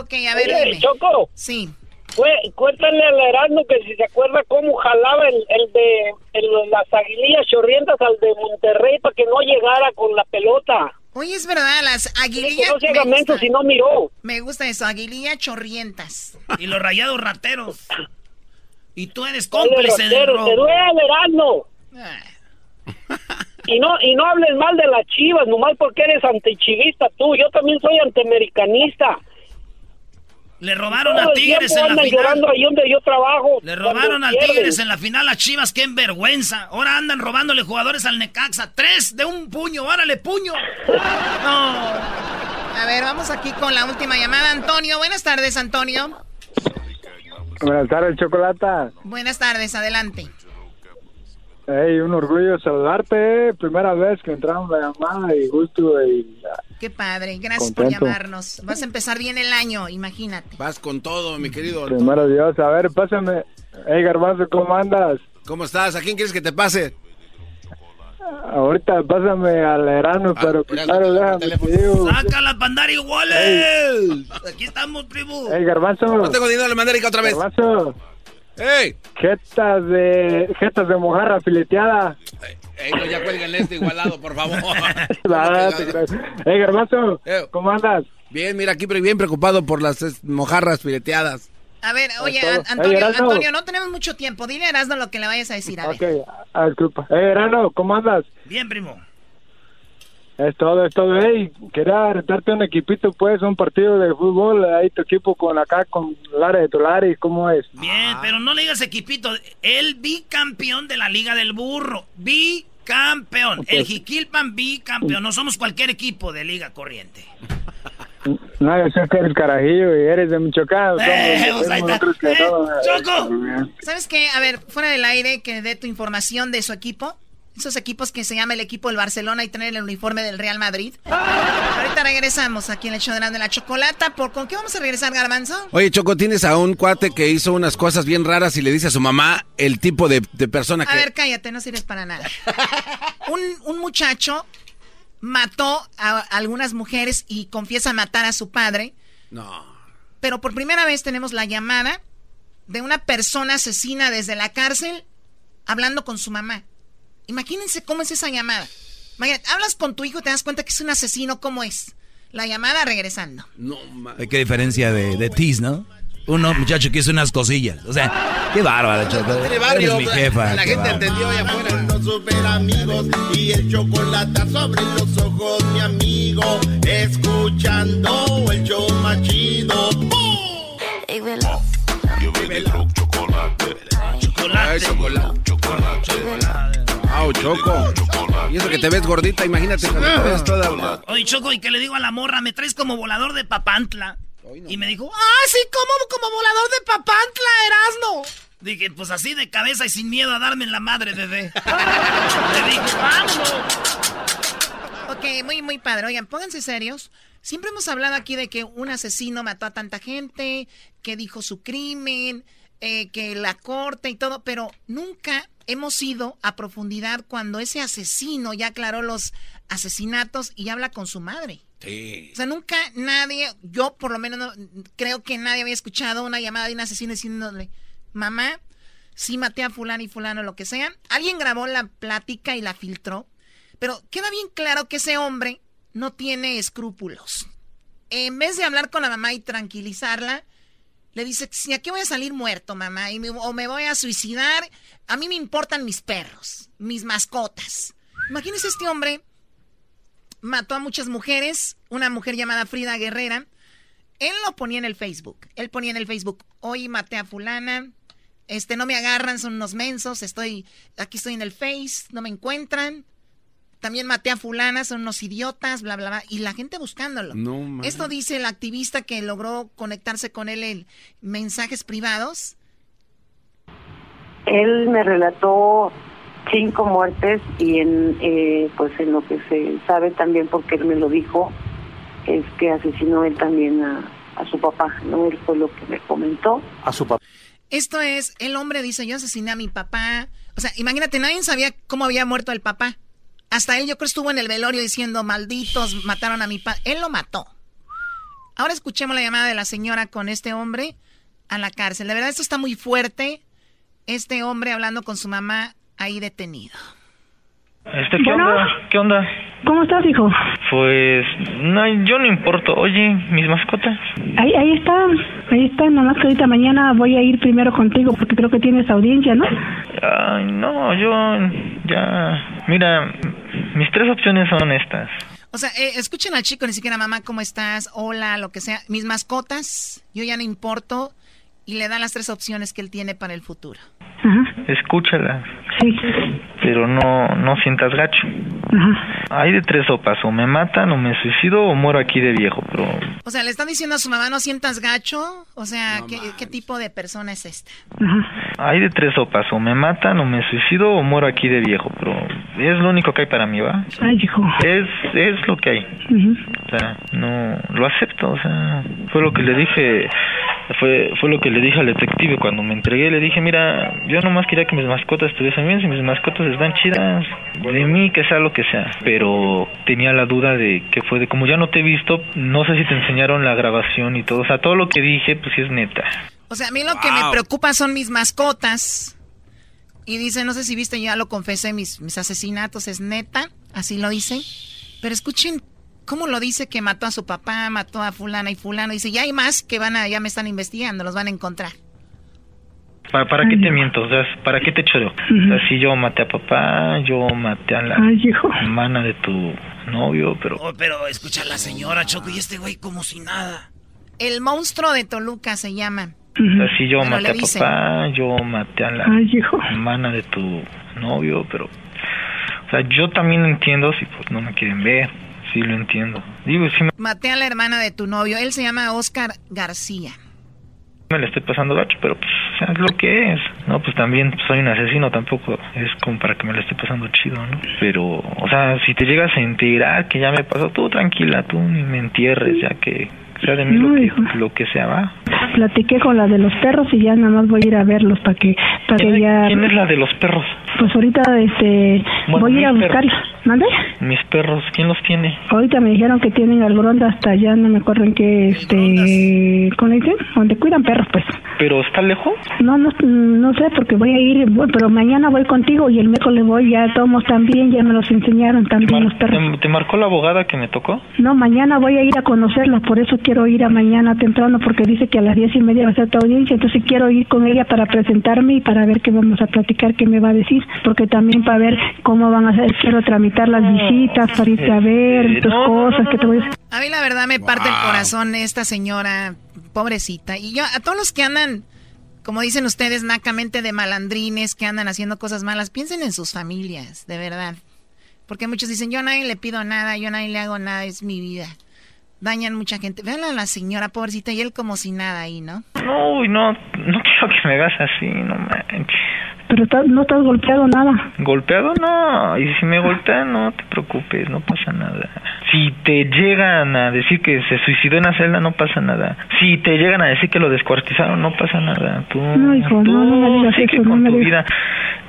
Ok, a ver, Oye, dime. Choco. Sí. Cué- Cuéntale al Erasmo que si se acuerda cómo jalaba el, el de el- las aguilillas chorrientas al de Monterrey para que no llegara con la pelota. Oye, es verdad, las aguilillas... Que no si no miró. Me gusta eso, aguilillas chorrientas. Y los rayados rateros. Y tú eres cómplice del ratero, Te robo. duele, Erasmo. Y no, y no hables mal de las chivas, nomás porque eres antichivista tú. Yo también soy antiamericanista. Le robaron a Tigres en la final. llorando ahí donde yo trabajo. Le robaron al pierden. Tigres en la final a Chivas, qué vergüenza. Ahora andan robándole jugadores al Necaxa. Tres de un puño, órale, puño. No. A ver, vamos aquí con la última llamada. Antonio, buenas tardes, Antonio. Buenas tardes, Chocolata. Buenas tardes, adelante. Hey, un orgullo saludarte. Primera vez que entramos la llamada y justo y Qué padre, gracias por Contento. llamarnos. Vas a empezar bien el año, imagínate. Vas con todo, mi querido. primero Dios. A ver, pásame. Hey, Garbanzo, ¿cómo andas? ¿Cómo estás? ¿A quién quieres que te pase? Ahorita pásame al Erano, pero claro, déjame te digo. Saca la pandara iguales. Aquí estamos, primo. Hey, Garbanzo. No tengo dinero de mandarica otra vez. Garbanzo. ¡Ey! Jetas de, jetas de mojarra fileteada. Ey, no, ya cuelguen este igualado, por favor. Hey, Garbanzo, ¿cómo andas? Bien, mira, aquí pero bien preocupado por las mojarras fileteadas. A ver, oye, Antonio, Ey, Erasmo. Antonio, no tenemos mucho tiempo. Dile a Erasmo lo que le vayas a decir. A ver. Ok, disculpa. Hey, Erano, ¿cómo andas? Bien, primo. Es todo, es todo. Hey, quería retarte un equipito, pues, un partido de fútbol. Ahí tu equipo con acá, con Lara de Tolares, ¿cómo es? Bien, pero no le digas equipito. El bicampeón de la Liga del Burro. Bicampeón. El Jiquilpan bicampeón. No somos cualquier equipo de Liga Corriente. No, yo sé que eres carajillo y eres de Michoacán. somos- Eh, pues somos ahí está. otros que Eh, no, Choco. ¿Sabes qué? A ver, fuera del aire, que dé tu información de su equipo. Esos equipos que se llama el equipo del Barcelona y tener el uniforme del Real Madrid. Ahorita regresamos aquí en el show de la, de la chocolata. ¿Por con qué vamos a regresar, Garbanzo? Oye, Choco, tienes a un cuate que hizo unas cosas bien raras y le dice a su mamá el tipo de, de persona que... A ver, cállate, no sirves para nada. Un, un muchacho mató a algunas mujeres y confiesa matar a su padre. No. Pero por primera vez tenemos la llamada de una persona asesina desde la cárcel hablando con su mamá. Imagínense cómo es esa llamada. Imagínate, hablas con tu hijo y te das cuenta que es un asesino, ¿cómo es? La llamada regresando. No, Qué diferencia de, de tis, ¿no? Uno, muchacho, que hizo unas cosillas. O sea, qué bárbaro, Choco. Eres mi jefa. La gente entendió allá afuera. Los super amigos y el chocolate sobre los ojos, mi amigo. Escuchando el show más chido. Chocolate. chocolate. Chocolate. Au, Choco. Y eso que te ves gordita, imagínate cuando te ves toda... Oye, Choco, y que le digo a la morra, me traes como volador de Papantla. Y me dijo, ah, sí, como, como volador de Papantla, Erasno. Dije, pues así de cabeza y sin miedo a darme en la madre, bebé. Le dije, vámonos. Ok, muy, muy padre. Oigan, pónganse serios. Siempre hemos hablado aquí de que un asesino mató a tanta gente, que dijo su crimen, eh, que la corte y todo, pero nunca hemos ido a profundidad cuando ese asesino ya aclaró los asesinatos y habla con su madre. Sí. O sea, nunca nadie, yo por lo menos no- creo que nadie había escuchado una llamada de un asesino diciéndole, mamá, sí maté a fulano y fulano, lo que sea. Alguien grabó la plática y la filtró, pero queda bien claro que ese hombre no tiene escrúpulos. En vez de hablar con la mamá y tranquilizarla, le dice, si aquí voy a salir muerto, mamá, o me voy a suicidar, a mí me importan mis perros, mis mascotas. Imagínese este hombre mató a muchas mujeres, una mujer llamada Frida Guerrera. Él lo ponía en el Facebook. Él ponía en el Facebook, hoy maté a fulana, este, no me agarran, son unos mensos, estoy, aquí estoy en el Face, no me encuentran. También maté a fulana, son unos idiotas, bla, bla, bla. Y la gente buscándolo. No, man. Esto dice el activista que logró conectarse con él en mensajes privados. Él me relató cinco muertes y en eh, pues en lo que se sabe también porque él me lo dijo es que asesinó él también a, a su papá, no él fue lo que me comentó. A su papá. Esto es, el hombre dice, yo asesiné a mi papá. O sea, imagínate, nadie sabía cómo había muerto el papá. Hasta él yo creo estuvo en el velorio diciendo, malditos, mataron a mi papá. Él lo mató. Ahora escuchemos la llamada de la señora con este hombre a la cárcel. De verdad, esto está muy fuerte. Este hombre hablando con su mamá ahí detenido. Este, ¿qué Bueno. onda? ¿Qué onda? ¿Cómo estás, hijo? Pues, no, yo no importo. Oye, mis mascotas. Ahí, ahí está, ahí está, nada más que ahorita mañana voy a ir primero contigo porque creo que tienes audiencia, ¿no? Ay, no, yo ya... Mira, mis tres opciones son estas. O sea, eh, escuchen al chico, ni siquiera mamá, ¿cómo estás? Hola, lo que sea. Mis mascotas, yo ya no importo. Y le dan las tres opciones que él tiene para el futuro. Escúchala. Sí. Pero no, no sientas gacho. Hay de tres sopas. O me matan, o me suicido, o muero aquí de viejo. Pero O sea, le están diciendo a su mamá, no sientas gacho. O sea, ¿qué, qué tipo de persona es esta? hay de tres sopas. O me matan, o me suicido, o muero aquí de viejo. Pero es lo único que hay para mí, ¿va? Ay, hijo. Es, es lo que hay. O sea, no lo acepto, o sea, fue lo que le dije, fue fue lo que le dije al detective cuando me entregué, le dije, mira, yo nomás quería que mis mascotas estuviesen bien, si mis mascotas están chidas, de mí que sea lo que sea, pero tenía la duda de que fue de como ya no te he visto, no sé si te enseñaron la grabación y todo, o sea, todo lo que dije pues sí es neta. O sea, a mí lo que me preocupa son mis mascotas. Y dice, no sé si viste, ya lo confesé, mis, mis asesinatos es neta, así lo dice. Pero escuchen cómo lo dice que mató a su papá, mató a fulana y fulano. Dice, ya hay más que van a, ya me están investigando, los van a encontrar. ¿Para, para qué te miento? O sea, ¿para qué te choreo? O sea, si yo maté a papá, yo maté a la Ay, hermana de tu novio, pero... Oh, pero escucha a la señora, Choco, y este güey como si nada. El monstruo de Toluca se llama. O sea, si yo maté a papá, yo maté a la Ay, hermana de tu novio, pero... O sea, yo también entiendo si pues no me quieren ver, sí lo entiendo. Digo, si me, Maté a la hermana de tu novio. Él se llama Oscar García. me la estoy pasando gacho, pero pues es lo que es. No, pues también soy un asesino, tampoco es como para que me la esté pasando chido, ¿no? Pero, o sea, si te llegas a enterar que ya me pasó, tú tranquila, tú ni me entierres, ya que sea de mí lo, que, lo que sea, va. platiqué con la de los perros y ya nada más voy a ir a verlos para que para que ya ¿Quién es la de los perros? Pues ahorita este Bueno, voy a ir a mis buscarla. ¿Mande? Mis perros, ¿quién los tiene? Ahorita me dijeron que tienen al Gronda hasta allá, no me acuerdo en qué, este, ¿cómo le dicen? Donde cuidan perros, pues. ¿Pero está lejos? No, no, no sé, porque voy a ir, voy- pero mañana voy contigo y el miércoles voy, ya tomos también, ya me los enseñaron también los perros. ¿Te, te marcó la abogada que me tocó? No, mañana voy a ir a conocerla, por eso quiero ir a mañana temprano, porque dice que a las diez y media va a ser tu audiencia, entonces quiero ir con ella para presentarme y para ver qué vamos a platicar, qué me va a decir, porque también para ver cómo van a hacer, quiero tramitar las visitas, para irte a ver, tus cosas, que te voy a... A mí la verdad me parte el corazón esta señora, pobrecita. Y yo, a todos los que andan, como dicen ustedes, nacamente de malandrines, que andan haciendo cosas malas, piensen en sus familias, de verdad. Porque muchos dicen, yo a nadie le pido nada, yo a nadie le hago nada, es mi vida. Dañan mucha gente. Vean a la señora, pobrecita, y él como si nada ahí, ¿no? No, uy, no, no quiero que me hagas así, no manches. Pero estás- no estás golpeado nada. ¿Golpeado? No, y si me golpean, no te preocupes, no pasa nada. Si te llegan a decir que se suicidó en la celda, no pasa nada. Si te llegan a decir que lo descuartizaron, no pasa nada. Tú, No, hijo, tú no, no me digas eso, no con me tu vida.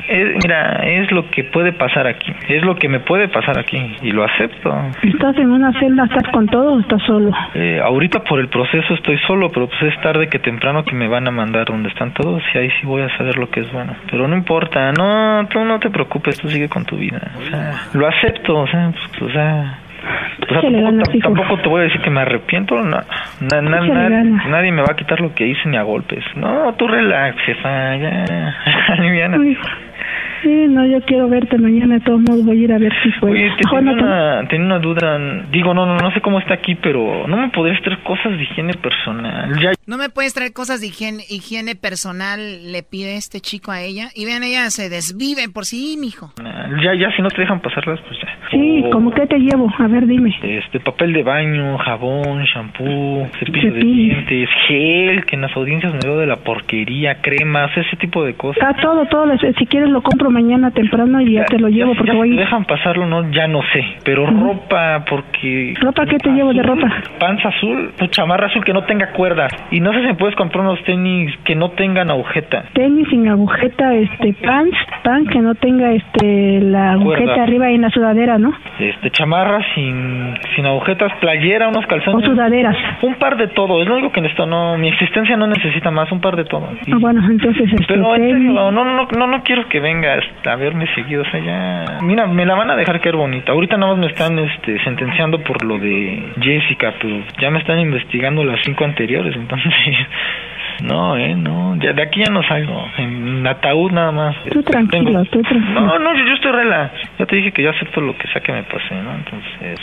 Es- mira, es lo que puede pasar aquí, es lo que me puede pasar aquí, y lo acepto. ¿Estás en una celda, estás con todo o estás solo? Eh, ahorita por el proceso estoy solo, pero pues es tarde que temprano que me van a mandar donde están todos y ahí sí voy a saber lo que es bueno. Pero no importa, no, tú no te preocupes, tú sigue con tu vida. O sea, lo acepto, o sea, pues, o sea, o sea, tampoco, tampoco te voy a decir que me arrepiento, no, na- nadie me va a quitar lo que hice ni a golpes. No, tú relax, jefa, ya, aliviana. Sí, no, yo quiero verte mañana, de todos modos voy a ir a ver si puedo. Oye, te tenía una, tenía una duda, digo, no, no, no sé cómo está aquí, pero no me podrías traer cosas de higiene personal. Ya, No me puedes traer cosas de higiene, higiene personal, le pide este chico a ella. Y vean, ella se desvive por sí, mijo. Ya, ya, si no te dejan pasarlas, pues. Sí, ¿cómo que te llevo? A ver, dime. Este, papel de baño, jabón, shampoo, cepillo de Cepillo. dientes, gel, que en las audiencias me veo de la porquería, cremas, ese tipo de cosas. Está todo, todo. Si quieres lo compro mañana temprano y ya te lo llevo Ya, porque ya voy... dejan pasarlo, no, ya no sé. Pero ropa, porque... ¿Ropa qué te llevo de ropa? Panza azul, tu chamarra azul que no tenga cuerdas. Y no sé si me puedes comprar unos tenis que no tengan agujeta. Tenis sin agujeta, este, pants, pan que no tenga este la agujeta Cuerda. arriba en la sudadera, ¿no? Este, chamarra sin, sin agujetas, playera, unos calzones. O sudaderas. Un par de todo, es lo único que necesito. No, mi existencia no necesita más, un par de todo. Y- Ah, bueno, entonces este, Pero en tenis- serio, no, no, no, no, no quiero que vengas a verme seguido, o sea, ya... Mira, me la van a dejar caer bonita. Ahorita nada más me están este, sentenciando por lo de Jessica, pero ya me están investigando las cinco anteriores, entonces... No, eh, no, ya de aquí ya no salgo. En ataúd nada más. Tú tranquilo, tú tranquilo. No, no, yo, yo estoy rela. Ya te dije que yo acepto lo que sea que me pase, ¿no? Entonces,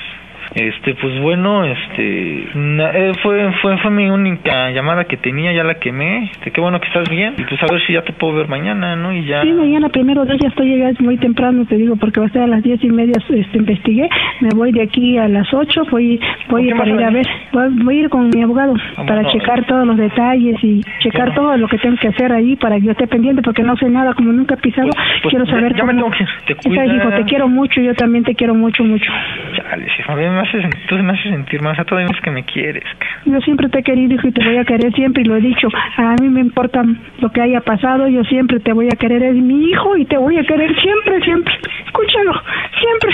este, pues bueno, este, na- eh, fue, fue, fue mi única llamada que tenía, ya la quemé. Este, qué bueno que estás bien. Y pues a ver si ya te puedo ver mañana, ¿no? Y ya. Sí, mañana primero Dios, ya estoy llegando muy temprano, te digo, porque va a ser a las diez y media, este, investigué, me voy de aquí a las ocho, voy, voy para ir a ver, voy, voy a ir con mi abogado Ah, para bueno. checar todos los detalles y checar todo lo que tengo que hacer ahí para que yo esté pendiente, porque no sé nada, como nunca he pisado, Pues, quiero ya- saber ya cómo... tengo que. Te sabes, hijo, te quiero mucho, yo también te quiero mucho, mucho. Chale, a ver, me haces, entonces me haces sentir más. A todavía es que me quieres. Yo siempre te he querido, hijo, y te voy a querer siempre, y lo he dicho. A mí me importa lo que haya pasado, yo siempre te voy a querer, es mi hijo, y te voy a querer siempre, siempre. Escúchalo, siempre.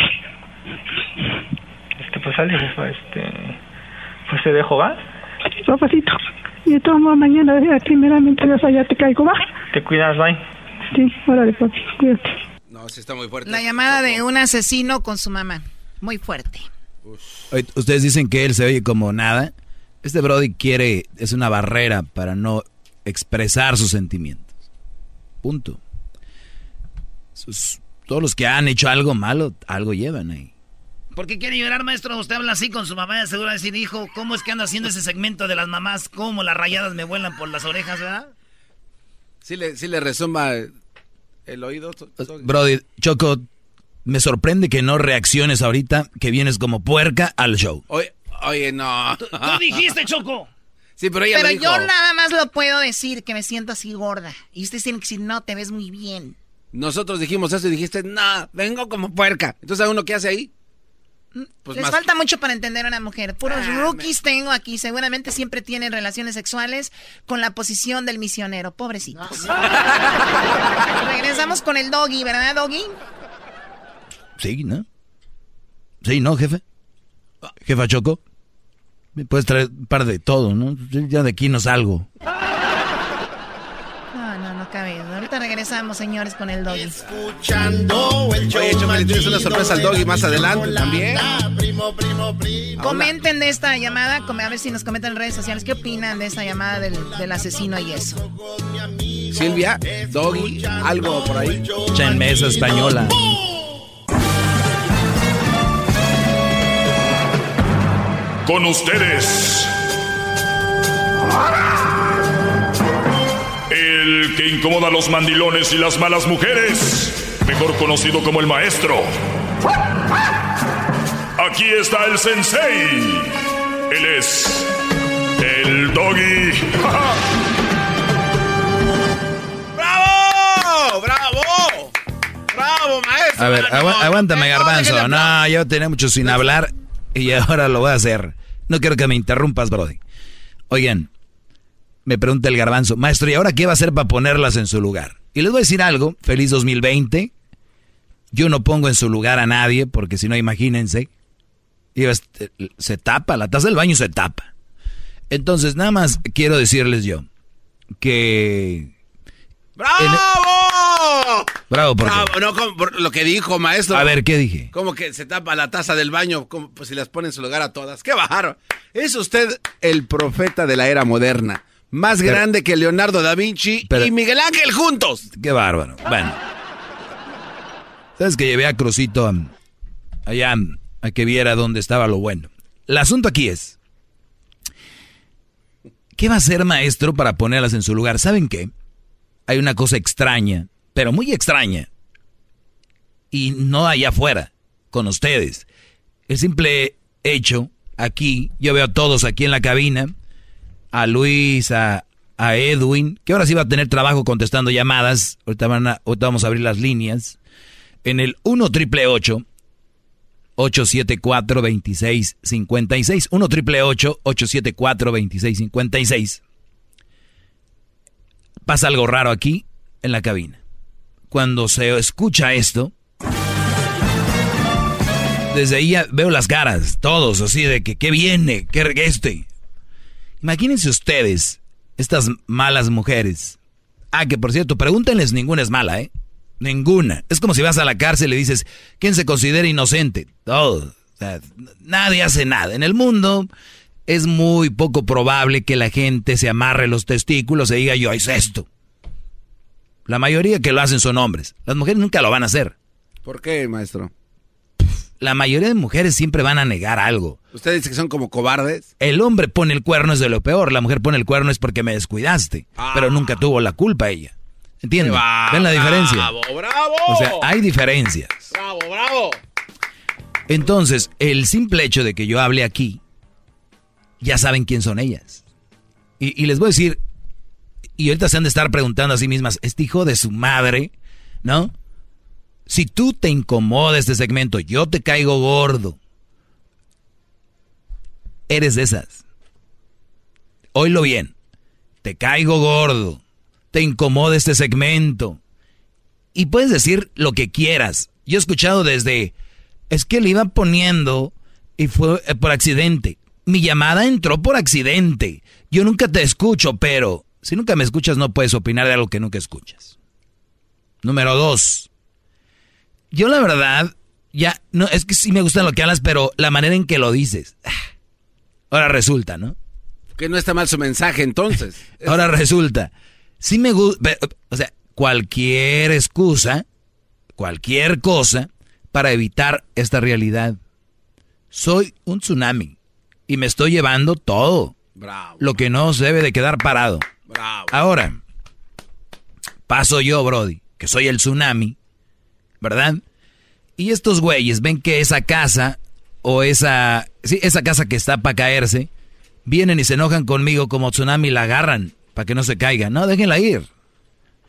Este, pues sale, jefa, este. Pues te dejo, ¿va? Papacito. Y modos, mañana, eh, primeramente, Dios, allá te caigo, ¿va? Te cuidas, bye. Sí, órale, papi, cuídate. No, sí está muy fuerte. La llamada de un asesino con su mamá. Muy fuerte. Ustedes dicen que él se oye como nada. Este Brody quiere, es una barrera para no expresar sus sentimientos. Punto. Sus- todos los que han hecho algo malo, algo llevan ahí. ¿Por qué quiere llorar, maestro? Usted habla así con su mamá, de seguro va a decir, hijo, ¿cómo es que anda haciendo ese segmento de las mamás? ¿Cómo las rayadas me vuelan por las orejas, verdad? Sí le, sí le resuma el oído. Brody, Choco, me sorprende que no reacciones ahorita, que vienes como puerca al show. Oye, oye, no. Tú dijiste, Choco. Sí, pero ella Pero lo dijo. yo nada más lo puedo decir que me siento así gorda. Y ustedes tienen que decir, no, te ves muy bien. Nosotros dijimos eso y dijiste, no, vengo como puerca. Entonces, ¿a uno qué hace ahí? Pues Les más- falta mucho para entender a una mujer. Puros Ah, rookies tengo aquí. Seguramente siempre tienen relaciones sexuales con la posición del misionero. Pobrecitos. Regresamos con el doggy, ¿verdad, doggy? Sí, ¿no? Sí, ¿no, jefe? Jefa Choco. Me puedes traer un par de todo, ¿no? Ya de aquí no salgo. No, no, no cabe. Ahorita regresamos, señores, con el doggy. Escuchando el show Oye, tienes una sorpresa al doggy más de la adelante también. Primo, primo, primo. Comenten de esta llamada, a ver si nos comentan en redes sociales. ¿Qué opinan de esta llamada del, del asesino y eso? Silvia, doggy, algo por ahí. en mesa española. Con ustedes. El que incomoda a los mandilones y las malas mujeres. Mejor conocido como el maestro. Aquí está el sensei. Él es el doggy. ¡Bravo! ¡Bravo! ¡Bravo, maestro! A ver, aguántame, garbanzo. No, yo tenía mucho sin hablar y ahora lo voy a hacer. No quiero que me interrumpas, Brody. Oigan, me pregunta el garbanzo, maestro, ¿y ahora qué va a hacer para ponerlas en su lugar? Y les voy a decir algo, feliz 2020. Yo no pongo en su lugar a nadie, porque si no, imagínense. se tapa, la taza del baño se tapa. Entonces, nada más quiero decirles yo que... ¡Bravo! Bravo, ¿por qué? Bravo, no, como por lo que dijo, maestro. A ver, ¿qué dije? Como que se tapa la taza del baño, como pues si las pone en su lugar a todas. ¡Qué bárbaro! Es usted el profeta de la era moderna. Más Pero- grande que Leonardo da Vinci Pero- y Miguel Ángel juntos. Qué bárbaro. Bueno. ¿Sabes que llevé a Crucito a- allá a que viera dónde estaba lo bueno? El asunto aquí es, ¿qué va a hacer maestro para ponerlas en su lugar? ¿Saben qué? Hay una cosa extraña, pero muy extraña, y no allá afuera, con ustedes. El simple hecho, aquí, yo veo a todos aquí en la cabina, a Luis, a, Edwin, que ahora sí va a tener trabajo contestando llamadas. Ahorita, ahorita vamos a abrir las líneas. En el 1 triple 874 2656 1 triple 874 2656 Pasa algo raro aquí en la cabina. Cuando se escucha esto, desde ahí veo las caras, todos así de que qué viene, qué este. Imagínense ustedes, estas malas mujeres. Ah, que por cierto, pregúntenles, ninguna es mala, ¿eh? Ninguna. Es como si vas a la cárcel y dices, ¿quién se considera inocente? Todos. O sea, nadie hace nada. En el mundo es muy poco probable que la gente se amarre los testículos y diga, yo hice esto. La mayoría que lo hacen son hombres. Las mujeres nunca lo van a hacer. ¿Por qué, maestro? La mayoría de mujeres siempre van a negar algo. ¿Usted dice que son como cobardes? El hombre pone el cuerno es de lo peor, la mujer pone el cuerno es porque me descuidaste, pero nunca tuvo la culpa ella. ¿Entienden? ¿Ven la diferencia? ¡Bravo, bravo! O sea, hay diferencias. ¡Bravo, bravo! Entonces, el simple hecho de que yo hable aquí, ya saben quién son ellas. Y, les voy a decir, y ahorita se han de estar preguntando a sí mismas, este hijo de su madre, ¿no? Si tú te incomoda este segmento, yo te caigo gordo. Eres de esas. Oílo bien. Te caigo gordo. Te incomoda este segmento. Y puedes decir lo que quieras. Yo he escuchado desde, es que le iba poniendo y fue eh, por accidente. Mi llamada entró por accidente. Yo nunca te escucho, pero si nunca me escuchas no puedes opinar de algo que nunca escuchas. Número dos. Yo la verdad, ya, no, es que sí me gusta lo que hablas, pero la manera en que lo dices. ah, Ahora resulta, ¿no? Que no está mal su mensaje, entonces. Ahora resulta. Sí me gusta, o sea, cualquier excusa, cualquier cosa para evitar esta realidad. Soy un tsunami y me estoy llevando todo. Bravo. Lo que no se debe de quedar parado. Bravo. Ahora, paso yo, Brody, que soy el tsunami, ¿verdad? Y estos güeyes ven que esa casa o esa, sí, esa casa que está para caerse, vienen y se enojan conmigo como tsunami la agarran para que no se caiga. No, déjenla ir.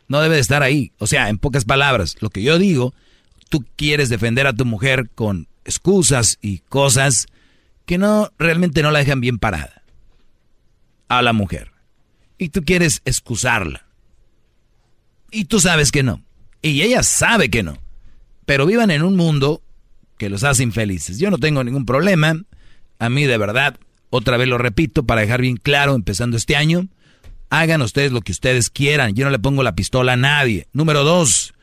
No debe de estar ahí. O sea, en pocas palabras, lo que yo digo, tú quieres defender a tu mujer con excusas y cosas que no realmente no la dejan bien parada a la mujer. Y tú quieres excusarla. Y tú sabes que no. Y ella sabe que no. Pero vivan en un mundo que los hace infelices. Yo no tengo ningún problema. A mí de verdad, otra vez lo repito para dejar bien claro, empezando este año, hagan ustedes lo que ustedes quieran. Yo no le pongo la pistola a nadie. Número dos,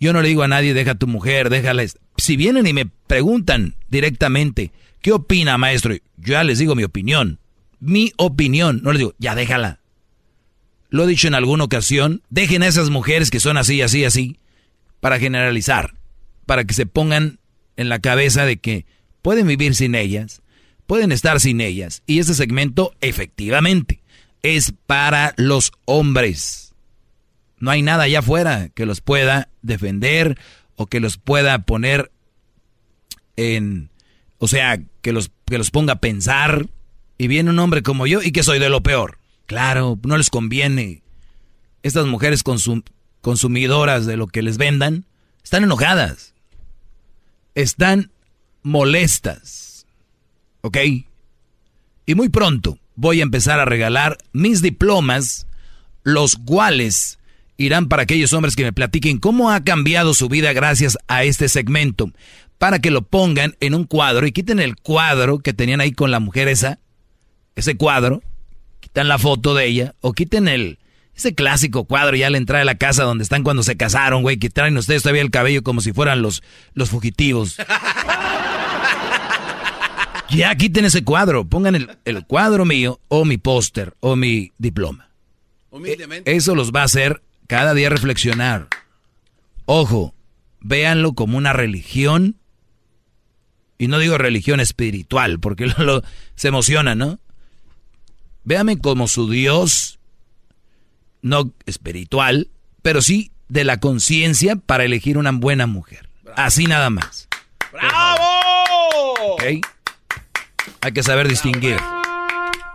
yo no le digo a nadie, deja a tu mujer, déjala. Si vienen y me preguntan directamente, ¿qué opina, maestro? Yo ya les digo mi opinión. Mi opinión. No les digo, ya déjala. Lo he dicho en alguna ocasión, dejen a esas mujeres que son así, así, así, para generalizar, para que se pongan en la cabeza de que pueden vivir sin ellas, pueden estar sin ellas. Y ese segmento, efectivamente, es para los hombres. No hay nada allá afuera que los pueda defender o que los pueda poner en, o sea, que los, que los ponga a pensar. Y viene un hombre como yo y que soy de lo peor. Claro, no les conviene. Estas mujeres consumidoras de lo que les vendan están enojadas. Están molestas. ¿Ok? Y muy pronto voy a empezar a regalar mis diplomas, los cuales irán para aquellos hombres que me platiquen cómo ha cambiado su vida gracias a este segmento, para que lo pongan en un cuadro y quiten el cuadro que tenían ahí con la mujer esa, ese cuadro, quitan la foto de ella, o quiten el, ese clásico cuadro ya a la entrada de la casa donde están cuando se casaron, güey, que traen ustedes todavía el cabello como si fueran los, los fugitivos. Ya quiten ese cuadro, pongan el, cuadro mío o mi póster o mi diploma. Humildemente. Eso los va a hacer cada día reflexionar. Ojo, véanlo como una religión. Y no digo religión espiritual, porque lo, se emociona, ¿no? Véanme como su Dios, no espiritual, pero sí de la conciencia para elegir una buena mujer. Así nada más. ¡Bravo! ¿Okay? Hay que saber distinguir.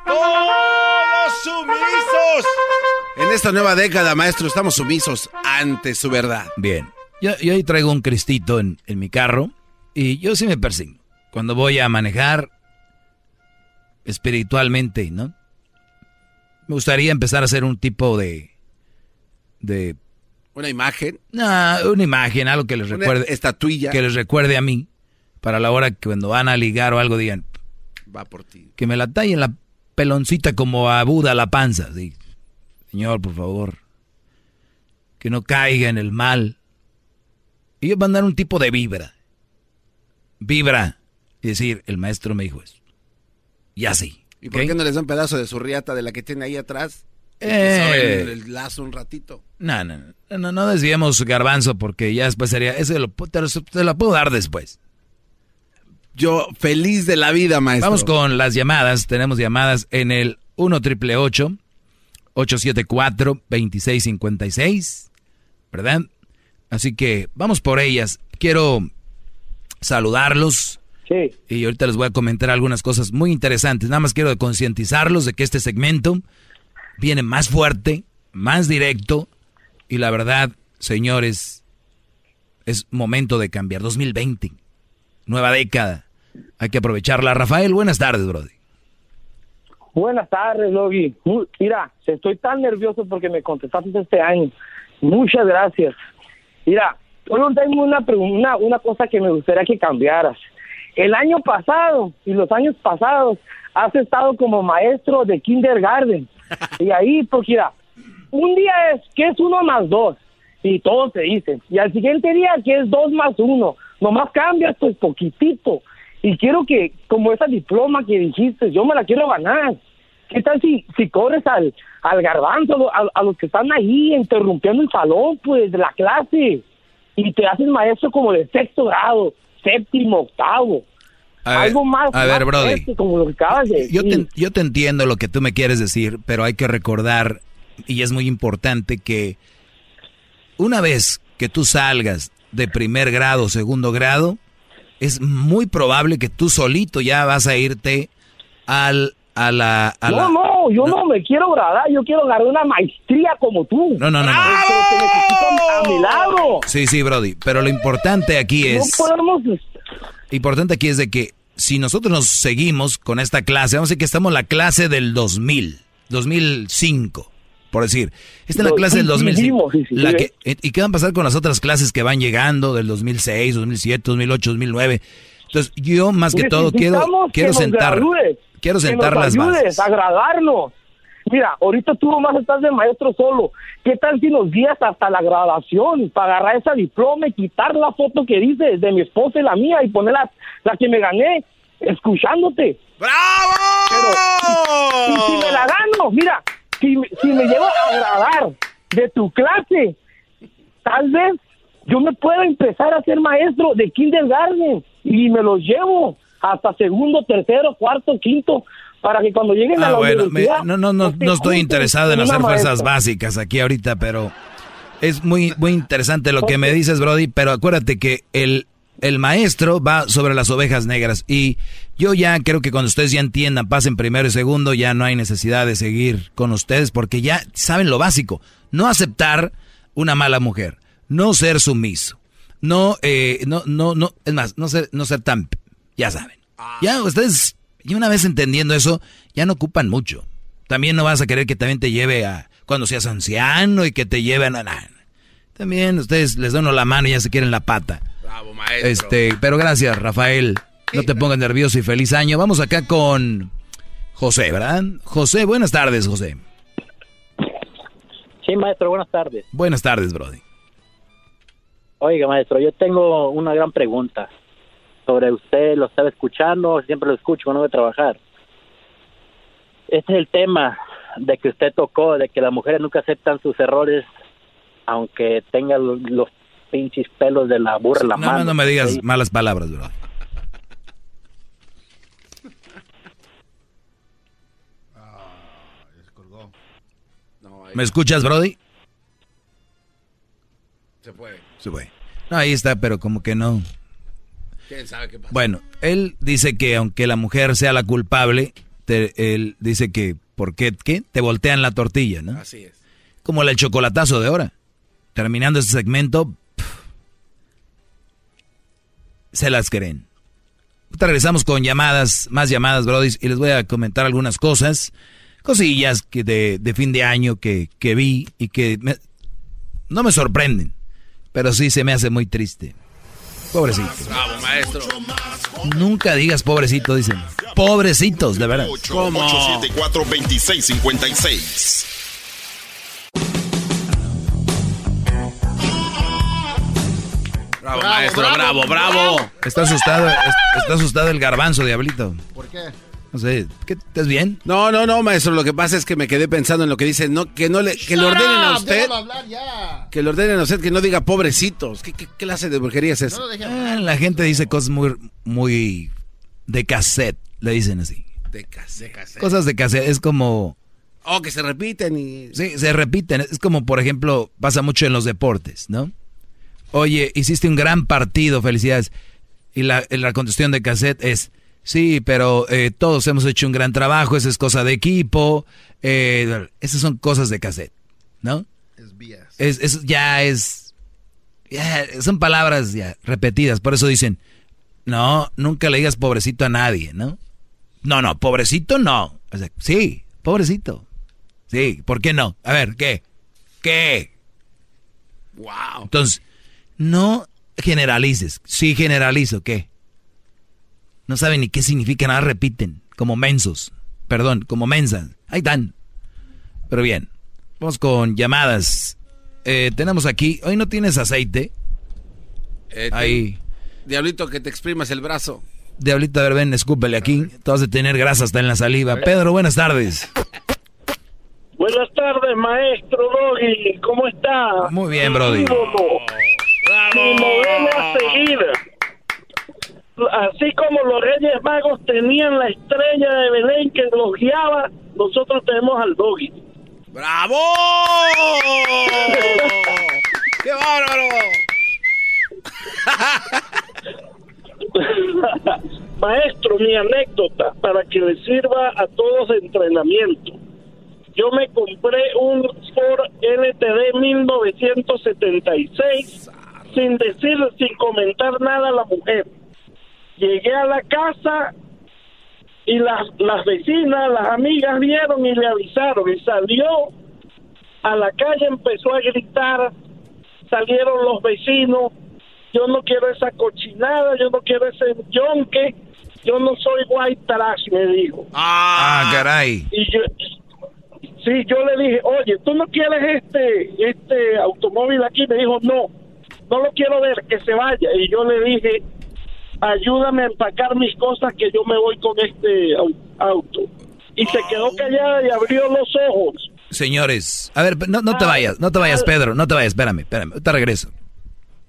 ¡Todos sumisos! En esta nueva década, maestro, estamos sumisos ante su verdad. Bien. Yo, yo hoy traigo un cristito en, en, mi carro y yo sí me persigno. Cuando voy a manejar espiritualmente, ¿no? Me gustaría empezar a hacer un tipo de... de ¿Una imagen? No, una imagen, algo que les recuerde... estatuilla. Que les recuerde a mí, para la hora que cuando van a ligar o algo digan, va por ti. Que me la tallen la peloncita como a Buda la panza. Señor, por favor. Que no caiga en el mal. Ellos van a dar un tipo de vibra. Vibra. Y decir, el maestro me dijo eso. Y así. ¿Y por qué no les da un pedazo de su riata de la que tiene ahí atrás? Eh, el, el, lazo un ratito. No, no, no, no, desviemos garbanzo porque ya después sería, eso lo, te, lo, te lo puedo dar después. Yo feliz de la vida, maestro. Vamos con las llamadas. Tenemos llamadas en el 1 triple 874 2656, ¿verdad? Así que vamos por ellas. Quiero saludarlos. Sí. Y ahorita les voy a comentar algunas cosas muy interesantes. Nada más quiero concientizarlos de que este segmento viene más fuerte, más directo. Y la verdad, señores, es momento de cambiar. 2020 nueva década. Hay que aprovecharla. Rafael, buenas tardes, Brody. Buenas tardes, Logi. Mira, estoy tan nervioso porque me contestaste este año. Muchas gracias. Mira, solo tengo una, una, una cosa que me gustaría que cambiaras. El año pasado y los años pasados has estado como maestro de kindergarten. y ahí, porque mira, un día es que es uno más dos y todos te dicen. Y al siguiente día que es dos más uno. Nomás cambias pues poquitito. Y quiero que, como esa diploma que dijiste, yo me la quiero ganar. ¿Qué tal si, si corres al, al garbanzo, a, los que están ahí interrumpiendo el salón, pues, de la clase? Y te haces maestro como de sexto grado, séptimo, octavo. Algo más, a ver, Brody. como lo que acabas de yo, te, yo te entiendo lo que tú me quieres decir, pero hay que recordar, y es muy importante, que una vez que tú salgas de primer grado, segundo grado, es muy probable que tú solito ya vas a irte al a la no no yo no, me quiero graduar yo quiero ganar una maestría como tú no no no, no. a mi lado sí sí Brody pero lo importante aquí es no podemos importante aquí es de que si nosotros nos seguimos con esta clase, vamos a decir que estamos en la clase del 2000, 2005, por decir. Esta es la clase del 2005. La que, ¿Y qué van a pasar con las otras clases que van llegando del 2006, 2007, 2008, 2009? Entonces, yo más que todo quiero, quiero sentar, quiero sentar las bases. agradarnos. Mira, ahorita tú nomás estás de maestro solo. ¿Qué tal si nos guías hasta la graduación para agarrar esa diploma y quitar la foto que dices de mi esposa y la mía y poner la, la que me gané escuchándote? ¡Bravo! Pero, y, si me la gano, mira, si, si me llevo a agradar de tu clase, tal vez yo me pueda empezar a ser maestro de kindergarten y me los llevo hasta segundo, tercero, cuarto, quinto, para que cuando lleguen a ah, la bueno, no, no, no, no estoy interesado en hacer fuerzas básicas aquí ahorita, pero es muy, muy interesante lo que me dices, Brody, pero acuérdate que el, el maestro va sobre las ovejas negras y yo ya creo que cuando ustedes ya entiendan, pasen primero y segundo, ya no hay necesidad de seguir con ustedes porque ya saben lo básico, no aceptar una mala mujer, no ser sumiso, no, eh, no, no, no, es más, no ser, no ser tan, ya saben. Ya ustedes y una vez entendiendo eso, ya no ocupan mucho. También no vas a querer que también te lleve a cuando seas anciano y que te lleven a nada. También ustedes les dan la mano y ya se quieren la pata. Bravo, maestro. Este, pero gracias, Rafael. No te pongas nervioso y feliz año. Vamos acá con José, ¿verdad? José, buenas tardes, José. Sí, maestro, buenas tardes. Buenas tardes, Brody. Oiga, maestro, yo tengo una gran pregunta sobre usted, lo estaba escuchando, siempre lo escucho cuando voy a trabajar. Este es el tema de que usted tocó, de que las mujeres nunca aceptan sus errores, aunque tengan los, pinches pelos de la burra en la mano. No, no me digas malas palabras, bro. ¿Me escuchas, Brody? Se fue. Se fue. No, ahí está, pero como que no. Bueno, él dice que aunque la mujer sea la culpable, él dice que, ¿por qué? ¿Qué? Te voltean la tortilla, ¿no? Así es. Como el chocolatazo de ahora. Terminando este segmento, se las creen. regresamos con llamadas, más llamadas, Brody, y les voy a comentar algunas cosas, cosillas que de, fin de año que, vi y que no me sorprenden, pero sí se me hace muy triste. Pobrecito. Bravo, maestro. Nunca digas pobrecito, dicen. Pobrecitos, de verdad. ¿Cómo? 874-2656. Bravo, maestro, bravo, bravo, Está asustado, está asustado el garbanzo, diablito. ¿Por qué? No sé, ¿qué, ¿estás bien? No, no, no, maestro. Lo que pasa es que me quedé pensando en lo que dice, no, que no le, que le ordenen a usted. Que le ordenen a usted que no diga pobrecitos. ¿Qué, clase de brujería es eso? Ah, la gente dice cosas muy, muy de cassette, le dicen así. De cassette. Cosas de cassette, es como... Oh, que se repiten y... Sí, se repiten. Es como, por ejemplo, pasa mucho en los deportes, ¿no? Oye, hiciste un gran partido, felicidades. Y la, la contestación de cassette es... Sí, pero eh, todos hemos hecho un gran trabajo, esa es cosa de equipo, eh, esas son cosas de cassette, ¿no? Es Es, ya es, son palabras ya repetidas, por eso dicen, no, nunca le digas pobrecito a nadie, ¿no? No, no, pobrecito no. sí, pobrecito. Sí, ¿por qué no? A ver, ¿qué? ¿Qué? Wow. Entonces, no generalices. Sí generalizo, ¿qué? No saben ni qué significa, nada repiten, como mensos. Perdón, como mensas. Ahí están. Pero bien, vamos con llamadas. Eh, tenemos aquí, hoy no tienes aceite. Eh, Ahí. Diablito, que te exprimas el brazo. Diablito, a ver, ven, escúpele aquí. Te vas a tener grasa hasta en la saliva. Pedro, buenas tardes. Buenas tardes, maestro Doggy. ¿Cómo está? Muy bien, Brody. Mi modelo a seguir así como los Reyes Magos tenían la estrella de Belén que los guiaba, nosotros tenemos al Doggy. ¡Bravo! ¡Qué bárbaro! Maestro, mi anécdota para que le sirva a todos de entrenamiento. Yo me compré un Ford LTD 1976 sin decir, sin comentar nada a la mujer Llegué a la casa y las, las vecinas, las amigas vieron y le avisaron y salió a la calle, empezó a gritar, salieron los vecinos, yo no quiero esa cochinada, yo no quiero ese yonque, yo no soy white trash, me dijo. Ah, caray. Y yo, sí, yo le dije, oye, ¿tú no quieres este, este automóvil aquí? Me dijo, no, no lo quiero ver, que se vaya. Y yo le dije, ayúdame a empacar mis cosas que yo me voy con este au- auto. Y se quedó callada y abrió los ojos. Señores, a ver, no, no te vayas, no te vayas, Pedro, no te vayas, espérame, espérame, te regreso.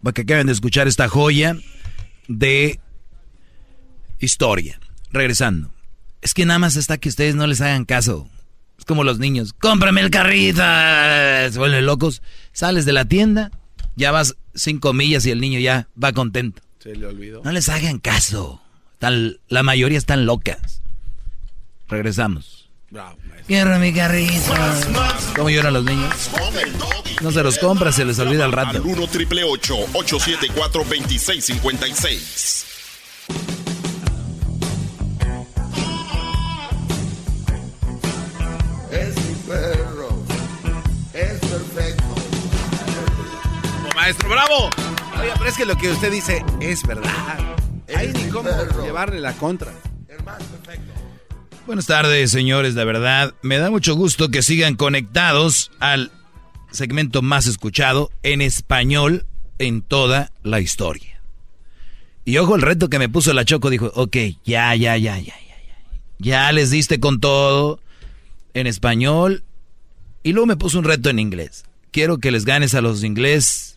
Porque acaban de escuchar esta joya de historia. Regresando. Es que nada más está que ustedes no les hagan caso. Es como los niños. Cómprame el carrito. Se vuelven locos. Sales de la tienda, ya vas cinco millas y el niño ya va contento. Se le olvidó. No les hagan caso. Están- la mayoría están locas. Regresamos. Bravo. Quiero mi carrito. ¿Cómo lloran los niños? No se los compra, se les olvida al rato. Al 1 triple 874 2656. Es mi perro. Es perfecto. Maestro, bravo. Oye, pero es que lo que usted dice es verdad. Hay ni cómo llevarle la contra. Buenas tardes, señores, de verdad. Me da mucho gusto que sigan conectados al segmento más escuchado en español en toda la historia. Y ojo, el reto que me puso la Choco dijo, ok, ya, ya, ya, ya, ya, ya. Ya les diste con todo en español. Y luego me puso un reto en inglés. Quiero que les ganes a los inglés.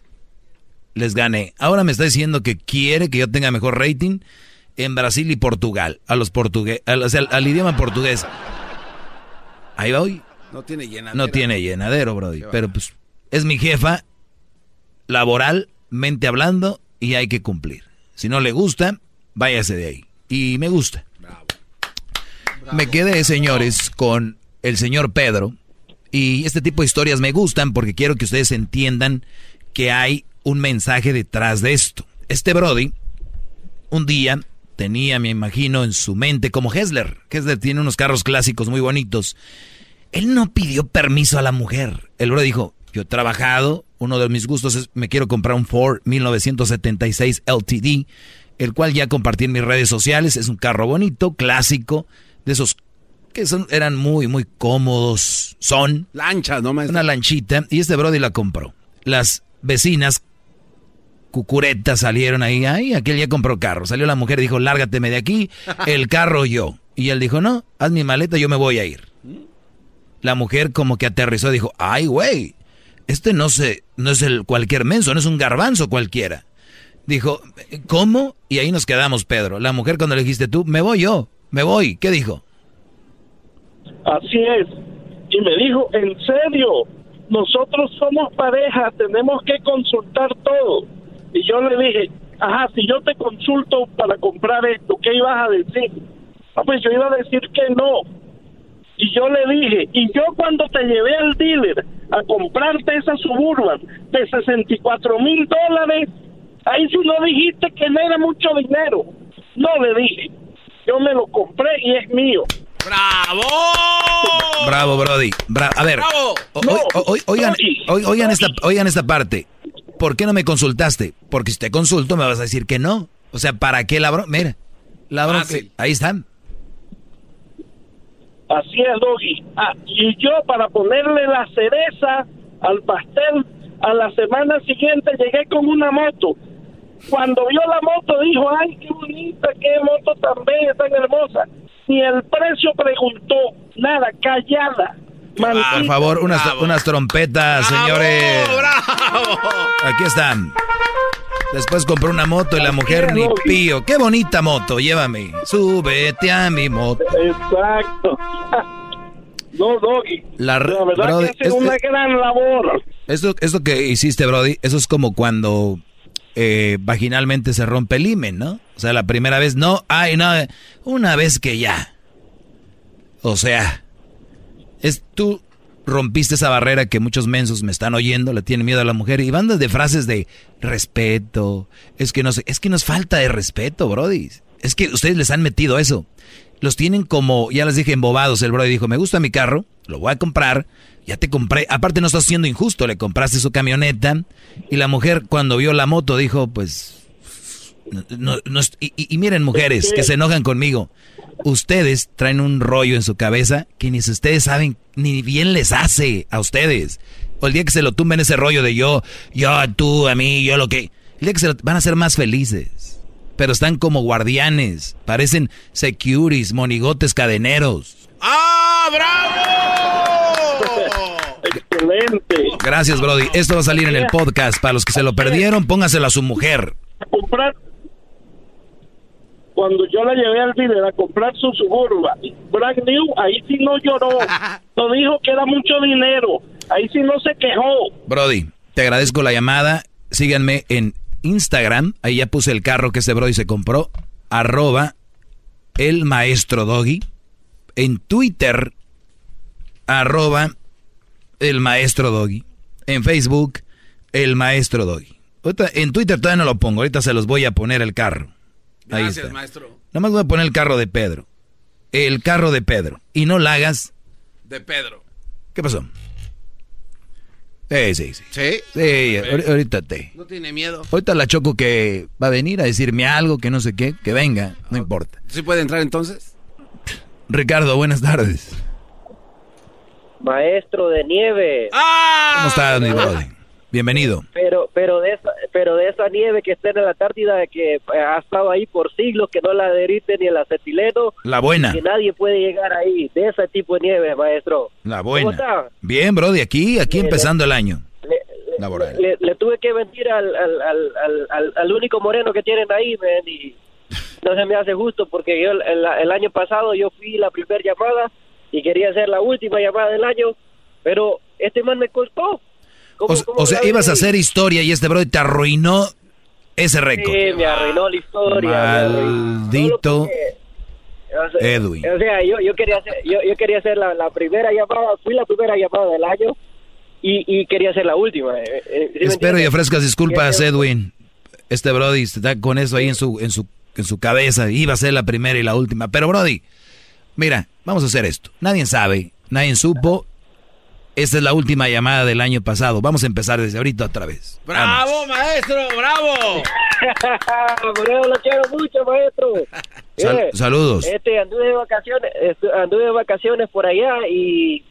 Les gané. Ahora me está diciendo que quiere que yo tenga mejor rating en Brasil y Portugal. A los portugueses, o sea, al, al idioma portugués. Ahí voy. No tiene llenadera. No tiene llenadero, Brody. Pero pues es mi jefa, laboralmente hablando, y hay que cumplir. Si no le gusta, váyase de ahí. Y me gusta. Me quedé, señores, con el señor Pedro. Y este tipo de historias me gustan porque quiero que ustedes entiendan que hay un mensaje detrás de esto. Este Brody, un día tenía, me imagino, en su mente, como Hessler. Hessler tiene unos carros clásicos muy bonitos. Él no pidió permiso a la mujer. El bro dijo, yo he trabajado, uno de mis gustos es, me quiero comprar un Ford 1976 LTD, el cual ya compartí en mis redes sociales. Es un carro bonito, clásico, de esos que son, eran muy, muy cómodos. Son. Lanchas, ¿no, maestro? Una lanchita. Y este brody la compró. Las vecinas cucuretas salieron ahí. Ay, aquel ya compró carro. Salió la mujer y dijo, lárgateme de aquí, el carro yo. Y él dijo, no, haz mi maleta, yo me voy a ir. La mujer como que aterrizó dijo, ay, güey, este no, se, no es el cualquier menso, no es un garbanzo cualquiera. Dijo, ¿cómo? Y ahí nos quedamos, Pedro. La mujer cuando le dijiste tú, me voy yo, me voy. ¿Qué dijo? Así es. Y me dijo, en serio, nosotros somos pareja, tenemos que consultar todo. Y yo le dije, ajá, si yo te consulto para comprar esto, ¿qué ibas a decir? Ah, pues yo iba a decir que no. Y yo le dije, y yo cuando te llevé al dealer a comprarte esa suburban de 64 mil dólares, ahí sí no dijiste que no era mucho dinero. No le dije, yo me lo compré y es mío. ¡Bravo! Bravo, Brody. Bra- a ver, ¡Bravo! o- o- o- oigan, o- oigan, esta, oigan esta parte. ¿Por qué no me consultaste? Porque si te consulto me vas a decir que no. O sea, ¿para qué la bronca? Mira, la bronca. Fácil. Ahí están. Así es, Doggy. Ah, y yo para ponerle la cereza al pastel, a la semana siguiente llegué con una moto. Cuando vio la moto dijo, ay, qué bonita, qué moto tan bella, tan hermosa. Ni el precio preguntó, nada, callada. Por favor, unas, unas trompetas, señores. Aquí están. Después compró una moto y la mujer ni pío. Qué bonita moto, llévame. Súbete a mi moto. Exacto. No, Doggy. La, La verdad Brody, que hace una este- gran labor. Esto, esto que hiciste, Brody, eso es como cuando eh, vaginalmente se rompe el himen, ¿no? O sea, la primera vez no, ay, no, una vez que ya. O sea, es tú rompiste esa barrera que muchos mensos me están oyendo, le tienen miedo a la mujer y van de frases de respeto, es que no sé, es que nos falta de respeto, Brody. Es que ustedes les han metido eso. Los tienen como, ya les dije, embobados. El Brody dijo, me gusta mi carro, lo voy a comprar. Ya te compré. Aparte no estás siendo injusto, le compraste su camioneta. Y la mujer cuando vio la moto dijo, pues... no- no y miren mujeres que se enojan conmigo. Ustedes traen un rollo en su cabeza que ni si ustedes saben, ni bien les hace a ustedes. O el día que se lo tumben ese rollo de yo, yo, tú, a mí, yo lo que... El día que se lo, van a ser más felices. Pero están como guardianes. Parecen securities, monigotes, cadeneros. ¡Ah, bravo! Excelente. Gracias, Brody. Esto va a salir en el podcast. Para los que se lo perdieron, póngaselo a su mujer. comprar cuando yo la llevé al dealer a comprar su Suburban brand new ahí sí no lloró no dijo que era mucho dinero ahí sí no se quejó Brody, te agradezco la llamada. Síganme en Instagram. Ahí ya puse el carro que ese Brody se compró. Arroba el maestro Doggy. En Twitter, arroba el maestro Doggy. En Facebook, el maestro Doggy. En Twitter todavía no lo pongo. Ahorita se los voy a poner el carro. Ahí Gracias, está. maestro. Nada más voy a poner el carro de Pedro. El carro de Pedro. Y no la hagas. De Pedro. ¿Qué pasó? Sí, sí, sí. ¿Sí? Sí, ahor- ahorita te. No tiene miedo. Ahorita la choco que va a venir a decirme algo, que no sé qué, que venga, no importa. ¿Sí puede entrar entonces? Ricardo, buenas tardes. Maestro de nieve. ¿Cómo estás, mi brother? Bienvenido. Pero, pero de esa, pero de esa nieve que está en la Antártida, que eh, ha estado ahí por siglos, que no la derrite ni el acetileno. La buena. Que nadie puede llegar ahí. De ese tipo de nieve, maestro. La ¿Cómo buena. está? Bien, Brody, aquí, aquí Bien, empezando el año. Laboral. Le, le tuve que mentir al, al, al, al, al- único moreno que tienen ahí, man, y no se me hace justo porque yo el, el- el año pasado yo fui la primera llamada y quería ser la última llamada del año, pero este man me costó. O, o sea, ibas a hacer historia y este Brody te arruinó ese récord. Sí, me arruinó la historia. Maldito O sea, Edwin. O sea, yo, yo quería hacer, yo, yo quería hacer la, la primera llamada, fui la primera llamada del año y, y quería ser la última. eh, eh, ¿sí me Espero y ofrezcas disculpas, Edwin. Este Brody está con eso ahí en su, en su, en su cabeza. Iba a ser la primera y la última. Pero Brody, mira, vamos a hacer esto. Nadie sabe, nadie supo. Esta es la última llamada del año pasado. Vamos a empezar desde ahorita otra vez. ¡Bravo, maestro! ¡Bravo! Lo quiero mucho, maestro. Sal- saludos. Este, anduve de vacaciones, anduve de vacaciones por allá y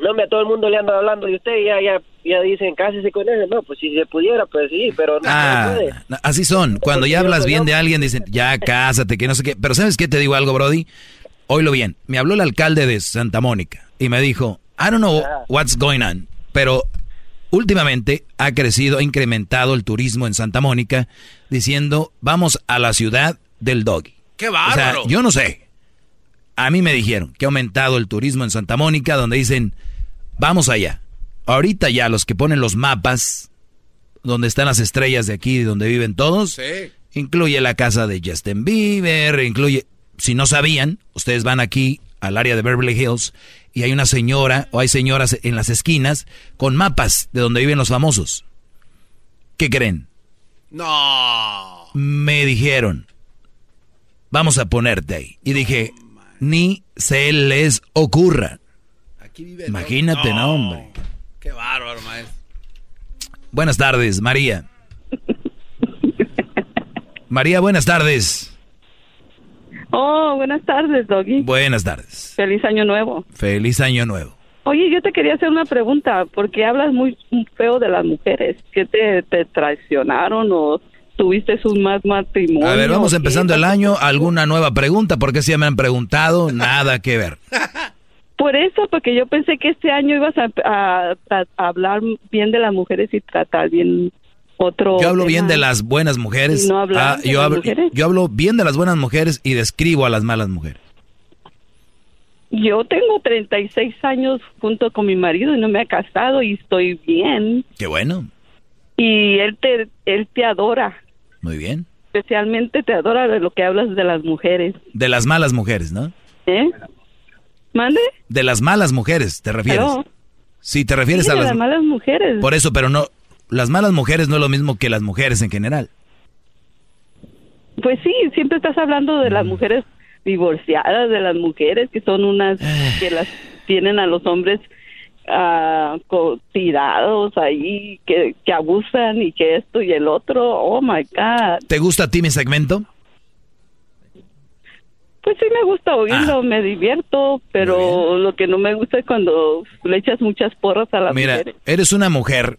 no me a todo el mundo le anda hablando de usted y ya ya ya dicen cásese con él. No, pues si se pudiera, pues sí, pero no, Ah, puede. no, así son. Cuando ya hablas bien de alguien, dicen, ya cásate, que no sé qué. Pero ¿sabes qué te digo algo, Brody? Oílo bien. Me habló el alcalde de Santa Mónica y me dijo, I don't know what's going on, pero últimamente ha crecido, ha incrementado el turismo en Santa Mónica, diciendo, vamos a la ciudad del doggy. ¡Qué O sea, bárbaro! yo no sé. A mí me dijeron que ha aumentado el turismo en Santa Mónica, donde dicen, vamos allá. Ahorita ya los que ponen los mapas, donde están las estrellas de aquí, donde viven todos, incluye la casa de Justin Bieber, incluye, si no sabían, ustedes van aquí al área de Beverly Hills y hay una señora o hay señoras en las esquinas con mapas de donde viven los famosos. ¿Qué creen? No. me dijeron, vamos a ponerte ahí. Y dije, ni se les ocurra. Imagínate, no, hombre. ¡Qué bárbaro, maestro! Buenas tardes, María. María, buenas tardes. Oh, buenas tardes, Doggy. Buenas tardes. Feliz año nuevo. Feliz año nuevo. Oye, yo te quería hacer una pregunta, porque hablas muy feo de las mujeres. ¿Qué te, te traicionaron o tuviste un más matrimonio? A ver, vamos empezando el año. ¿Alguna nueva pregunta? Porque si ya me han preguntado, nada que ver. Por eso, porque yo pensé que este año ibas a, a- a hablar bien de las mujeres y tratar bien otro. Yo hablo bien de las buenas mujeres. ¿Y no de yo, las hablo, mujeres? yo hablo bien de las buenas mujeres y describo a las malas mujeres. Yo tengo 36 años junto con mi marido y no me ha casado y estoy bien. Qué bueno. Y él te, él te adora. Muy bien. Especialmente te adora de lo que hablas de las mujeres. De las malas mujeres, ¿no? ¿Eh? ¿Mande? De las malas mujeres, ¿te refieres? Aló. Sí, te refieres Sí, a de las... las malas mujeres. Por eso, pero no... Las malas mujeres no es lo mismo que las mujeres en general. Pues sí, siempre estás hablando de Mm. las mujeres divorciadas, de las mujeres que son unas que las tienen a los hombres ah, co- tirados ahí, que, que abusan y que esto y el otro. Oh my God. ¿Te gusta a ti mi segmento? Pues sí me gusta oírlo, Ah. me divierto, pero lo que no me gusta es cuando le echas muchas porras a las Mira, mujeres. eres una mujer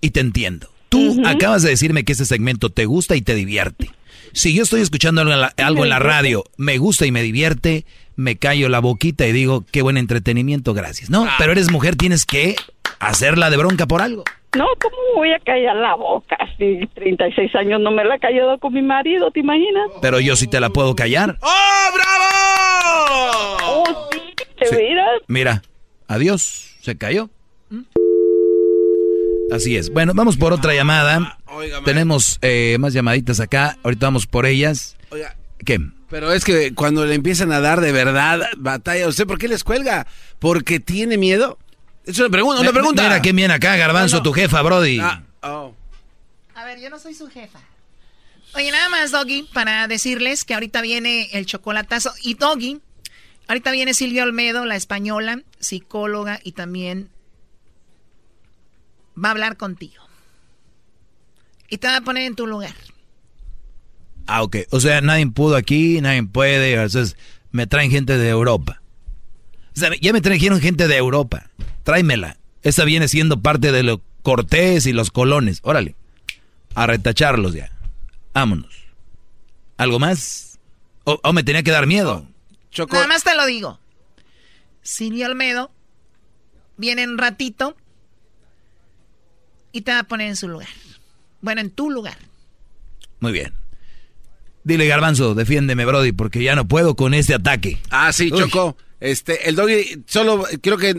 y te entiendo. Tú acabas de decirme que ese segmento te gusta y te divierte. Si yo estoy escuchando algo en la, algo en la radio, me gusta y me divierte, me callo la boquita y digo, qué buen entretenimiento, gracias. No, pero eres mujer, tienes que hacerla de bronca por algo. No, ¿cómo voy a callar la boca? Si 36 años no me la he callado con mi marido, ¿te imaginas? Pero yo sí te la puedo callar. ¡Oh, bravo! Oh, sí, ¿te Sí. miras? Mira, adiós, se cayó. Así es. Bueno, vamos por otra llamada. Tenemos eh, más llamaditas acá. Ahorita vamos por ellas. Oiga. ¿Qué? Pero es que cuando le empiezan a dar de verdad batalla, ¿usted por qué les cuelga? ¿Porque tiene miedo? Es una pregunta, una pregunta. Mira quién viene acá, Garbanzo, No, no. tu jefa, Brody. Ah, oh. A ver, yo no soy su jefa. Oye, nada más, Doggy, para decirles que ahorita viene el chocolatazo. Y Doggy, ahorita viene Silvia Olmedo, la española, psicóloga, y también va a hablar contigo. Y te va a poner en tu lugar. Ah, ok. O sea, nadie pudo aquí, nadie puede. Entonces, me traen gente de Europa. O sea, ya me trajeron gente de Europa. Tráemela. Esa viene siendo parte de los Cortés y los colones. Órale. A retacharlos ya. Vámonos. ¿Algo más? ¿O, o me tenía que dar miedo? Nada más te lo digo. Silvia Olmedo viene en un ratito y te va a poner en su lugar. Bueno, en tu lugar. Muy bien. Dile, Garbanzo, defiéndeme, Brody, porque ya no puedo con este ataque. Ah, sí, Uy. Choco. Este, el doggy solo creo que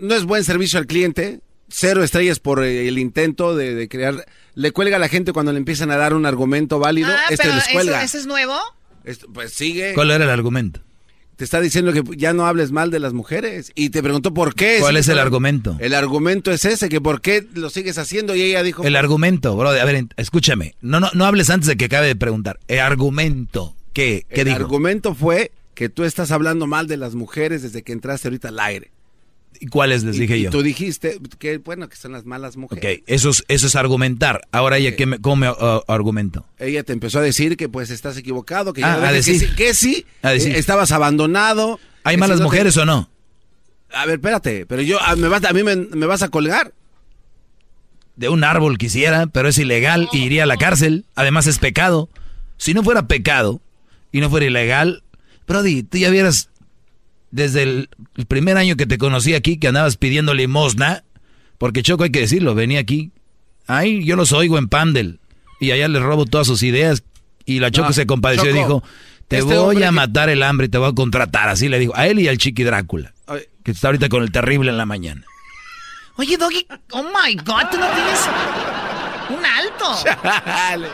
no es buen servicio al cliente. Cero estrellas por eh, el intento de, de crear. Le cuelga a la gente cuando le empiezan a dar un argumento válido. Ah, este pero les cuelga. ¿eso es nuevo? Esto, pues sigue. ¿Cuál era el argumento? Te está diciendo que ya no hables mal de las mujeres. Y te preguntó por qué. ¿Cuál es el argumento? El argumento es ese, que por qué lo sigues haciendo. Y ella dijo. El argumento, Brody. A ver, escúchame. No, no, no hables antes de que acabe de preguntar. El argumento. ¿Qué, qué el dijo? argumento fue que tú estás hablando mal de las mujeres desde que entraste ahorita al aire. ¿Y cuáles les Y- dije y yo? tú dijiste que, bueno, que son las malas mujeres. Ok, eso es, eso es argumentar. Ahora ella, ¿qué me, ¿cómo me uh, argumento? Ella te empezó a decir que pues estás equivocado, que, ya Ah, no a decir. que sí, que sí, A decir. eh, estabas abandonado. ¿Hay malas te- mujeres o no? A ver, espérate, pero yo, a, me vas, a mí me, me vas a colgar. De un árbol quisiera, pero es ilegal y iría a la cárcel. Además es pecado. Si no fuera pecado y no fuera ilegal, Brody, tú ya vieras desde el, el primer año que te conocí aquí que andabas pidiendo limosna, porque Choco hay que decirlo, venía aquí. Ay, yo los oigo en Pandel y allá les robo todas sus ideas y la Choco No, se compadeció y dijo, te este voy a que- matar el hambre y te voy a contratar. Así le dijo a él y al Chiqui Drácula, Ay. que está ahorita con el terrible en la mañana. Oye, Doggy, oh my God, tú no tienes un alto. Chale.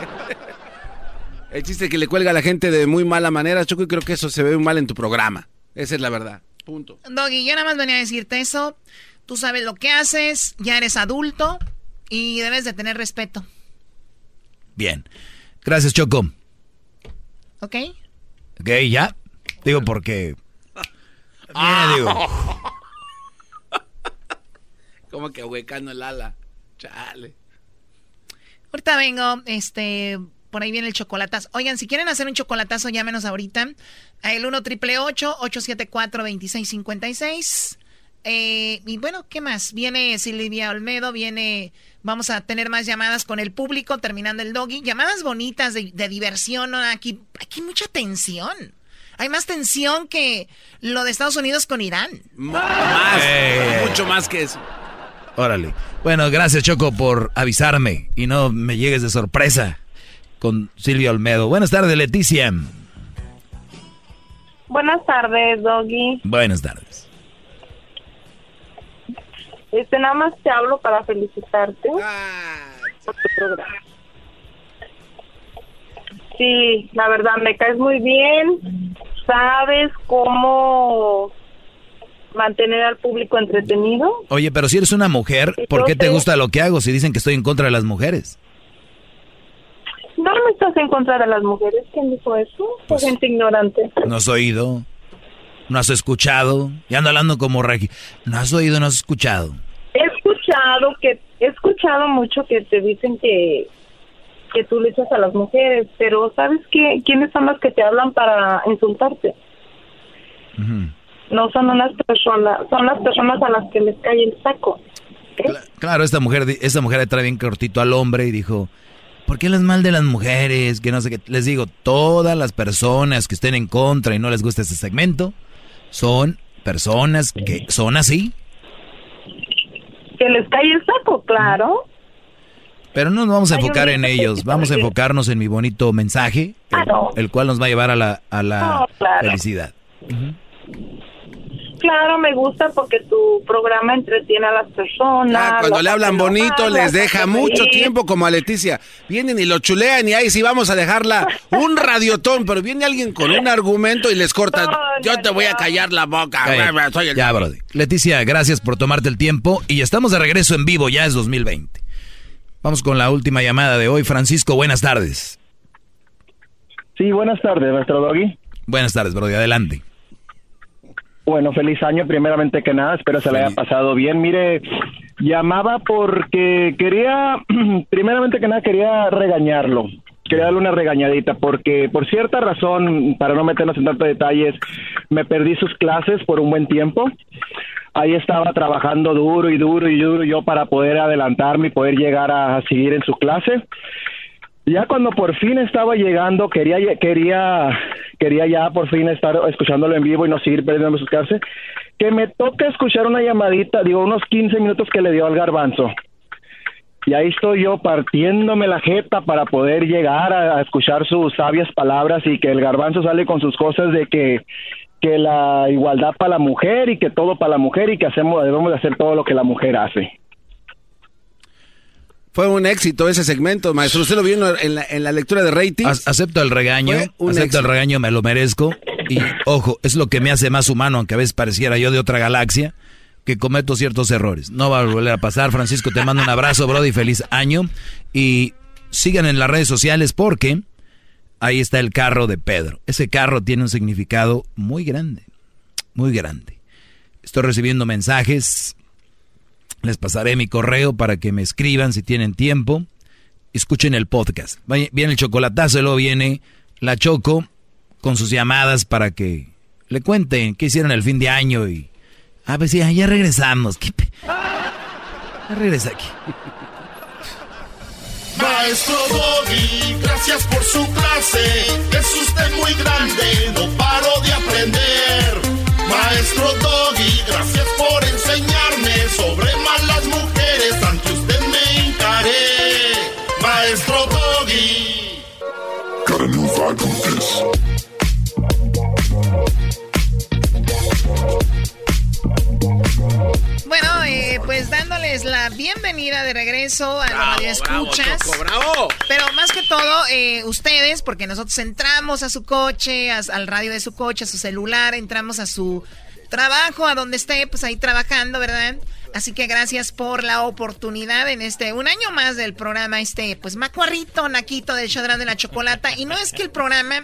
El chiste que le cuelga a la gente de muy mala manera, Choco, y creo que eso se ve muy mal en tu programa. Esa es la verdad. Punto. Doggy, yo nada más venía a decirte eso. Tú sabes lo que haces, ya eres adulto y debes de tener respeto, Bien. Gracias, Choco. ¿ok? Ok, ya. Digo porque. Viene, digo. Como que huecando el ala. Chale. Ahorita vengo, este, por ahí viene el chocolatazo. Oigan, si quieren hacer un chocolatazo, llámenos ahorita. El 1 triple 874 2656 eh, y bueno, ¿qué más? Viene Silvia Olmedo, viene... Vamos a tener más llamadas con el público terminando el doggy. Llamadas bonitas de, de diversión. ¿no? Aquí, aquí hay mucha tensión. Hay más tensión que lo de Estados Unidos con Irán. Más, Eh. mucho más que eso. Órale. Bueno, gracias, Choco, por avisarme y no me llegues de sorpresa con Silvia Olmedo. Buenas tardes, Leticia. Buenas tardes, Doggy. Buenas tardes. Este, nada más te hablo para felicitarte Ah. por tu programa. Sí, la verdad, me caes muy bien. Sabes cómo mantener al público entretenido. Oye, pero si eres una mujer, ¿por qué te gusta lo que hago si dicen que estoy en contra de las mujeres? No, estás en contra de las mujeres. ¿Quién dijo eso? Pues, gente ignorante. ¿No has oído? ¿No has escuchado? Y ando hablando como Regi. ¿No has oído? ¿No has escuchado? He escuchado que he escuchado mucho que te dicen que que tú le echas a las mujeres, pero ¿sabes qué? ¿Quiénes son los que te hablan para insultarte? No son unas personas, son las personas a las que les cae el saco. Claro, esta mujer, esta mujer le trae bien cortito al hombre y dijo, ¿por qué les mal de las mujeres? Que no sé qué. Les digo, todas las personas que estén en contra y no les gusta este segmento, son personas que son así. Que les cae el saco, claro. Pero no nos vamos a enfocar en ellos, vamos a enfocarnos en mi bonito mensaje, el, cual nos va a llevar a la, a la felicidad. Claro, me gusta porque tu programa entretiene a las personas. Ah, cuando le hablan bonito les deja mucho tiempo como a Leticia. Vienen y lo chulean y ahí sí vamos a dejarla un radiotón, pero viene alguien con un argumento y les corta. Yo te voy a callar la boca. Ya, Brody. Leticia, gracias por tomarte el tiempo y estamos de regreso en vivo, ya es 2020. Vamos con la última llamada de hoy. Francisco, buenas tardes. Sí, buenas tardes, nuestro doggy. Buenas tardes, Brody, adelante. Bueno, feliz año, primeramente que nada, espero se le haya pasado bien. Mire, llamaba porque quería, primeramente que nada, quería regañarlo. Quería darle una regañadita porque por cierta razón, para no meternos en tantos detalles, me perdí sus clases por un buen tiempo ahí estaba trabajando duro y duro y duro yo para poder adelantarme y poder llegar a, seguir en su clase. Ya cuando por fin estaba llegando, quería quería quería ya por fin estar escuchándolo en vivo y no seguir perdiendo sus clases, que me toca escuchar una llamadita, digo, unos 15 minutos que le dio al garbanzo. Y ahí estoy yo partiéndome la jeta para poder llegar a escuchar sus sabias palabras y que el garbanzo sale con sus cosas de que que la igualdad para la mujer y que todo para la mujer y que hacemos debemos de hacer todo lo que la mujer hace. Fue un éxito ese segmento, maestro. ¿Usted lo vio en la, en la lectura de ratings? acepto el regaño, acepto el regaño, me lo merezco. Y ojo, es lo que me hace más humano, aunque a veces pareciera yo de otra galaxia, que cometo ciertos errores. No va a volver a pasar. Francisco, te mando un abrazo, Brody, feliz año. Y sigan en las redes sociales porque ahí está el carro de Pedro. Ese carro tiene un significado muy grande, muy grande. Estoy recibiendo mensajes, les pasaré mi correo para que me escriban si tienen tiempo. Escuchen el podcast. Viene el chocolatazo y luego viene la Choco con sus llamadas para que le cuenten qué hicieron el fin de año y... A ver si ya regresamos. ¿Qué Ya regresa aquí. Maestro Doggy, gracias por su clase. Es usted muy grande, no paro de aprender. Maestro Doggy, Bueno, eh, pues dándoles la bienvenida de regreso a la radio escuchas. Pero más que todo, eh, ustedes, porque nosotros entramos a su coche, al radio de su coche, a su celular, entramos a su trabajo, a donde esté, pues ahí trabajando, ¿verdad? Así que gracias por la oportunidad en este, un año más del programa, este, pues macuarrito, naquito del Chodrán de la Chocolata. Y no es que el programa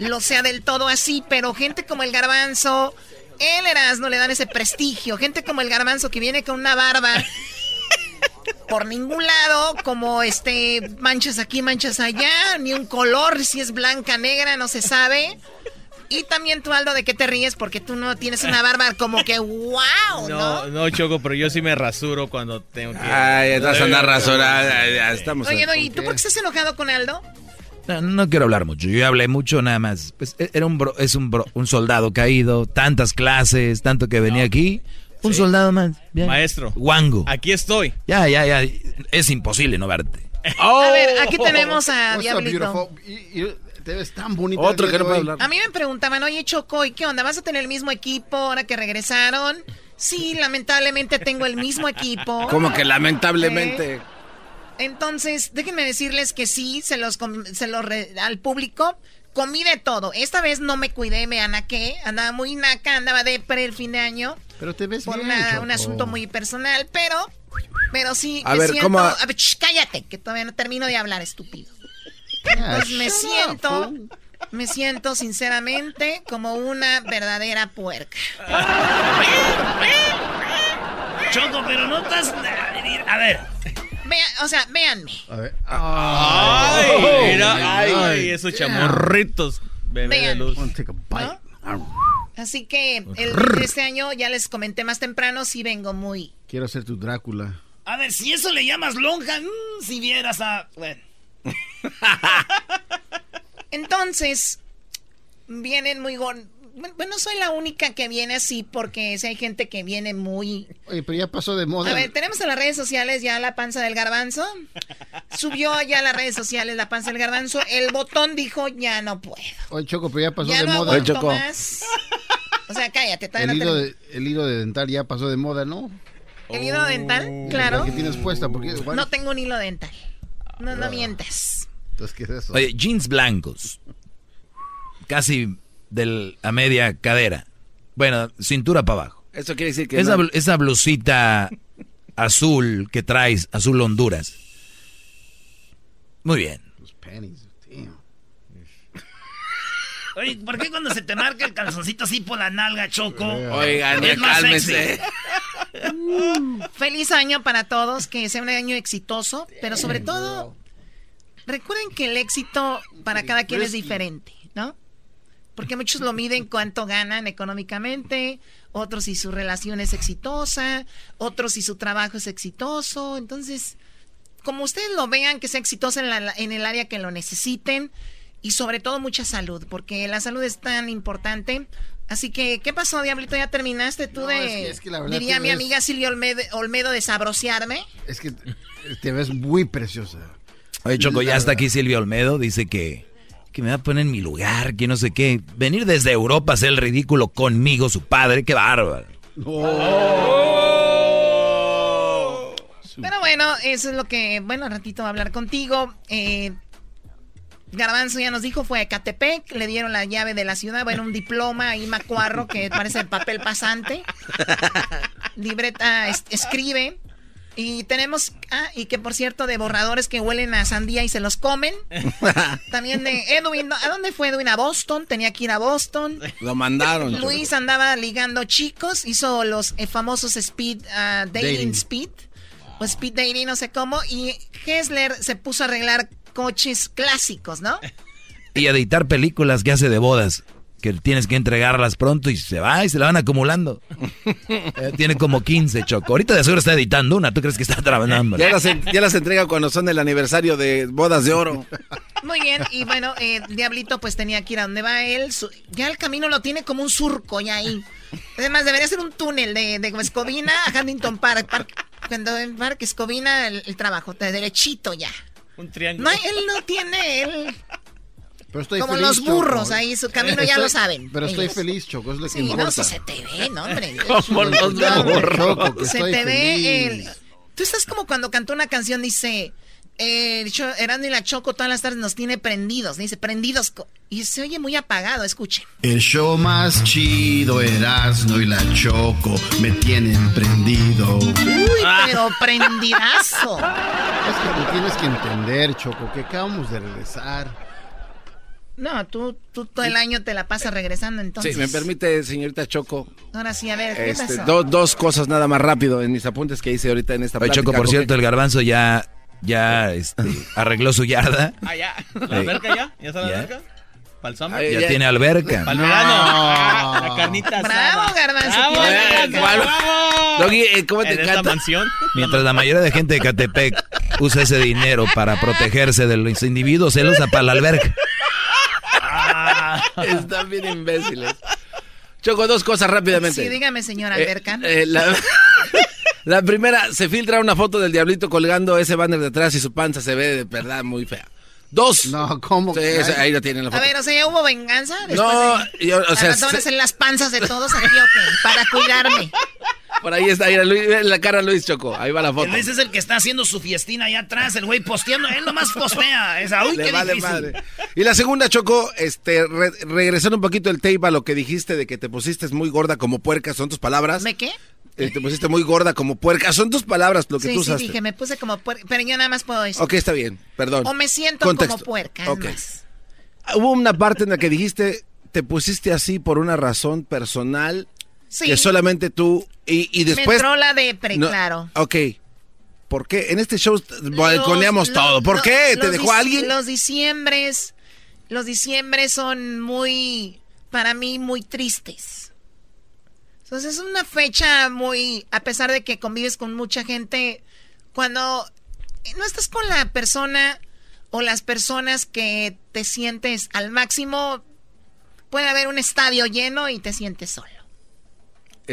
lo sea del todo así, pero gente como el Garbanzo, el Erasmo le dan ese prestigio. Gente como el Garbanzo que viene con una barba por ningún lado, como este manchas aquí, manchas allá, ni un color, si es blanca, negra, no se sabe. Y también tú, Aldo, ¿de qué te ríes? Porque tú no tienes una barba como que wow, ¿no? No, Choco, pero yo sí me rasuro cuando tengo que... Ay, estás a andar rasurada, ya estamos... Oye, ¿y tú por qué estás enojado con Aldo? No, quiero hablar mucho. Yo hablé mucho nada más. Pues e, era un es un, un soldado caído, tantas clases, tanto que venía aquí. Un soldado más. Maestro. Wango. Aquí estoy. Ya, ya, ya. Es imposible no verte. A ver, aquí tenemos a Diablito. Te ves tan bonito. Otro que no puede hablar. A mí me preguntaban, oye, Choco, ¿y qué onda? ¿Vas a tener el mismo equipo ahora que regresaron? Sí, lamentablemente tengo el mismo equipo. ¿Cómo que lamentablemente? Entonces, déjenme decirles que sí, se los, se los al público comí de todo. Esta vez no me cuidé, me anaqué, andaba muy naca, andaba de pre el fin de año. Pero te ves por bien, un asunto muy personal, pero pero sí a ver, siento, ¿cómo? A ver, cállate, que todavía no termino de hablar, estúpido. Pues me siento, me siento sinceramente como una verdadera puerca. Choco, pero no estás... A ver. Vea, o sea, véanme. A ver. Ay, mira, ay, ay, esos yeah. chamorritos. Bebé de Vean. luz. Así que el, este año ya les comenté más temprano, sí vengo muy... Quiero ser tu Drácula. A ver, si eso le llamas lonja, mm, si vieras a... Bueno. Entonces, vienen muy... gon- Bueno, soy la única que viene así porque si hay gente que viene muy... Oye, pero ya pasó de moda. A ver, tenemos en las redes sociales ya la panza del garbanzo. Subió ya a las redes sociales la panza del garbanzo. El botón dijo, ya no puedo. Oye, Choco, pero ya pasó Ya de no moda. más. O sea, cállate. El no hilo, de, el hilo de dental ya pasó de moda, ¿no? ¿El hilo dental? Claro. ¿Qué tienes puesta? Porque, No tengo un hilo dental. No, no mientas. Entonces, ¿qué es eso? Oye, jeans blancos. Casi del, a media cadera. Bueno, cintura para abajo. Eso quiere decir que Esa, no- bl- esa blusita azul que traes, azul Honduras. Muy bien. Pennies, damn. Oye, ¿por qué cuando se te marca el calzoncito así por la nalga, Choco? Oigan, es ya más cálmese. sexy? Feliz año para todos, que sea un año exitoso, pero sobre todo, recuerden que el éxito para cada quien es diferente, ¿no? Porque muchos lo miden cuánto ganan económicamente, otros si su relación es exitosa, otros si su trabajo es exitoso. Entonces, como ustedes lo vean, que sea exitoso en, la- en el área que lo necesiten y sobre todo mucha salud, porque la salud es tan importante. Así que, ¿qué pasó, Diablito? ¿Ya terminaste tú No, de, es que- es que la verdad diría mi ves- amiga Silvia Olmedo, Olmedo, de sabrosearme? Es que te ves muy preciosa. Oye, Choco, ya está aquí Silvia Olmedo. Dice que, que me va a poner en mi lugar, que no sé qué. Venir desde Europa a hacer el ridículo conmigo, su padre, qué bárbaro. Pero bueno, eso es lo que, bueno, al ratito va a hablar contigo. Eh, Garbanzo ya nos dijo, fue a Catepec, le dieron la llave de la ciudad, bueno, un diploma ahí macuarro que parece el papel pasante. Libreta es- escribe. Y tenemos, ah, y que por cierto, de borradores que huelen a sandía y se los comen. También de Edwin. ¿a dónde fue Edwin? A Boston, tenía que ir a Boston. Lo mandaron. Luis andaba ligando chicos, hizo los eh, famosos speed ah, dating, Dating. speed o speed dating, no sé cómo, y Hessler se puso a arreglar coches clásicos, ¿no? Y a editar películas que hace de bodas. Que tienes que entregarlas pronto y se va y se la van acumulando. Eh, tiene como 15, Choco. Ahorita de seguro está editando una. ¿Tú crees que está trabajando? Ya las, ya las entrega cuando son el aniversario de bodas de oro. Muy bien, y bueno, eh, Diablito pues tenía que ir a donde va él, su- ya el camino lo tiene como un surco ya ahí. Además, debería ser un túnel de, de Escobina a Huntington Park, Park- cuando en Parque Escobina el, el trabajo, de derechito ya. Un triángulo. No, él no tiene, él... Pero estoy Como feliz, los burros Choco. ahí, su camino ya Estoy- lo saben. Pero estoy ellos. feliz, Choco, es lo que Sí, no, importa. si se te ve, no, hombre. Como los burros. Se te ve el... Tú estás como cuando cantó una canción, dice... Eh, Erasmo y la Choco todas las tardes nos tiene prendidos. Dice, prendidos. Y se oye muy apagado, escuchen. El show más chido, Erasmo y la Choco, me tienen prendido. Uy, pero prendidazo. Es que tú tienes que entender, Choco, que acabamos de regresar. No, tú, tú todo el año te la pasas regresando, entonces. Sí, me permite, señorita Choco. Ahora sí, a ver, ¿qué Este, pasó? do- dos cosas nada más rápido en mis apuntes que hice ahorita en esta Oye. Choco, por cierto, el garbanzo ya, ya este, arregló su yarda. Ah, ya. ¿La alberca ya? ¿Ya está la Ya. alberca? Ay, ya tiene alberca. Para. Ah, La carnita Bravo, asada. Garbanzo. Bravo. Doggy, eh, ¿cómo te encanta? mansión. Mientras la mayoría de gente de Catepec usa ese dinero para protegerse de los individuos, él usa para la alberca. Están bien imbéciles. Choco, dos cosas rápidamente. Sí, dígame, señor Eh, Alberca. eh, la, la primera, se filtra una foto del diablito colgando ese banner de atrás y su panza se ve de verdad muy fea. Dos. No, ¿cómo? Sí, ahí lo tienen la A foto. ver, o sea, ¿ya hubo venganza? Después No, de- yo, o sea, a se- ser las panzas de todos aquí, ¿o qué? Para cuidarme. Por ahí está, mira, Luis, la cara de Luis Choco, ahí va la foto. Luis es el que está haciendo su fiestina allá atrás, el güey posteando, él nomás postea. Esa, uy, Le qué vale difícil. madre. Y la segunda, Choco, este, re- regresando un poquito el tape a lo que dijiste de que te pusiste muy gorda como puerca, son tus palabras. ¿Me qué? eh, te pusiste muy gorda como puerca. Son tus palabras lo que sí, tú sí, usaste. dije, me puse como puerca, pero yo nada más puedo decir. Ok, está bien, perdón. O me siento Contexto. como puerca, es Ok. más. Hubo una parte en la que dijiste, te pusiste así por una razón personal Sí. que solamente tú y, y me después... entró la depre, No, claro. Ok. ¿Por qué? En este show balconeamos Los- todo. ¿Por los- qué? ¿Te dejó alguien? Los diciembres, los diciembres son muy, para mí, muy tristes. Entonces es una fecha muy, a pesar de que convives con mucha gente, cuando no estás con la persona o las personas que te sientes al máximo, puede haber un estadio lleno y te sientes solo.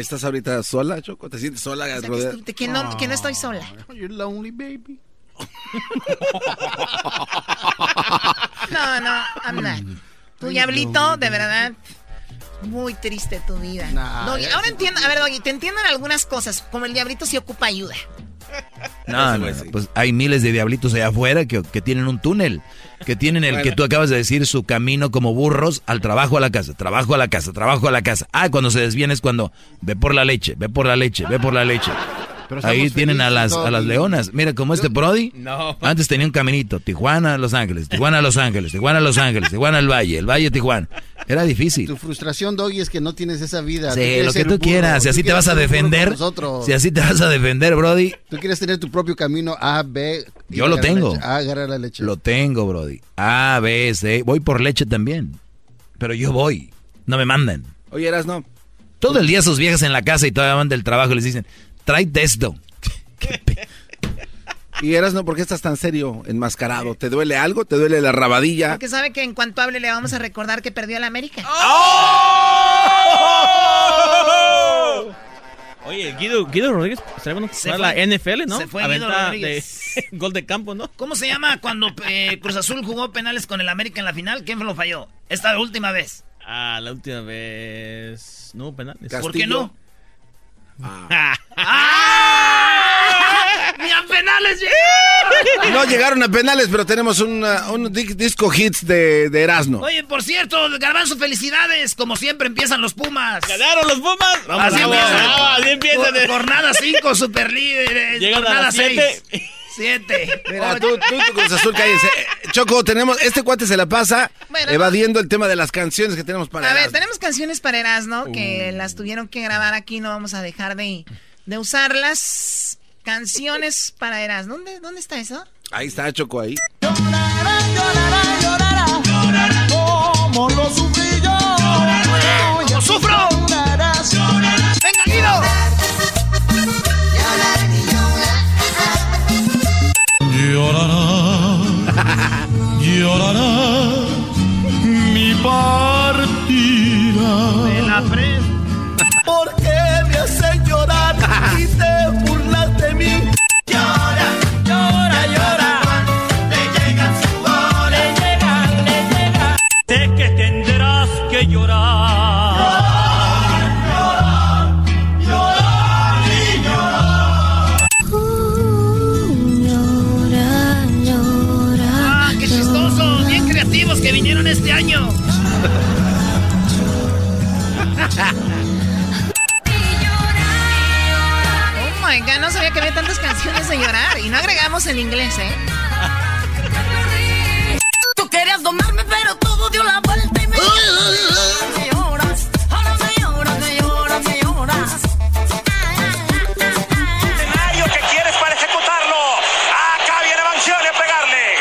¿Estás ahorita sola, Choco? ¿Te sientes sola? O sea, que, no, que no estoy sola. You're lonely, baby. No, no, I'm not. Tu diablito, de verdad, muy triste tu vida. Nah, Doggy, ahora entiendo, a ver, Doggy, te entienden algunas cosas, como el diablito sí ocupa ayuda. No, no, no, pues hay miles de diablitos allá afuera que, que tienen un túnel, que tienen el que tú acabas de decir, su camino como burros al trabajo a la casa, trabajo a la casa, trabajo a la casa. Ah, cuando se desvían es cuando ve por la leche, ve por la leche, ve por la leche. Pero Ahí tienen a las, a las leonas. Mira, como este Brody, No. antes tenía un caminito, Tijuana, Los Ángeles, Tijuana, Los Ángeles, Tijuana, Los Ángeles, Tijuana, el Valle, el Valle, Tijuana. Era difícil. Tu frustración, Doggy, es que no tienes esa vida. Sí, lo que tú quieras, si tú así te vas a defender, nosotros. si así te vas a defender, Brody, Tú quieres tener tu propio camino A, B. Yo lo tengo. A, agarrar la leche. Lo tengo, Brody. A, B, C. Voy por leche también. Pero yo voy. No me mandan. Oye, eras no. Todo el día sus viejas en la casa y todavía van del trabajo y les dicen, tráete esto. Y eras no, ¿por qué estás tan serio, enmascarado? ¿Te duele algo? ¿Te duele la rabadilla? Porque sabe que en cuanto hable le vamos a recordar que perdió el América. Oye, Guido, Guido Rodríguez estaría bueno Se jugar la. NFL, ¿no? Se fue Guido Rodríguez. de gol de campo, ¿no? ¿Cómo se llama cuando eh, Cruz Azul jugó penales con el América en la final? ¿Quién lo falló? Esta última vez. Ah, la última vez. No, penales. ¿Por qué no? Ah. ¡Ni a penales No llegaron a penales, pero tenemos una- un di- disco hits de, de Erasmo. Oye, por cierto, Garbanzo, felicidades. Como siempre empiezan los Pumas. ¡Ganaron los Pumas! Así Bravo, empiezan. bravo, así empiezan. Jor- Jornada 5, super líderes. Llegan a Jornada las siete. 6. 7. Mira, tú, tú, tu Cruz Azul, cállense. Eh, Choco, tenemos, este cuate se la pasa Bueno, evadiendo el tema de las canciones que tenemos para A ver, tenemos canciones para Erasmo Uh. que las tuvieron que grabar aquí, no vamos a dejar de, de usarlas. Canciones para Erasmo. ¿Dónde, ¿Dónde está eso? Ahí está Choco, ahí. Como lo sufrí Llorará, llorará mi partida. De la pres. ¿Por qué me haces llorar y te tantas canciones de llorar. Y no agregamos el inglés, ¿eh? Tú querías domarme, pero todo dio la vuelta y me lloras. Ahora me lloras, me lloras, me lloras. escenario que quieres para ejecutarlo. Acá viene Bangioni a pegarle.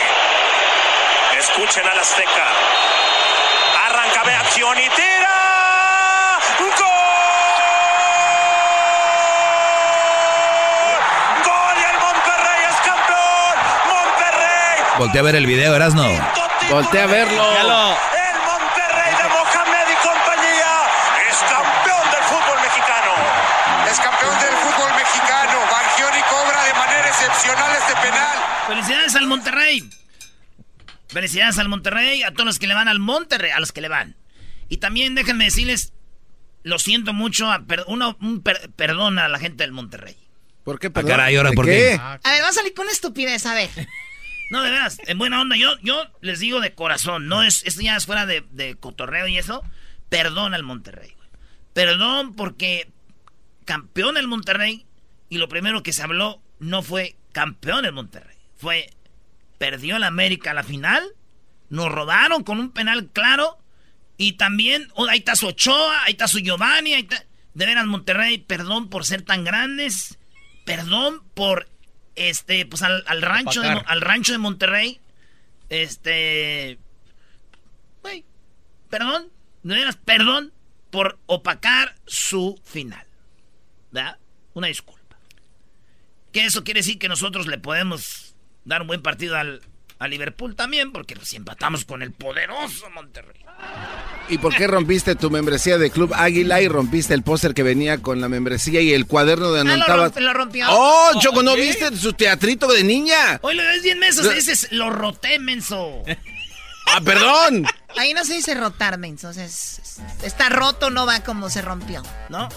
Escuchen al Azteca. Voltea a ver el video, Erasno. Voltea a verlo. El Monterrey de Mohamed y compañía es campeón del fútbol mexicano. Es campeón del fútbol mexicano. Bangioni cobra de manera excepcional este penal. Felicidades al Monterrey. Felicidades al Monterrey, a todos los que le van al Monterrey, a los que le van. Y también déjenme decirles, lo siento mucho, a per- uno, un per- perdón a la gente del Monterrey. ¿Por qué? Ah, caray, ¿ahora por qué? A ver, vamos a salir con estupidez, a ver. No, de veras, en buena onda, yo, yo les digo de corazón, no es, esto ya es fuera de, de cotorreo y eso, perdón al Monterrey, güey. Perdón porque campeón el Monterrey y lo primero que se habló no fue campeón el Monterrey, fue perdió el América la final, nos rodaron con un penal claro y también oh, ahí está su Ochoa, ahí está su Giovanni, ahí está, de veras Monterrey, perdón por ser tan grandes, perdón por este pues al, al rancho de, al rancho de Monterrey, este güey, perdón, de veras perdón por opacar su final. ¿Verdad? Una disculpa. Que eso quiere decir que nosotros le podemos dar un buen partido al, a Liverpool también, porque si empatamos con el poderoso Monterrey. ¿Y por qué rompiste tu membresía de Club Águila y rompiste el póster que venía con la membresía y el cuaderno de Ah, lo, anotabas? romp- lo rompió. ¡Oh, Choco, ¿no ¿Qué? viste su teatrito de niña? Hoy lo ves bien menso, Lo- se dices, lo roté, menso. ¡Ah, perdón! Ahí no se dice rotar, menso. o sea, es- es- está roto, no va como se rompió. ¿No?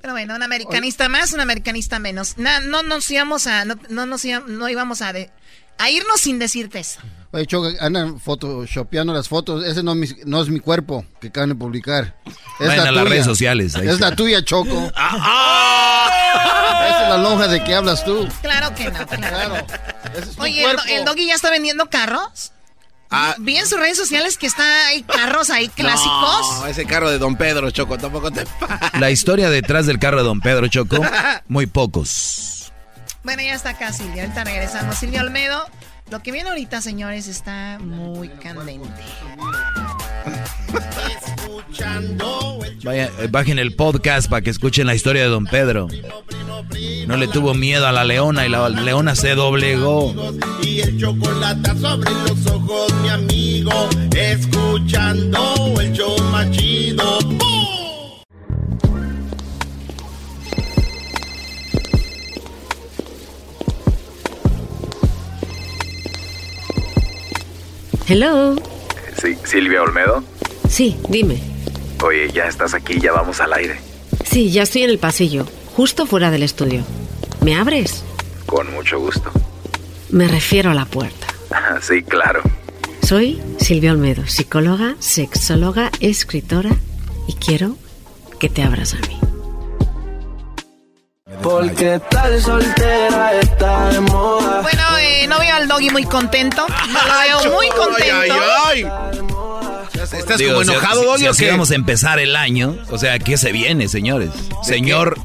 Pero bueno, un americanista más, un americanista menos. Na- no nos íbamos a, no, no nos íbamos, no íbamos a, de- a irnos sin decirte eso. Oye, Choco, andan photoshopeando las fotos. Ese no, es mi- no es mi cuerpo que acaban de publicar. Es Vayan la a las tuya. redes sociales, ahí Es está. la tuya, Choco. Ah, Esa es la lonja de que hablas tú. Claro que no, claro. Ese es tu Oye, el doggy ya está vendiendo carros. Ah. Vi en sus redes sociales que está hay carros ahí clásicos. No, ese carro de Don Pedro, Choco, tampoco te... La historia detrás del carro de Don Pedro Choco, muy pocos. Bueno, ya está acá Silvia. Ahorita regresamos. Silvia Olmedo. Lo que viene ahorita, señores, está muy candente. Vaya, eh, bajen el podcast para que escuchen la historia de Don Pedro. No le tuvo miedo a la leona y la leona se doblegó. Y el chocolate sobre los ojos, mi amigo. Escuchando el show más chido. ¡Bum! Hello. Sí, Silvia Olmedo. Sí, dime. Oye, ya estás aquí, ya vamos al aire. Sí, ya estoy en el pasillo, justo fuera del estudio. ¿Me abres? Con mucho gusto. Me refiero a la puerta. Sí, claro. Soy Silvia Olmedo, psicóloga, sexóloga, escritora y quiero que te abras a mí. Porque tal soltera está de moda. Bueno, eh, no veo al doggy muy contento. No lo veo muy contento. ¿Estás Digo, como enojado, si- Doggy, si o así qué? vamos a empezar el año, o sea, ¿qué se viene, señores? Señor,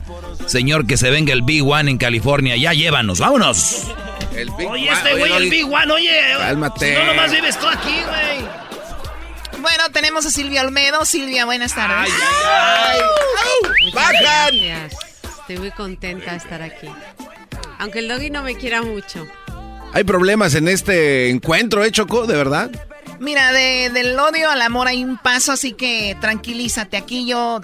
señor, que se venga el Big One en California. Ya llévanos, vámonos. El Big Oye, One, este güey, el Big One, oye. Cálmate. Si no, nomás vives tú aquí, güey. Bueno, tenemos a Silvia Olmedo. Silvia, buenas tardes. Muchas gracias. Estoy muy contenta de estar aquí. Aunque el doggy no me quiera mucho. Hay problemas en este encuentro, ¿eh, Choco? ¿De verdad? Mira, de- del odio al amor hay un paso, así que tranquilízate. Aquí yo,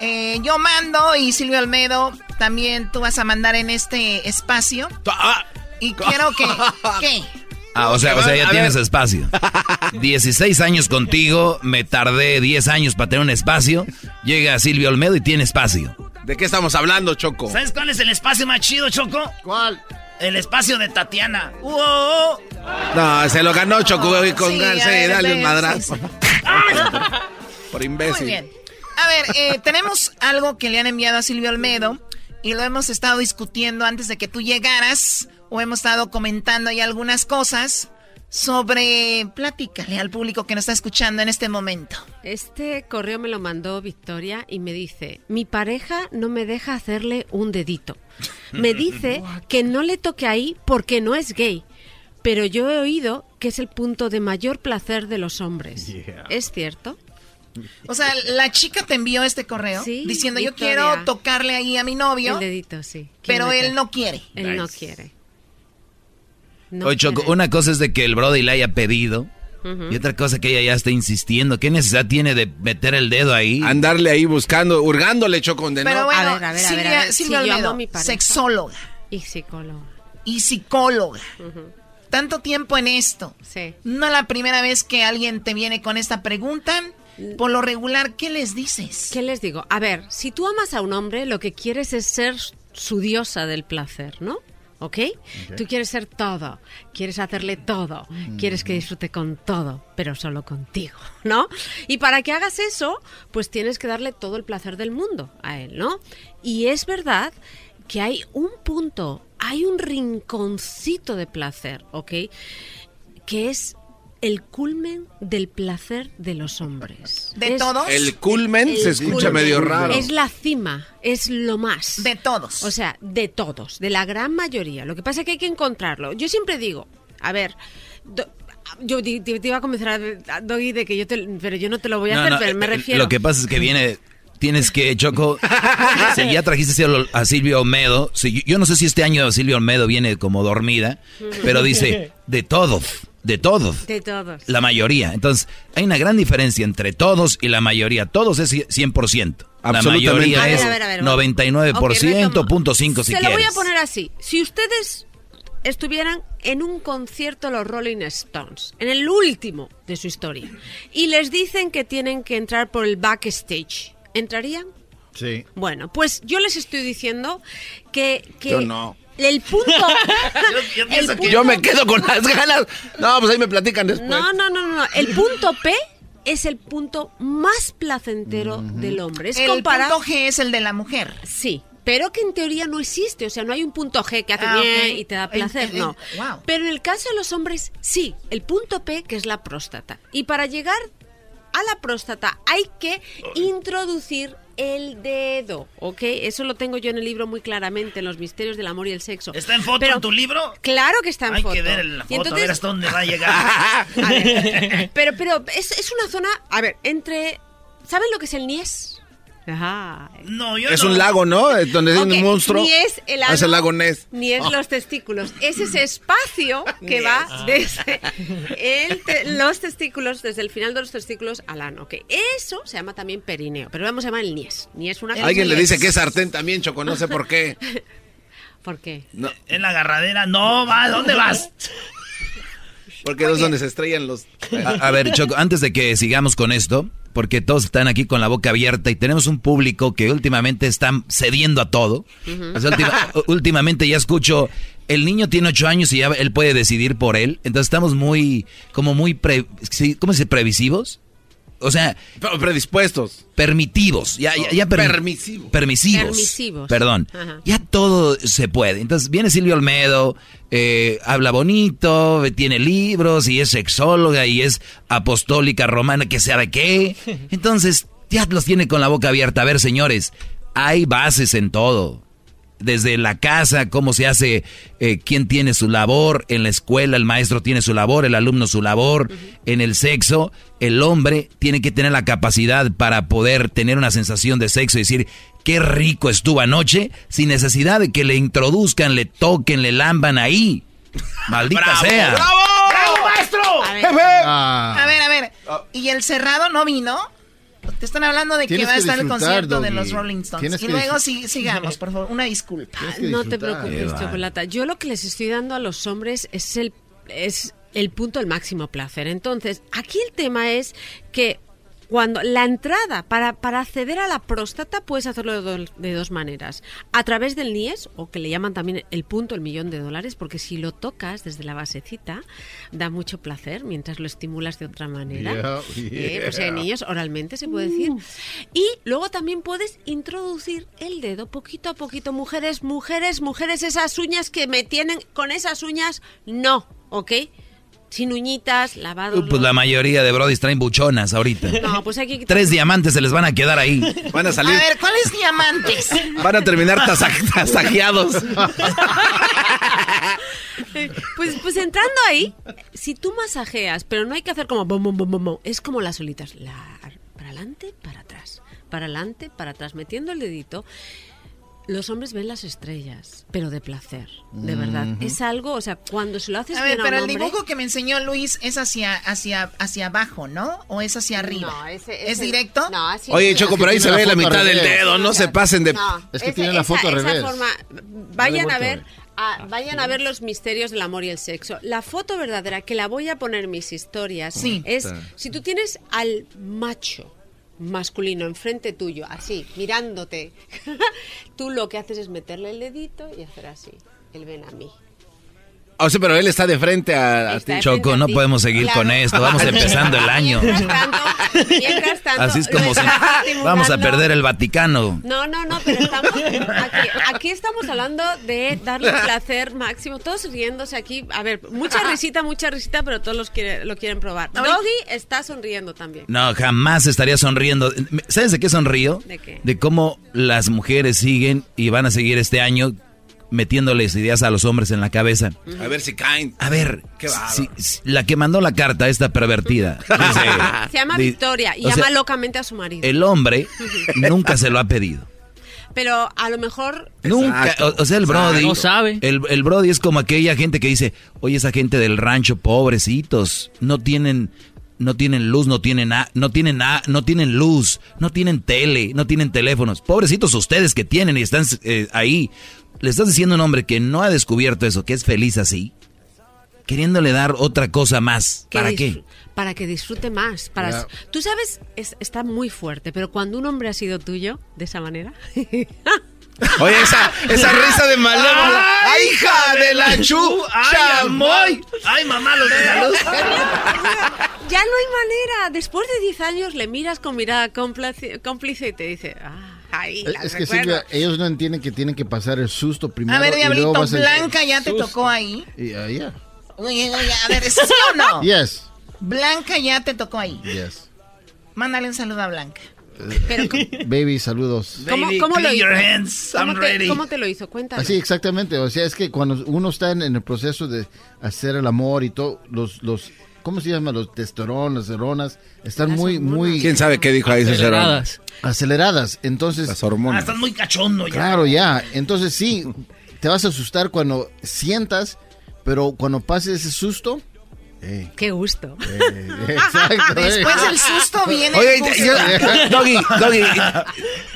eh, yo mando y Silvia Olmedo también tú vas a mandar en este espacio. Y quiero que... ¿Qué? Ah, o sea, o sea, ya tienes espacio. 16 años contigo, me tardé 10 años para tener un espacio. Llega Silvio Olmedo y tiene espacio. ¿De qué estamos hablando, Choco? ¿Sabes cuál es el espacio más chido, Choco? ¿Cuál? El espacio de Tatiana. ¡Wow! No, se lo ganó Choco güey, con Sí, de ver, darle un sí, madrazo. Por imbécil. Muy bien. A ver, eh, tenemos algo que le han enviado a Silvio Olmedo y lo hemos estado discutiendo antes de que tú llegaras o hemos estado comentando ahí algunas cosas sobre... Platícale al público que nos está escuchando en este momento. Este correo me lo mandó Victoria y me dice, mi pareja no me deja hacerle un dedito. Me dice que no le toque ahí porque no es gay, pero yo he oído que es el punto de mayor placer de los hombres. ¿Es cierto? O sea, la chica te envió este correo Sí, diciendo yo quiero tocarle ahí a mi novio, El dedito, sí. pero él no quiere. Él no quiere. No Oye, Choco, quiere. una cosa es de que el Brody le haya pedido. Y otra cosa que ella ya está insistiendo. ¿Qué necesidad tiene de meter el dedo ahí? Andarle ahí buscando, hurgándole, Choco, de Pero no. bueno, A ver, a ver, a ver, a ver. Silvia Si Olmedo, mi sexóloga Y psicólogo. y psicóloga. Tanto tiempo en esto. Sí. No la primera vez que alguien te viene con esta pregunta. Por lo regular, ¿qué les dices? ¿Qué les digo? A ver, si tú amas a un hombre, lo que quieres es ser su diosa del placer, ¿no? ¿Ok? Tú quieres ser todo, quieres hacerle todo, quieres que disfrute con todo, pero solo contigo, ¿no? Y para que hagas eso, pues tienes que darle todo el placer del mundo a él, ¿no? Y es verdad que hay un punto, hay un rinconcito de placer, ¿ok? Que es el culmen del placer de los hombres. ¿De Es- todos? El culmen el se escucha culmen. medio raro. Es la cima, es lo más. De todos. O sea, de todos, de la gran mayoría. Lo que pasa es que hay que encontrarlo. Yo siempre digo, a ver, do- yo te, te iba a convencer a, a Doggy de que yo te, pero yo no te lo voy a No, hacer, no, pero me eh, refiero. Lo que pasa es que viene. Tienes que, Choco. si ya trajiste a Silvia Olmedo. si- yo- no sé si este año Silvia Olmedo viene como dormida, pero dice de todos, de todos. De todos. La mayoría. Entonces, hay una gran diferencia entre todos y la mayoría. Todos es 100%. La Absolutamente. mayoría A ver, es a ver, a ver, 99%, Ok, retomo. punto cinco si Se lo voy a poner así. Si ustedes estuvieran en un concierto de los Rolling Stones, en el último de su historia, y les dicen que tienen que entrar por el backstage, ¿entrarían? Sí. Bueno, pues yo les estoy diciendo que... que Yo no. El punto... el punto- Yo me quedo con las ganas. No, pues ahí me platican después. No, no, no, no. El punto P es el punto más placentero del hombre. Es el comparado... punto G es el de la mujer. Sí, pero que en teoría no existe. O sea, no hay un punto G que hace Ah, bien y te da placer, el- el- no. wow. Pero en el caso de los hombres, sí, el punto P, que es la próstata. Y para llegar a la próstata hay que introducir el dedo, ¿ok? Eso lo tengo yo en el libro muy claramente, en los misterios del amor y el sexo. ¿Está en foto Pero- en tu libro? Claro que está en Hay foto. que ver la Y foto, a ver hasta dónde va a llegar. A ver, pero pero es, es una zona, a ver, entre... ¿Saben lo que es el Nies? Ajá. No, yo Es no. un lago, ¿no? Eh, Donde es Ok, un monstruo. Ni es el Ah, es el ano, lago Ness. Ni es Oh. los testículos. Es ese espacio que va Ah. desde el te- los testículos, desde el final de los testículos al ano. Ok, eso se llama también perineo, pero vamos a llamar el nies. Ni es una Alguien le es- dice que es sartén también, Choco, no sé por qué. ¿Por qué? No, En la agarradera. No, va, ¿dónde vas? porque es donde se estrellan los... A, a ver, Choco, antes de que sigamos con esto, porque todos están aquí con la boca abierta y tenemos un público que últimamente están cediendo a todo. O sea, última- últimamente ya escucho, el niño tiene ocho años y ya él puede decidir por él. Entonces estamos muy, como muy, pre, sí, ¿cómo se dice? Previsivos. O sea, predispuestos. Permitivos. Ya, ya, ya permi- Permisivos. Permisivos. Permisivos. Perdón. Ajá. Ya todo se puede. Entonces viene Silvio Olmedo, eh, habla bonito, tiene libros y es sexóloga y es apostólica romana, que sabe qué. Entonces ya los tiene con la boca abierta. A ver, señores, hay bases en todo. Desde la casa, cómo se hace, eh, quién tiene su labor, en la escuela el maestro tiene su labor, el alumno su labor, en el sexo, el hombre tiene que tener la capacidad para poder tener una sensación de sexo y decir, qué rico estuvo anoche, sin necesidad de que le introduzcan, le toquen, le lamban ahí. Maldita ¡Bravo, sea. bravo! ¡Bravo, maestro! A ver, Ah. a ver, a ver. ¿Y el cerrado no vino? Te están hablando de que va a estar el concierto de los Rolling Stones. Tienes Y luego sí, sigamos, por favor. Una disculpa. No te preocupes, Qué Chocolata. Yo lo que les estoy dando a los hombres es el, es el punto del máximo placer. Entonces, aquí el tema es que cuando la entrada para, para acceder a la próstata puedes hacerlo de, do- de dos maneras. A través del NIES, o que le llaman también el punto, el millón de dólares, porque si lo tocas desde la basecita, da mucho placer mientras lo estimulas de otra manera. Yeah, Eh, pues hay yeah. niños, oralmente se puede decir. Y luego también puedes introducir el dedo poquito a poquito. Mujeres, mujeres, mujeres, esas uñas que me tienen con esas uñas, no, ¿ok? Sin uñitas, lavado. Pues la mayoría de brodis traen buchonas ahorita. No, pues hay que quitar- Tres diamantes se les van a quedar ahí. Van a A salir, ver, ¿cuáles diamantes? van a terminar tasa- tasajeados. Pues, pues entrando ahí, si tú masajeas, pero no hay que hacer como bom, bom, bom, es como las olitas. La- para adelante, para atrás. Para adelante, para atrás. Metiendo el dedito. Los hombres ven las estrellas, pero de placer, de verdad. Es algo, o sea, cuando se lo haces A ver, bien a pero un el hombre- dibujo que me enseñó Luis es hacia, hacia, hacia abajo, ¿no? ¿O es hacia arriba? No, ese- ¿Es directo? No, así Oye. Choco, pero ahí se ve la mitad del dedo, no se pasen de... No, Es que tiene la esa- foto al esa revés. forma- vayan a ver, ver. a- vayan a ver los misterios del amor y el sexo. La foto verdadera que la voy a poner en mis historias Sí. es si tú tienes al macho masculino enfrente tuyo, así, mirándote, tú lo que haces es meterle el dedito y hacer así. Él ven a mí. O sea, pero él está de frente a, ti. Choco, no podemos seguir Claro. con esto. Vamos empezando el año. Mientras tanto, mientras tanto, Así es como lo se... Vamos a perder el Vaticano. No, no, no, pero estamos aquí, aquí estamos hablando de darle placer máximo, todos riéndose aquí. A ver, mucha risita, mucha risita, pero todos los quiere- lo quieren probar. Doggy está sonriendo también. No, jamás estaría sonriendo. ¿Sabes de qué sonrío? ¿De qué? De cómo las mujeres siguen y van a seguir este año metiéndoles ideas a los hombres en la cabeza. A ver si caen. A ver, Qué bárbaro. si- si- la que mandó la carta, esta pervertida, dice, Se llama Victoria y llama sea, locamente a su marido. el hombre nunca se lo ha pedido. Pero a lo mejor Nunca, o, o sea, el Brody. No sabe. El, el Brody es como aquella gente que dice, oye, esa gente del rancho, pobrecitos, no tienen, no tienen luz, no tienen a- no tienen a- no tienen luz, no tienen tele, no tienen teléfonos. Pobrecitos ustedes que tienen y están eh, ahí. Le estás diciendo a un hombre que no ha descubierto eso, que es feliz así, queriéndole dar otra cosa más. que ¿Para qué? Para que disfrute más. Para Ya. Tú sabes, es- está muy fuerte, pero cuando un hombre ha sido tuyo de esa manera, Oye, esa, esa risa de malévola. ¡Ay, hija de la chu! ¡Ay, amoy! ¡Ay, mamá, los de la luz! ya no hay manera. Después de 10 años le miras con mirada cómplice y te dice, ah, ahí, la Es que recuerdo". Silvia, ellos no entienden que tienen que pasar el susto primero. A ver, y luego Diablito, Blanca ya te Susto. tocó ahí. Y, ah, yeah. Oye, oye, a ver, ¿sí o no? Yes, Blanca ya te tocó ahí. yes. Mándale un saludo a Blanca. Baby, saludos. ¿Cómo, Baby, cómo lo hizo? hands, ¿Cómo te, ready. cómo te lo hizo? Cuéntame. Así, exactamente. O sea, es que cuando uno está en, en el proceso de hacer el amor y todo, los, los, ¿cómo se llama? Los testosterón, las hormonas, están muy, muy... ¿Quién sabe qué dijo ahí Aceleradas. Aceleradas. Entonces, Las Ah, hormonas. estás muy cachondo ya. claro, ya. Entonces sí, te vas a asustar cuando sientas, pero cuando pase ese susto... eh, Qué gusto. eh, exacto. eh. Después del susto viene Oye, el yo- Doggy, Doggy,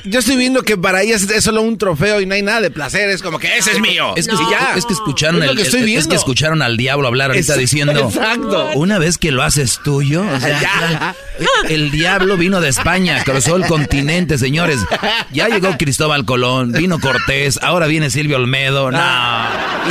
yo estoy viendo que para ellas es solo un trofeo y no hay nada de placer. Es como que ese es mío. Es que, Y ya. es que escucharon Es lo el- que estoy es- que escucharon al diablo hablar ahorita Es- diciendo Exacto. una vez que lo haces tuyo, o sea, Ya. el diablo vino de España, cruzó el continente, señores. Ya llegó Cristóbal Colón, vino Cortés, ahora viene Silvio Olmedo. No.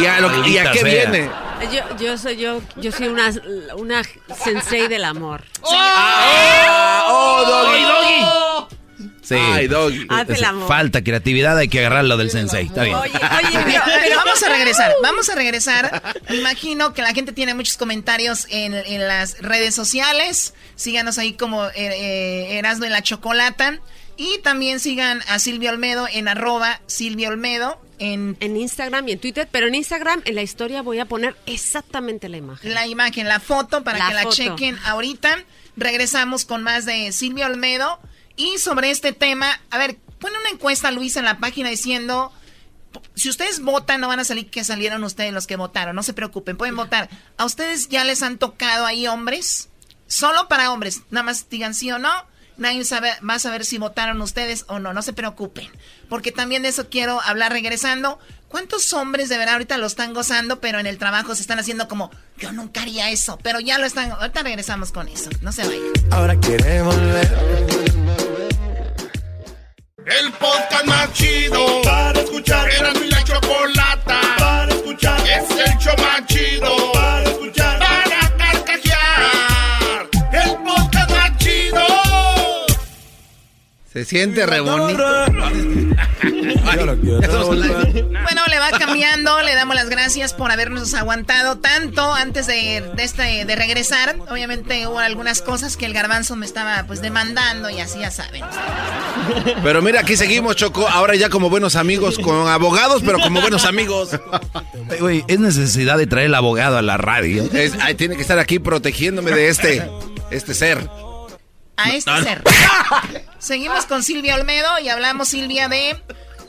¿Y a, lo- y a qué sea. viene? Yo, yo soy yo, yo soy una, una sensei del amor. Ah, ¡Oh, ¡Ay, Doggy! doggy! Sí. Ay, Doggy. Haz el amor. Falta creatividad, hay que agarrarlo del sensei. Está bien. Oye, oye, pero, Pero vamos a regresar, vamos a regresar. Me imagino que la gente tiene muchos comentarios en, en las redes sociales. Síganos ahí como eh, eh, Erasmo en la Chocolata. Y también sigan a Silvia Olmedo en arroba Silvia Olmedo en en Instagram y en Twitter, pero en Instagram en la historia voy a poner exactamente la imagen. la imagen, la foto para La que la chequen ahorita. Regresamos con más de Silvia Olmedo. Y sobre este tema, a ver, pone una encuesta Luis en la página diciendo, si ustedes votan, no van a salir que salieron ustedes los que votaron, no se preocupen, pueden votar. ¿A ustedes ya les han tocado ahí hombres? Solo para hombres, nada más digan sí o no. Nadie sabe, va a saber si votaron ustedes o no, no se preocupen. Porque también de eso quiero hablar regresando. ¿Cuántos hombres de verdad ahorita lo están gozando, pero en el trabajo se están haciendo como, yo nunca haría eso, pero ya lo están, ahorita regresamos con eso, no se vayan. Ahora quiere volver. El podcast más chido para escuchar. Era mi la chocolata para escuchar. Es el show más chido Se siente re bonito. Bueno, le va cambiando, le damos las gracias por habernos aguantado tanto antes de, de este, de regresar. Obviamente hubo algunas cosas que el garbanzo me estaba pues demandando y así ya saben. Pero mira, aquí seguimos, Choco. Ahora ya como buenos amigos, con abogados, pero como buenos amigos. Güey, es necesidad de traer el abogado a la radio. Es- ay, tiene que estar aquí protegiéndome de este, este ser. A este ser. Seguimos con Silvia Olmedo y hablamos, Silvia, de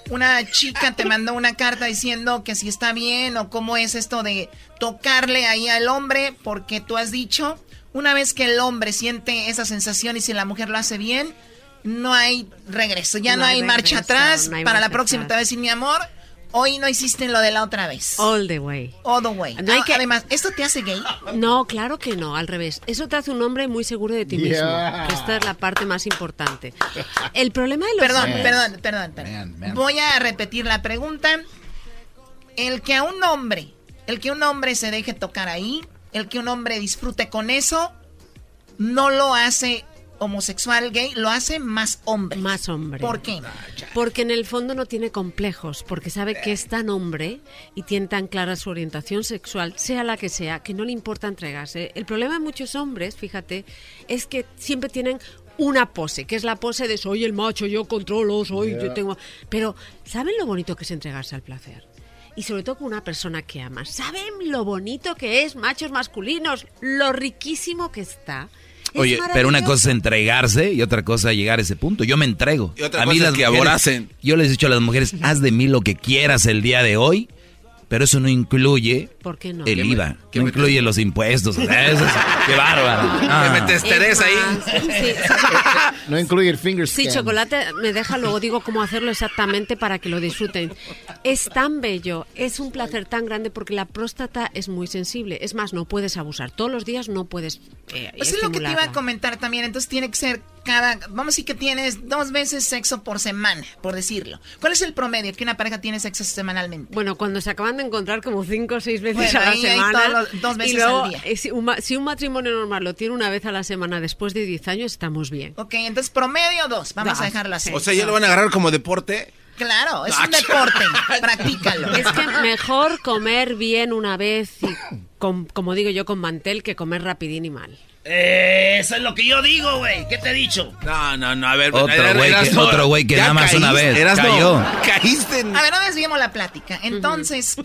una chica te mandó una carta diciendo que si está bien o cómo es esto de tocarle ahí al hombre, porque tú has dicho, una vez que el hombre siente esa sensación y si la mujer lo hace bien, no hay regreso, ya no, No hay, hay marcha atrás. no hay Para la próxima te atrás. voy a decir, mi amor, hoy no hiciste lo de la otra vez. All the way. All the way. No hay Ah, que- Además, ¿esto te hace gay? No, claro que no, al revés. Eso te hace un hombre muy seguro de ti mismo. Yeah. Esta es la parte más importante. El problema de los Perdón, hombres- perdón, perdón, perdón. Man, man. Voy a repetir la pregunta. el que a un hombre, el que un hombre se deje tocar ahí, el que un hombre disfrute con eso, no lo hace homosexual, gay, lo hace más hombre. Más hombre. ¿Por qué? Porque en el fondo no tiene complejos, porque sabe que es tan hombre y tiene tan clara su orientación sexual, sea la que sea, que no le importa entregarse. El problema de muchos hombres, fíjate, es que siempre tienen una pose, que es la pose de soy el macho, yo controlo, soy, yo tengo... Pero, ¿saben lo bonito que es entregarse al placer? y sobre todo con una persona que ama. ¿Saben lo bonito que es, machos masculinos? Lo riquísimo que está. Oye, pero una cosa es entregarse y otra cosa llegar a ese punto. Yo me entrego. Y otra cosa es que aboracen. Yo les he dicho a las mujeres, haz de mí lo que quieras el día de hoy, pero eso no incluye ¿Por qué no? el ¿Qué me- IVA, no incluye los impuestos. o sea, eso es- qué bárbaro. Ah. Que me testeres ahí. Sí, No incluye el finger Sí, scan. chocolate me deja, luego digo cómo hacerlo exactamente para que lo disfruten. Es tan bello, es un placer tan grande porque la próstata es muy sensible. Es más, no puedes abusar. Todos los días no puedes eh, es lo que te iba a comentar también. Entonces tiene que ser cada. Vamos a decir que tienes dos veces sexo por semana, por decirlo. ¿Cuál es el promedio que una pareja tiene sexo semanalmente? Bueno, cuando se acaban de encontrar como cinco o seis veces Bueno, a la semana. los- dos veces y luego, al día. eh, si, un, si un matrimonio normal lo tiene una vez a la semana después de 10 años, estamos bien. Ok, entonces promedio dos. Vamos Dos, a dejarlo así. O sea, ya lo van a agarrar como deporte. Claro, es Ah, un deporte. Practícalo. Es que mejor comer bien una vez y, con- como digo yo, con mantel que comer rapidín y mal. Eh, eso es lo que yo digo, güey. ¿Qué te he dicho? No, no, no, a ver. Otro güey que- otro güey que nada más una vez Erasmo, cayó. Caíste en... A ver, no desviemos la plática. Entonces,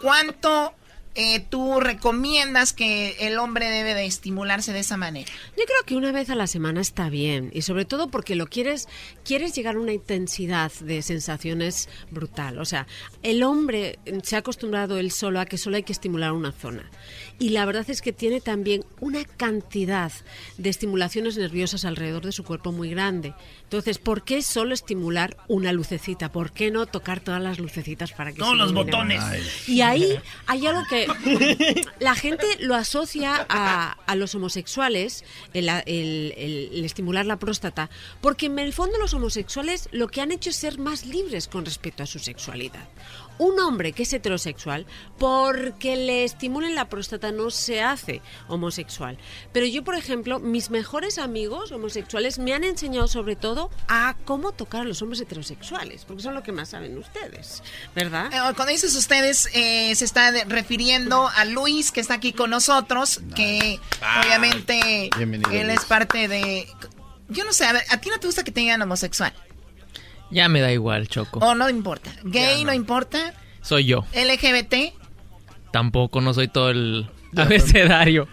¿cuánto eh, tú recomiendas que el hombre debe de estimularse de esa manera? Yo creo que una vez a la semana está bien y sobre todo porque lo quieres quieres llegar a una intensidad de sensaciones brutal. O sea, el hombre se ha acostumbrado él solo a que solo hay que estimular una zona. Y la verdad es que tiene también una cantidad de estimulaciones nerviosas alrededor de su cuerpo muy grande. Entonces, ¿por qué solo estimular una lucecita? ¿Por qué no tocar todas las lucecitas para que Todos se los botones. Y ahí hay algo que la gente lo asocia a, a los homosexuales, el, el- el- el estimular la próstata, porque en el fondo los homosexuales lo que han hecho es ser más libres con respecto a su sexualidad. Un hombre que es heterosexual, porque le estimulen la próstata, no se hace homosexual. Pero yo, por ejemplo, mis mejores amigos homosexuales me han enseñado sobre todo a cómo tocar a los hombres heterosexuales, porque son lo que más saben ustedes, ¿verdad? Eh, Cuando dices ustedes, eh, se está refiriendo a Luis, que está aquí con nosotros, que obviamente él Luis. es parte de... Yo no sé, a ver, ¿a ti no te gusta que te digan homosexual? Ya me da igual, Choco. ¿O no importa? ¿Gay no. importa? Soy yo. ¿LGBT? Tampoco no soy todo el abecedario.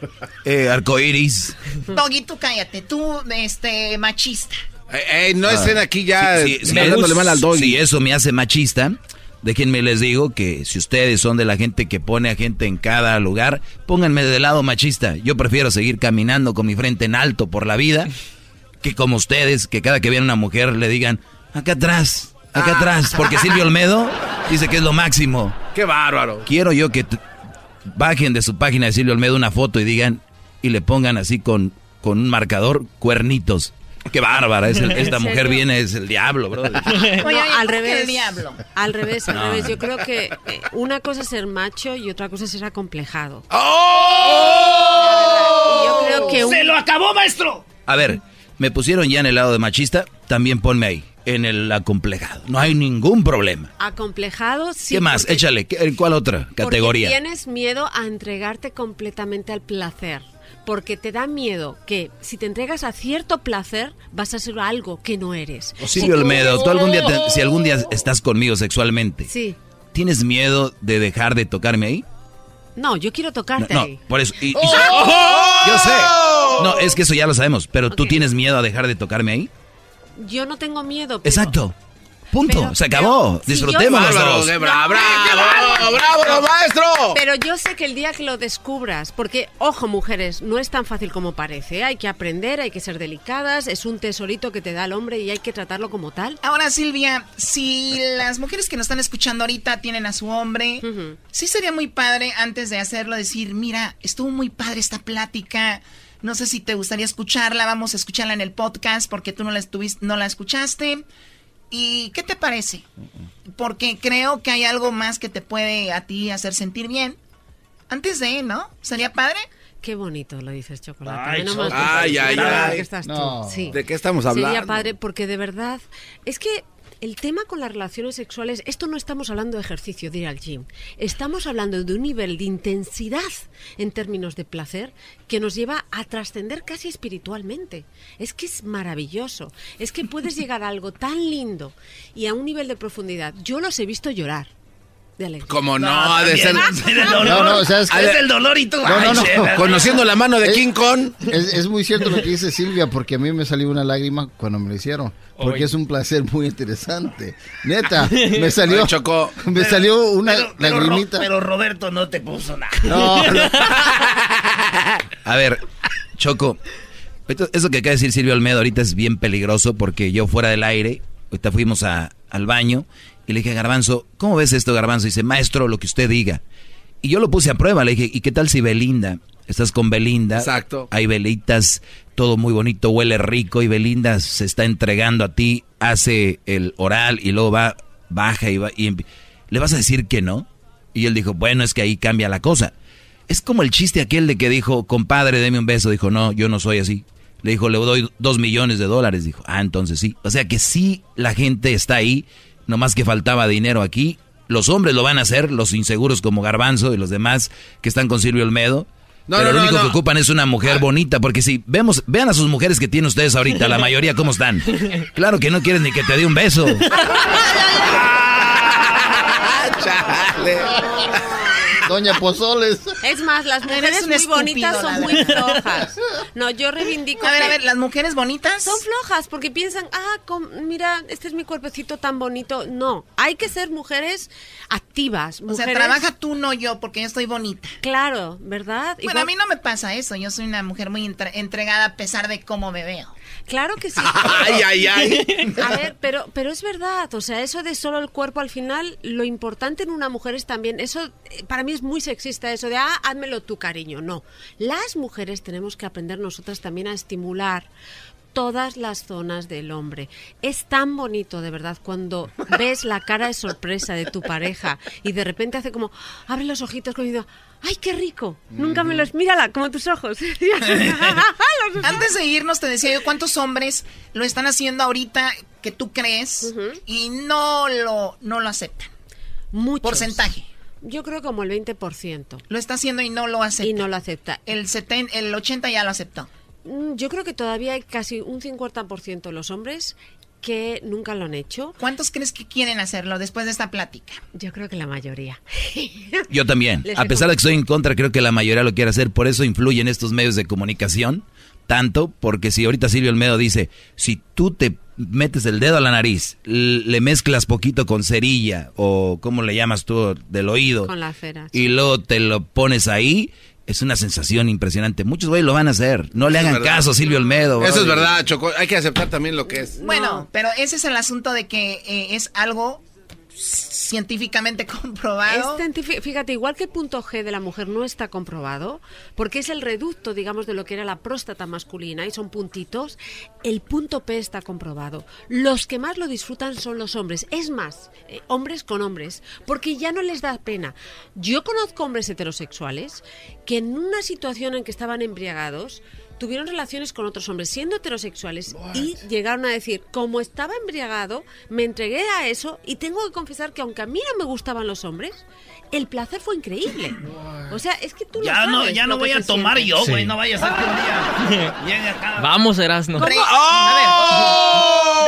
Eh, arcoiris. Doggy, tú cállate, tú, este, machista. Eh, eh, no estén aquí ya Sí, sí, sí, hablándole mal al doggy. Si eso me hace machista, déjenme les digo que si ustedes son de la gente que pone a gente en cada lugar, pónganme del lado machista. Yo prefiero seguir caminando con mi frente en alto por la vida que como ustedes, que cada que vean una mujer le digan, acá atrás, acá atrás, porque Silvio Olmedo dice que es lo máximo. Qué bárbaro. Quiero yo que bajen de su página de Silvio Olmedo una foto y digan, y le pongan así con, con un marcador, cuernitos. Qué bárbara, es el- esta ¿En mujer serio? viene, es el diablo, bro. Oye, No, al ¿cómo que revés. el diablo? Al revés, al No. revés. Yo creo que eh, una cosa es ser macho y otra cosa es ser acomplejado. ¡Oh! Y yo creo que un- ¡Se lo acabó, maestro! A ver, me pusieron ya en el lado de machista, también ponme ahí, en el acomplejado. No hay ningún problema. acomplejado, sí. ¿Qué más? porque- Échale, ¿qué- ¿cuál otra porque categoría? tienes miedo a entregarte completamente al placer. Porque te da miedo que si te entregas a cierto placer, vas a ser algo que no eres. O Silvio Olmedo, tú algún día, te- si algún día estás conmigo sexualmente, Sí. ¿tienes miedo de dejar de tocarme ahí? No, yo quiero No, tocarte no, ahí. por eso. y- y- ¡Oh! Yo sé. No, es que eso ya lo sabemos, pero ¿tú tienes miedo a dejar de tocarme ahí? Yo no tengo miedo. Pero, Exacto. Punto. pero- se acabó. si Disfrutemos yo- los Bárbaro, dos. qué bra- bravo, bravo, bravo, maestro. Pero yo sé que el día que lo descubras, porque, ojo, mujeres, no es tan fácil como parece. ¿eh? Hay que aprender, hay que ser delicadas, es un tesorito que te da el hombre y hay que tratarlo como tal. Ahora, Silvia, si las mujeres que nos están escuchando ahorita tienen a su hombre, sí sería muy padre antes de hacerlo decir, mira, estuvo muy padre esta plática. No sé si te gustaría escucharla, vamos a escucharla en el podcast porque tú no la estuviste, no la escuchaste. ¿Y qué te parece? Porque creo que hay algo más que te puede a ti hacer sentir bien. Antes de, ¿no? ¿Sería padre? Qué bonito lo dices, Chocolate. Ay, que- ay, ay, ay. que estás tú. No. Sí. ¿De qué estamos hablando? Sería padre porque de verdad es que el tema con las relaciones sexuales, esto no estamos hablando de ejercicio, de ir al gym. Estamos hablando de un nivel de intensidad en términos de placer que nos lleva a trascender casi espiritualmente. Es que es maravilloso. Es que puedes llegar a algo tan lindo y a un nivel de profundidad. Yo los he visto llorar. Como no, No, ha de ser. también, es el dolor. No, no, ¿sabes qué? Es el dolor y tú. No, no, no. Conociendo la mano de Es- King Kong. Es, es muy cierto lo que dice Silvia, porque a mí me salió una lágrima cuando me lo hicieron. Porque Oye. es un placer muy interesante. Neta, me salió, Ay, Choco. me Pero- salió una pero, pero Ro- lagrimita. pero Roberto no te puso nada. No, no. A ver, Choco, eso que acaba de decir Silvio Almeida ahorita es bien peligroso porque yo fuera del aire, ahorita fuimos a- al baño y le dije Garbanzo, ¿cómo ves esto, Garbanzo? Y dice, maestro, lo que usted diga. Y yo lo puse a prueba, le dije, ¿y qué tal si Belinda? Estás con Belinda. Exacto. Hay velitas, todo muy bonito, huele rico y Belinda se está entregando a ti, hace el oral y luego va, baja y va. Y empi- ¿Le vas a decir que no? Y él dijo, bueno, es que ahí cambia la cosa. Es como el chiste aquel de que dijo, compadre, deme un beso. Dijo, no, yo no soy así. Le dijo, le doy dos millones de dólares. Dijo, ah, entonces sí. O sea que sí, la gente está ahí, nomás que faltaba dinero aquí. Los hombres lo van a hacer, los inseguros como Garbanzo y los demás que están con Silvio Olmedo. No, pero no, lo único no. que ocupan es una mujer bonita, porque si vemos, vean a sus mujeres que tienen ustedes ahorita, la mayoría cómo están. Claro que no quieren ni que te dé un beso. Doña Pozoles. Es más, las mujeres muy estúpido, bonitas son muy flojas. No, yo reivindico. A ver, que- a ver, las mujeres bonitas. Son flojas porque piensan, ah, com- mira, este es mi cuerpecito tan bonito. No, hay que ser mujeres activas. O sea, mujeres- trabaja tú, no yo, porque yo estoy bonita. Claro, ¿verdad? Bueno, Igual- a mí no me pasa eso. Yo soy una mujer muy entre- entregada a pesar de cómo me veo. Claro que sí. Ay, ay, ay. A ver, pero, pero es verdad, o sea, eso de solo el cuerpo al final, lo importante en una mujer es también, eso eh, para mí es muy sexista, eso de, ah, házmelo tu cariño. No, las mujeres tenemos que aprender nosotras también a estimular todas las zonas del hombre. Es tan bonito, de verdad, cuando ves la cara de sorpresa de tu pareja y de repente hace como, abre los ojitos como diciendo, ¡ay, qué rico! Nunca me los... Mírala, como tus ojos. Antes de irnos, te decía yo cuántos hombres lo están haciendo ahorita que tú crees y no lo, no lo aceptan. Muchos. Porcentaje. Yo creo como el 20%. Lo está haciendo y no lo acepta. Y no lo acepta. El, seten- el 80 ya lo aceptó. Mm, Yo creo que todavía hay casi un 50% de los hombres que nunca lo han hecho. ¿Cuántos crees que quieren hacerlo después de esta plática? Yo creo que la mayoría. Yo también. Les A pesar dejo- de que estoy en contra, creo que la mayoría lo quiere hacer. Por eso influyen estos medios de comunicación. Tanto porque si ahorita Silvio Olmedo dice, si tú te metes el dedo a la nariz, le mezclas poquito con cerilla o como le llamas tú del oído Con la cera. y luego te lo pones ahí, es una sensación impresionante. Muchos güeyes lo van a hacer. No le Eso hagan caso a Silvio Olmedo. Eso es verdad, Choco. Hay que aceptar también lo que es. Bueno, pero ese es el asunto de que eh, es algo científicamente comprobado. Fíjate, igual que el punto G de la mujer no está comprobado, porque es el reducto, digamos, de lo que era la próstata masculina y son puntitos, el punto P está comprobado. Los que más lo disfrutan son los hombres. Es más, eh, hombres con hombres, porque ya no les da pena. Yo conozco hombres heterosexuales que en una situación en que estaban embriagados, tuvieron relaciones con otros hombres siendo heterosexuales y llegaron a decir, como estaba embriagado, me entregué a eso y tengo que confesar que aunque a mí no me gustaban los hombres, el placer fue increíble. O sea, es que tú lo Ya no, sabes ya lo no voy a tomar siente. yo, güey. Sí. No vaya a ser que un día llegue acá. Vamos, Erasno. Re- ¡Oh!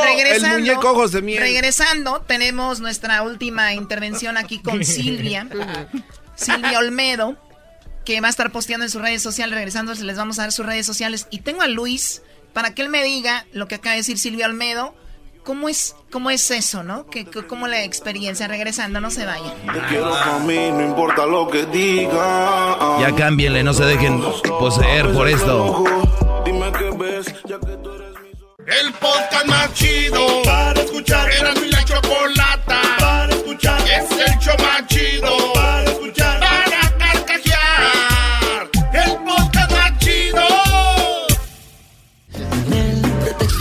a ver, regresando, El muñeco ojos de miel. regresando, tenemos nuestra última intervención aquí con Silvia, Silvia Olmedo, que va a estar posteando en sus redes sociales. Regresando, les vamos a dar sus redes sociales. Y tengo a Luis para que él me diga lo que acaba de decir Silvia Olmedo. ¿Cómo es, cómo es eso, no? ¿Qué, ¿Cómo la experiencia? Regresando, no se vayan. Te quiero mí, no importa lo que diga. Ya cámbienle, no se dejen poseer por esto. Dime qué ves, ya que tú eres mi El podcast más chido para escuchar. Era mi la chocolata para escuchar. Es el show más chido para escuchar.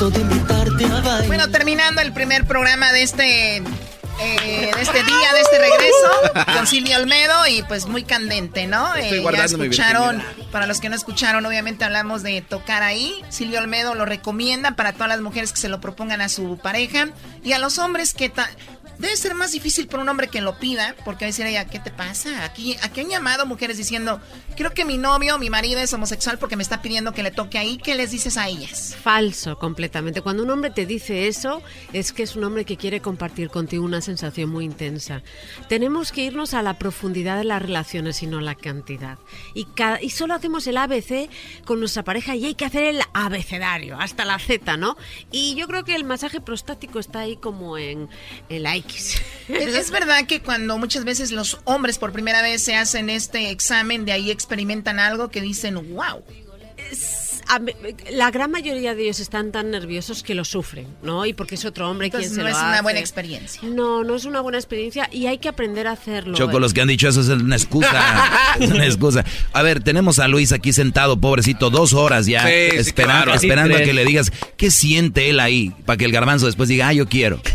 Chido. Bueno, terminamos terminando el primer programa de este eh, de este día, de este regreso, con Silvia Olmedo y pues muy candente, ¿no? Estoy Eh, ya escucharon, para los que no escucharon, obviamente hablamos de tocar ahí. Silvia Olmedo lo recomienda para todas las mujeres que se lo propongan a su pareja y a los hombres que... Debe ser más difícil por un hombre que lo pida, porque va a decir ella, ¿qué te pasa? Aquí, aquí han llamado mujeres diciendo, creo que mi novio, mi marido es homosexual porque me está pidiendo que le toque ahí. ¿Qué les dices a ellas? Falso, completamente. Cuando un hombre te dice eso, es que es un hombre que quiere compartir contigo una sensación muy intensa. Tenemos que irnos a la profundidad de las relaciones y no la cantidad. Y, cada- y solo hacemos el ABC con nuestra pareja y hay que hacer el abecedario, hasta la Z, ¿no? Y yo creo que el masaje prostático está ahí como en, en la X. Es, es verdad que cuando muchas veces los hombres por primera vez se hacen este examen, de ahí experimentan algo que dicen, wow. La gran mayoría de ellos están tan nerviosos que lo sufren, ¿no? Y porque es otro hombre Entonces quien se no lo es una buena experiencia. No, no es una buena experiencia y hay que aprender a hacerlo. Choco, los que han dicho eso es una excusa. es una excusa. A ver, tenemos a Luis aquí sentado, pobrecito, dos horas ya, Sí, sí, esperando, claro. esperando a que le digas qué siente él ahí, para que el garbanzo después diga, ah, yo quiero.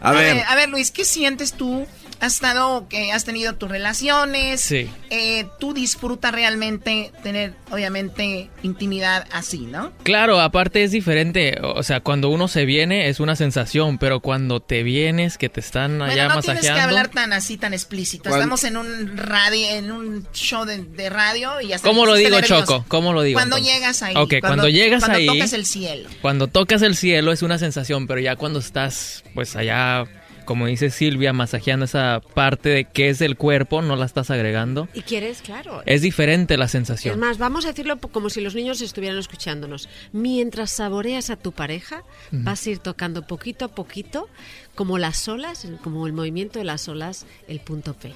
A ver. a ver, Luis, ¿qué sientes tú? Has estado, que has tenido tus relaciones. Sí. Eh, tú disfrutas realmente tener, obviamente, intimidad así, ¿no? Claro, aparte es diferente. O sea, cuando uno se viene es una sensación, pero cuando te vienes, que te están allá Bueno, no tienes que masajeando. hablar tan así, tan explícito. ¿Cuál? Estamos en un radio, en un show de, de radio y hasta ¿Cómo lo pusiste digo, nervioso. Choco? ¿Cómo lo digo? Cuando entonces? llegas ahí. Ok, cuando, llegas cuando ahí. tocas el cielo. Cuando tocas el cielo es una sensación, pero ya cuando estás, pues allá, como dice Silvia, masajeando esa parte de qué es el cuerpo, no la estás agregando. ¿Y quieres? Claro. Es diferente la Es sensación. más, vamos a decirlo como si los niños estuvieran escuchándonos. Mientras saboreas a tu pareja, Ujú. vas a ir tocando poquito a poquito, como las olas, como el movimiento de las olas, el punto P.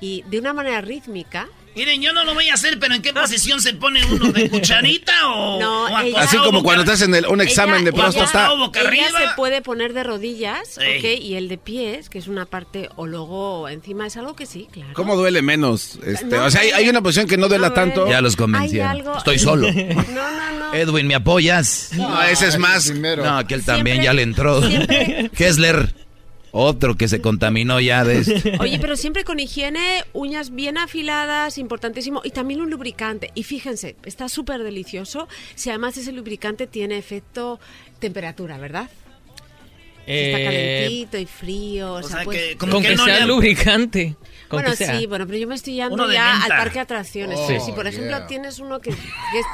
Y de una manera rítmica. Miren, yo no lo voy a hacer, pero ¿en qué posición se pone uno? ¿De cucharita o, No, o ella- Así como cuando te hacen el- un examen de ella- próstata. Acostado boca ella arriba? se puede poner de rodillas, Sí. ¿ok? Y el de pies, que es una parte, o luego encima, es algo que sí, claro. ¿Cómo duele menos? Este, No, o sea, hay, hay una posición que no duela tanto. Ya los algo- Estoy solo. No, no, no. Edwin, ¿me apoyas? No, ese es más. No, aquel también Siempre- ya le entró. siempre- Hessler, otro que se contaminó ya de esto. Oye, pero siempre con higiene, uñas bien afiladas, importantísimo, y también un lubricante. Y fíjense, está súper delicioso si además ese lubricante tiene efecto temperatura, ¿verdad? Si está Eh, calentito y frío. O, sea, sea pues- que como con que que no sea le- lubricante. Con Bueno, que sea. sí, bueno, pero yo me estoy yendo ya menta. al parque de atracciones. Sí. Si, por ejemplo, yeah. tienes uno que, que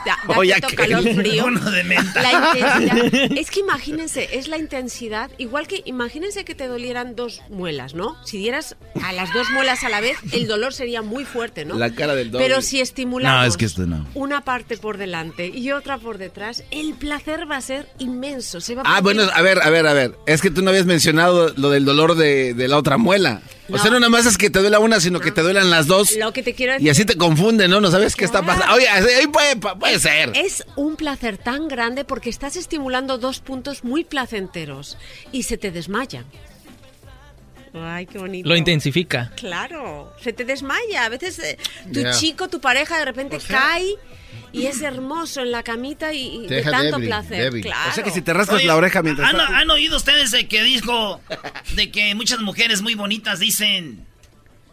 da, da cierto aquel. calor frío. Uno de menta. La intensidad. Es que imagínense, es la intensidad. Igual que imagínense que te dolieran dos muelas, ¿no? Si dieras a las dos muelas a la vez, el dolor sería muy fuerte, ¿no? La cara del doble. Pero si estimulamos No, es que esto no. una parte por delante y otra por detrás, el placer va a ser inmenso. Se va a Ah, poder- bueno, a ver, a ver, a ver. Es que tú no habías mencionado lo del dolor de, de la otra muela. O sea, no nada más es que te duela una, sino que te duelan las dos. Lo que te quiero decir Y así te confunden, ¿no? No sabes qué está pasando. Oye, ahí puede, puede ser. Es un placer tan grande porque estás estimulando dos puntos muy placenteros y se te desmayan. Ay, qué bonito. Lo intensifica. Claro, se te desmaya. A veces eh, tu Ya. chico, tu pareja, de repente cae y es hermoso en la camita y, y de tanto débil, placer. débil. Claro. O sea que si te rascas Oye, la oreja mientras ¿han, tanto- han oído ustedes de que dijo de que muchas mujeres muy bonitas dicen...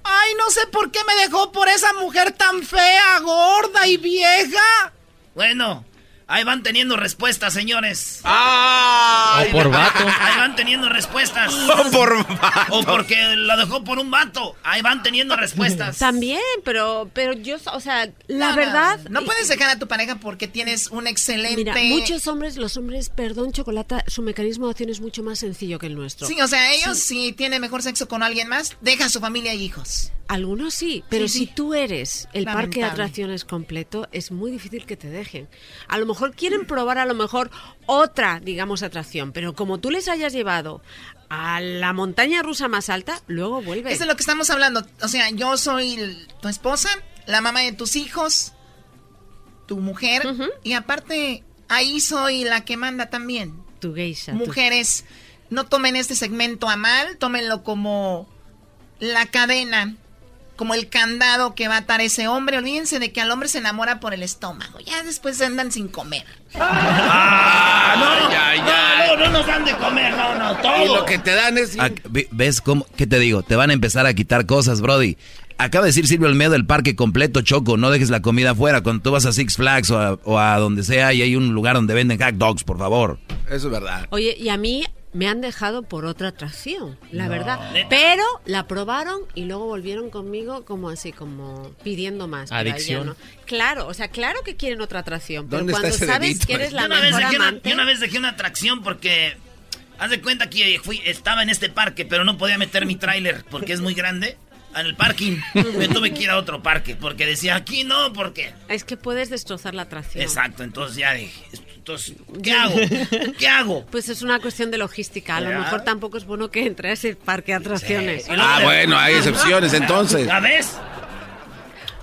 Ay, no sé por qué me dejó por esa mujer tan fea, gorda y vieja. Bueno, ahí van teniendo respuestas, señores. ¡Ah! O por vato. Ahí van teniendo respuestas. O por vato. O porque la dejó por un vato. Ahí van teniendo respuestas. También, pero, pero yo, o sea, la No, verdad. No, puedes dejar a tu pareja porque tienes un excelente. Mira, muchos hombres, los hombres, perdón, chocolate, su mecanismo de acción es mucho más sencillo que el nuestro. Sí, o sea, ellos si tienen mejor sexo con alguien más, deja a su familia y hijos. Algunos sí, pero Sí, si tú eres el parque de atracciones completo, es muy difícil que te dejen. A lo mejor quieren probar a lo mejor otra, digamos, atracción, pero como tú les hayas llevado a la montaña rusa más alta, luego vuelven. Es de lo que estamos hablando. O sea, yo soy tu esposa, la mamá de tus hijos, tu mujer, y aparte, ahí soy la que manda también. Tu geisha. tu- Mujeres, no tomen este segmento a mal, tómenlo como la cadena como el candado que va a atar ese hombre. Olvídense de que al hombre se enamora por el estómago. Ya después andan sin comer. Ah, no, no, no, no nos dan de comer, no, no, todo. Y lo que te dan es... Ve- ¿Ves cómo? ¿Qué te digo? Te van a empezar a quitar cosas, Brody. Acaba de decir Silvio Olmedo el parque completo, Choco. No dejes la comida afuera. Cuando tú vas a Six Flags o a, o a donde sea y hay un lugar donde venden hot dogs, por favor. Eso es verdad. Oye, y a mí me han dejado por otra atracción, la No. verdad. ¿Neta? Pero la probaron y luego volvieron conmigo como así, como pidiendo más. Adicción. no. Claro, o sea, claro que quieren otra atracción, pero ¿Dónde está cuando ese sabes dedito? que eres la una, vez mejor una, yo una vez dejé una atracción porque... Haz de cuenta que fui, estaba en este parque, pero no podía meter mi tráiler porque es muy grande. En el parking me tuve que ir a otro parque porque decía aquí no, porque... Es que puedes destrozar la atracción. Exacto, entonces ya dije, entonces, ¿qué hago? ¿Qué hago? Pues es una cuestión de logística. A lo Ya. mejor tampoco es bueno que entre a ese parque de atracciones. Ah, bueno, hay excepciones entonces. ¿La ves?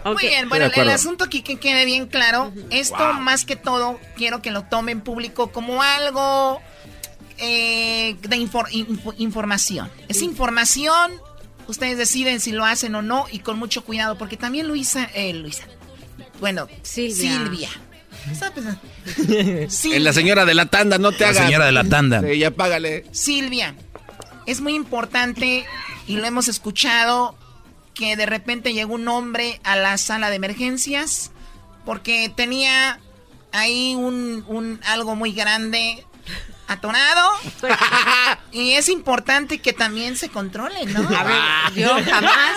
Muy bien, bueno, el asunto aquí que quede bien claro, esto más que todo quiero que lo tome en público como algo eh, de infor- info- información. Es información, ustedes deciden si lo hacen o no y con mucho cuidado, porque también Luisa, eh, Luisa, bueno, Silvia. Silvia. La señora de la tanda, no te La hagas. señora de la tanda. Sí, ya págale. Silvia, es muy importante y lo hemos escuchado que de repente llegó un hombre a la sala de emergencias porque tenía ahí un, un algo muy grande atorado y es importante que también se controle, ¿no? A ver, yo jamás,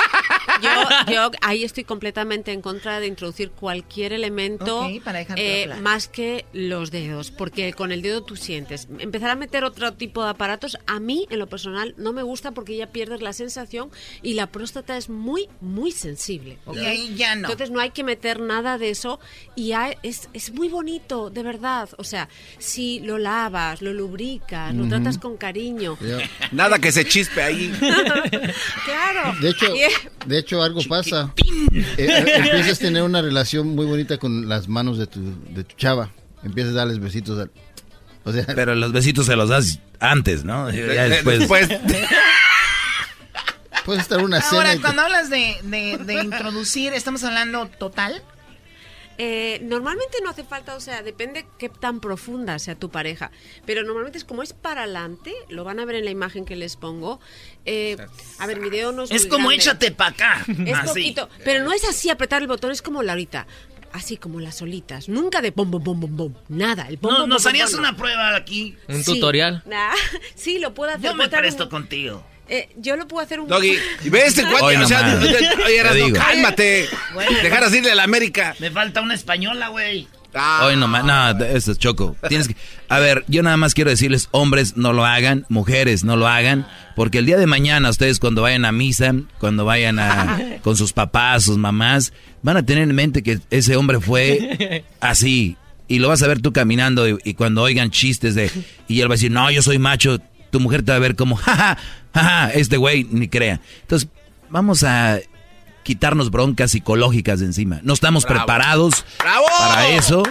yo, yo ahí estoy completamente en contra de introducir cualquier elemento Ok, para eh, más que los dedos, porque con el dedo tú sientes. Empezar a meter otro tipo de aparatos, a mí en lo personal no me gusta porque ya pierdes la sensación y la próstata es muy, muy sensible. ¿ok? Y ahí ya no. Entonces no hay que meter nada de eso y hay- es, es muy bonito, de verdad. O sea, si lo lavas, lo lubricas, lo tratas con cariño. Nada que se chispe ahí. claro. De hecho, de hecho algo pasa. Eh, eh, empiezas a tener una relación muy bonita con las manos de tu, de tu chava. Empiezas a darles besitos. al- o sea, Pero los besitos se los das antes, ¿no? Ya de- después. después. puedes estar una cena. Ahora, te- cuando hablas de, de- de introducir, ¿estamos hablando total? Eh, normalmente no hace falta, o sea, depende qué tan profunda sea tu pareja. Pero normalmente es como es para adelante, lo van a ver en la imagen que les pongo. Eh, a ver, mi dedo no es Es muy como grande. échate pa' acá. Es Así. poquito, pero no es así apretar el botón, es como la ahorita. Así como las solitas, nunca de pom pom pom pom pom, nada, el pom No, pom, ¿Nos pom, harías no. una prueba aquí? Sí. Nah, sí, lo puedo hacer. Yo me presto un- contigo. Eh, yo lo puedo hacer un Doggy, y ve este cuate, Hoy o sea, oye, digo. cálmate. Dejar así de la América. Me falta una española, güey. Hoy nomás, no, eso es choco. Tienes que, a ver, yo nada más quiero decirles, hombres no lo hagan, mujeres no lo hagan, porque el día de mañana ustedes cuando vayan a misa, cuando vayan a con sus papás, sus mamás, van a tener en mente que ese hombre fue así y lo vas a ver tú caminando y, y cuando oigan chistes de y él va a decir, "No, yo soy macho." Tu mujer te va a ver como, "Jaja, jaja, este güey ni crea." Entonces, vamos a quitarnos broncas psicológicas de encima. No estamos Bravo. preparados ¡Bravo! para eso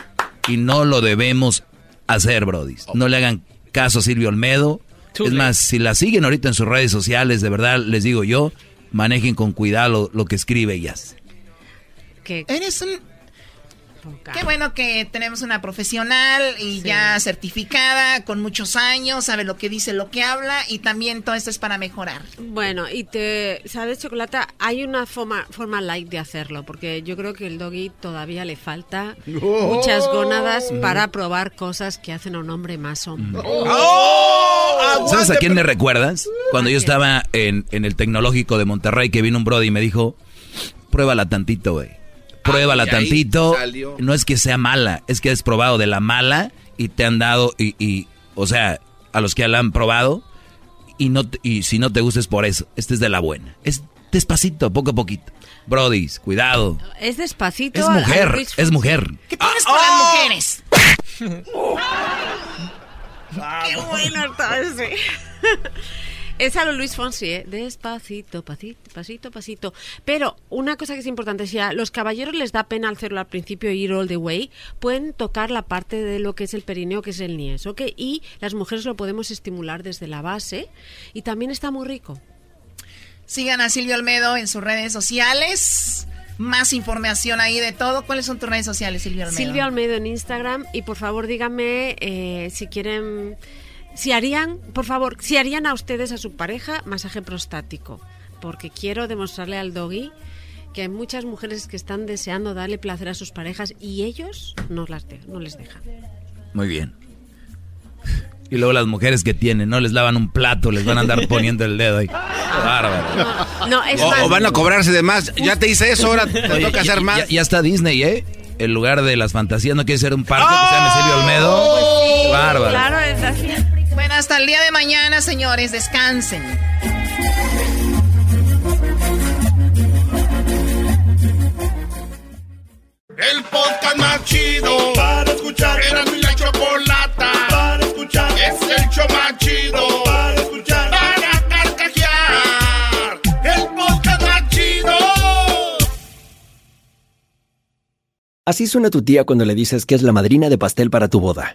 y no lo debemos hacer, Brody. No le hagan caso a Silvio Olmedo. es más, si la siguen ahorita en sus redes sociales, de verdad les digo yo, manejen con cuidado lo, lo que escribe ellas. Que Eres un... Qué bueno que tenemos una profesional y ya certificada, con muchos años, sabe lo que dice, lo que habla y también todo esto es para mejorar. Bueno, y te, ¿sabes, Chocolata? Hay una forma, forma light de hacerlo, porque yo creo que el doggy todavía le falta Oh. muchas gónadas para probar cosas que hacen a un hombre más hombre. ¿Sabes a quién me recuerdas? Cuando yo estaba en, en el tecnológico de Monterrey, que vino un Brody y me dijo, pruébala tantito, güey. Pruébala y ahí tantito. salió. No es que sea mala, es que has probado de la mala y te han dado, y, y o sea, a los que la han probado, y, no te- y si no te gusta es por eso. Este es de la buena. Es despacito, poco a poquito. Brody, cuidado. Es despacito. Es mujer, es mujer. ¿Qué tienes con las mujeres? Qué bueno está ese. Es a lo Luis Fonsi, ¿eh? Despacito, pasito, pasito, pasito. Pero una cosa que es importante, si a los caballeros les da pena hacerlo al principio ir all the way, pueden tocar la parte de lo que es el perineo, que es el niés, ¿ok? Y las mujeres lo podemos estimular desde la base y también está muy rico. Sigan a Silvio Olmedo en sus redes sociales. Más información ahí de todo. ¿Cuáles son tus redes sociales, Silvio Olmedo? Silvio Almeida en Instagram y por favor díganme eh, si quieren, si harían, por favor, si harían a ustedes a su pareja masaje prostático, porque quiero demostrarle al doggy que hay muchas mujeres que están deseando darle placer a sus parejas y ellos no, las de- no les dejan. Muy bien. Y luego las mujeres que tienen, no les lavan un plato, les van a andar poniendo el dedo ahí. Bárbaro. No, es O, más, o van a cobrarse de más. Ya te hice eso, ahora te Oye, toca hacer más. Ya, ya está Disney, ¿eh? El lugar de las fantasías no quiere ser un parque que se llame Silvio Olmedo. Qué bárbaro. Claro, es así. Bueno, hasta el día de mañana, señores. Descansen. El podcast más chido para escuchar. Era mi la chocolata para escuchar. Es el show más chido para escuchar. Para carcajear. El podcast más chido. Así suena tu tía cuando le dices que es la madrina de pastel para tu boda.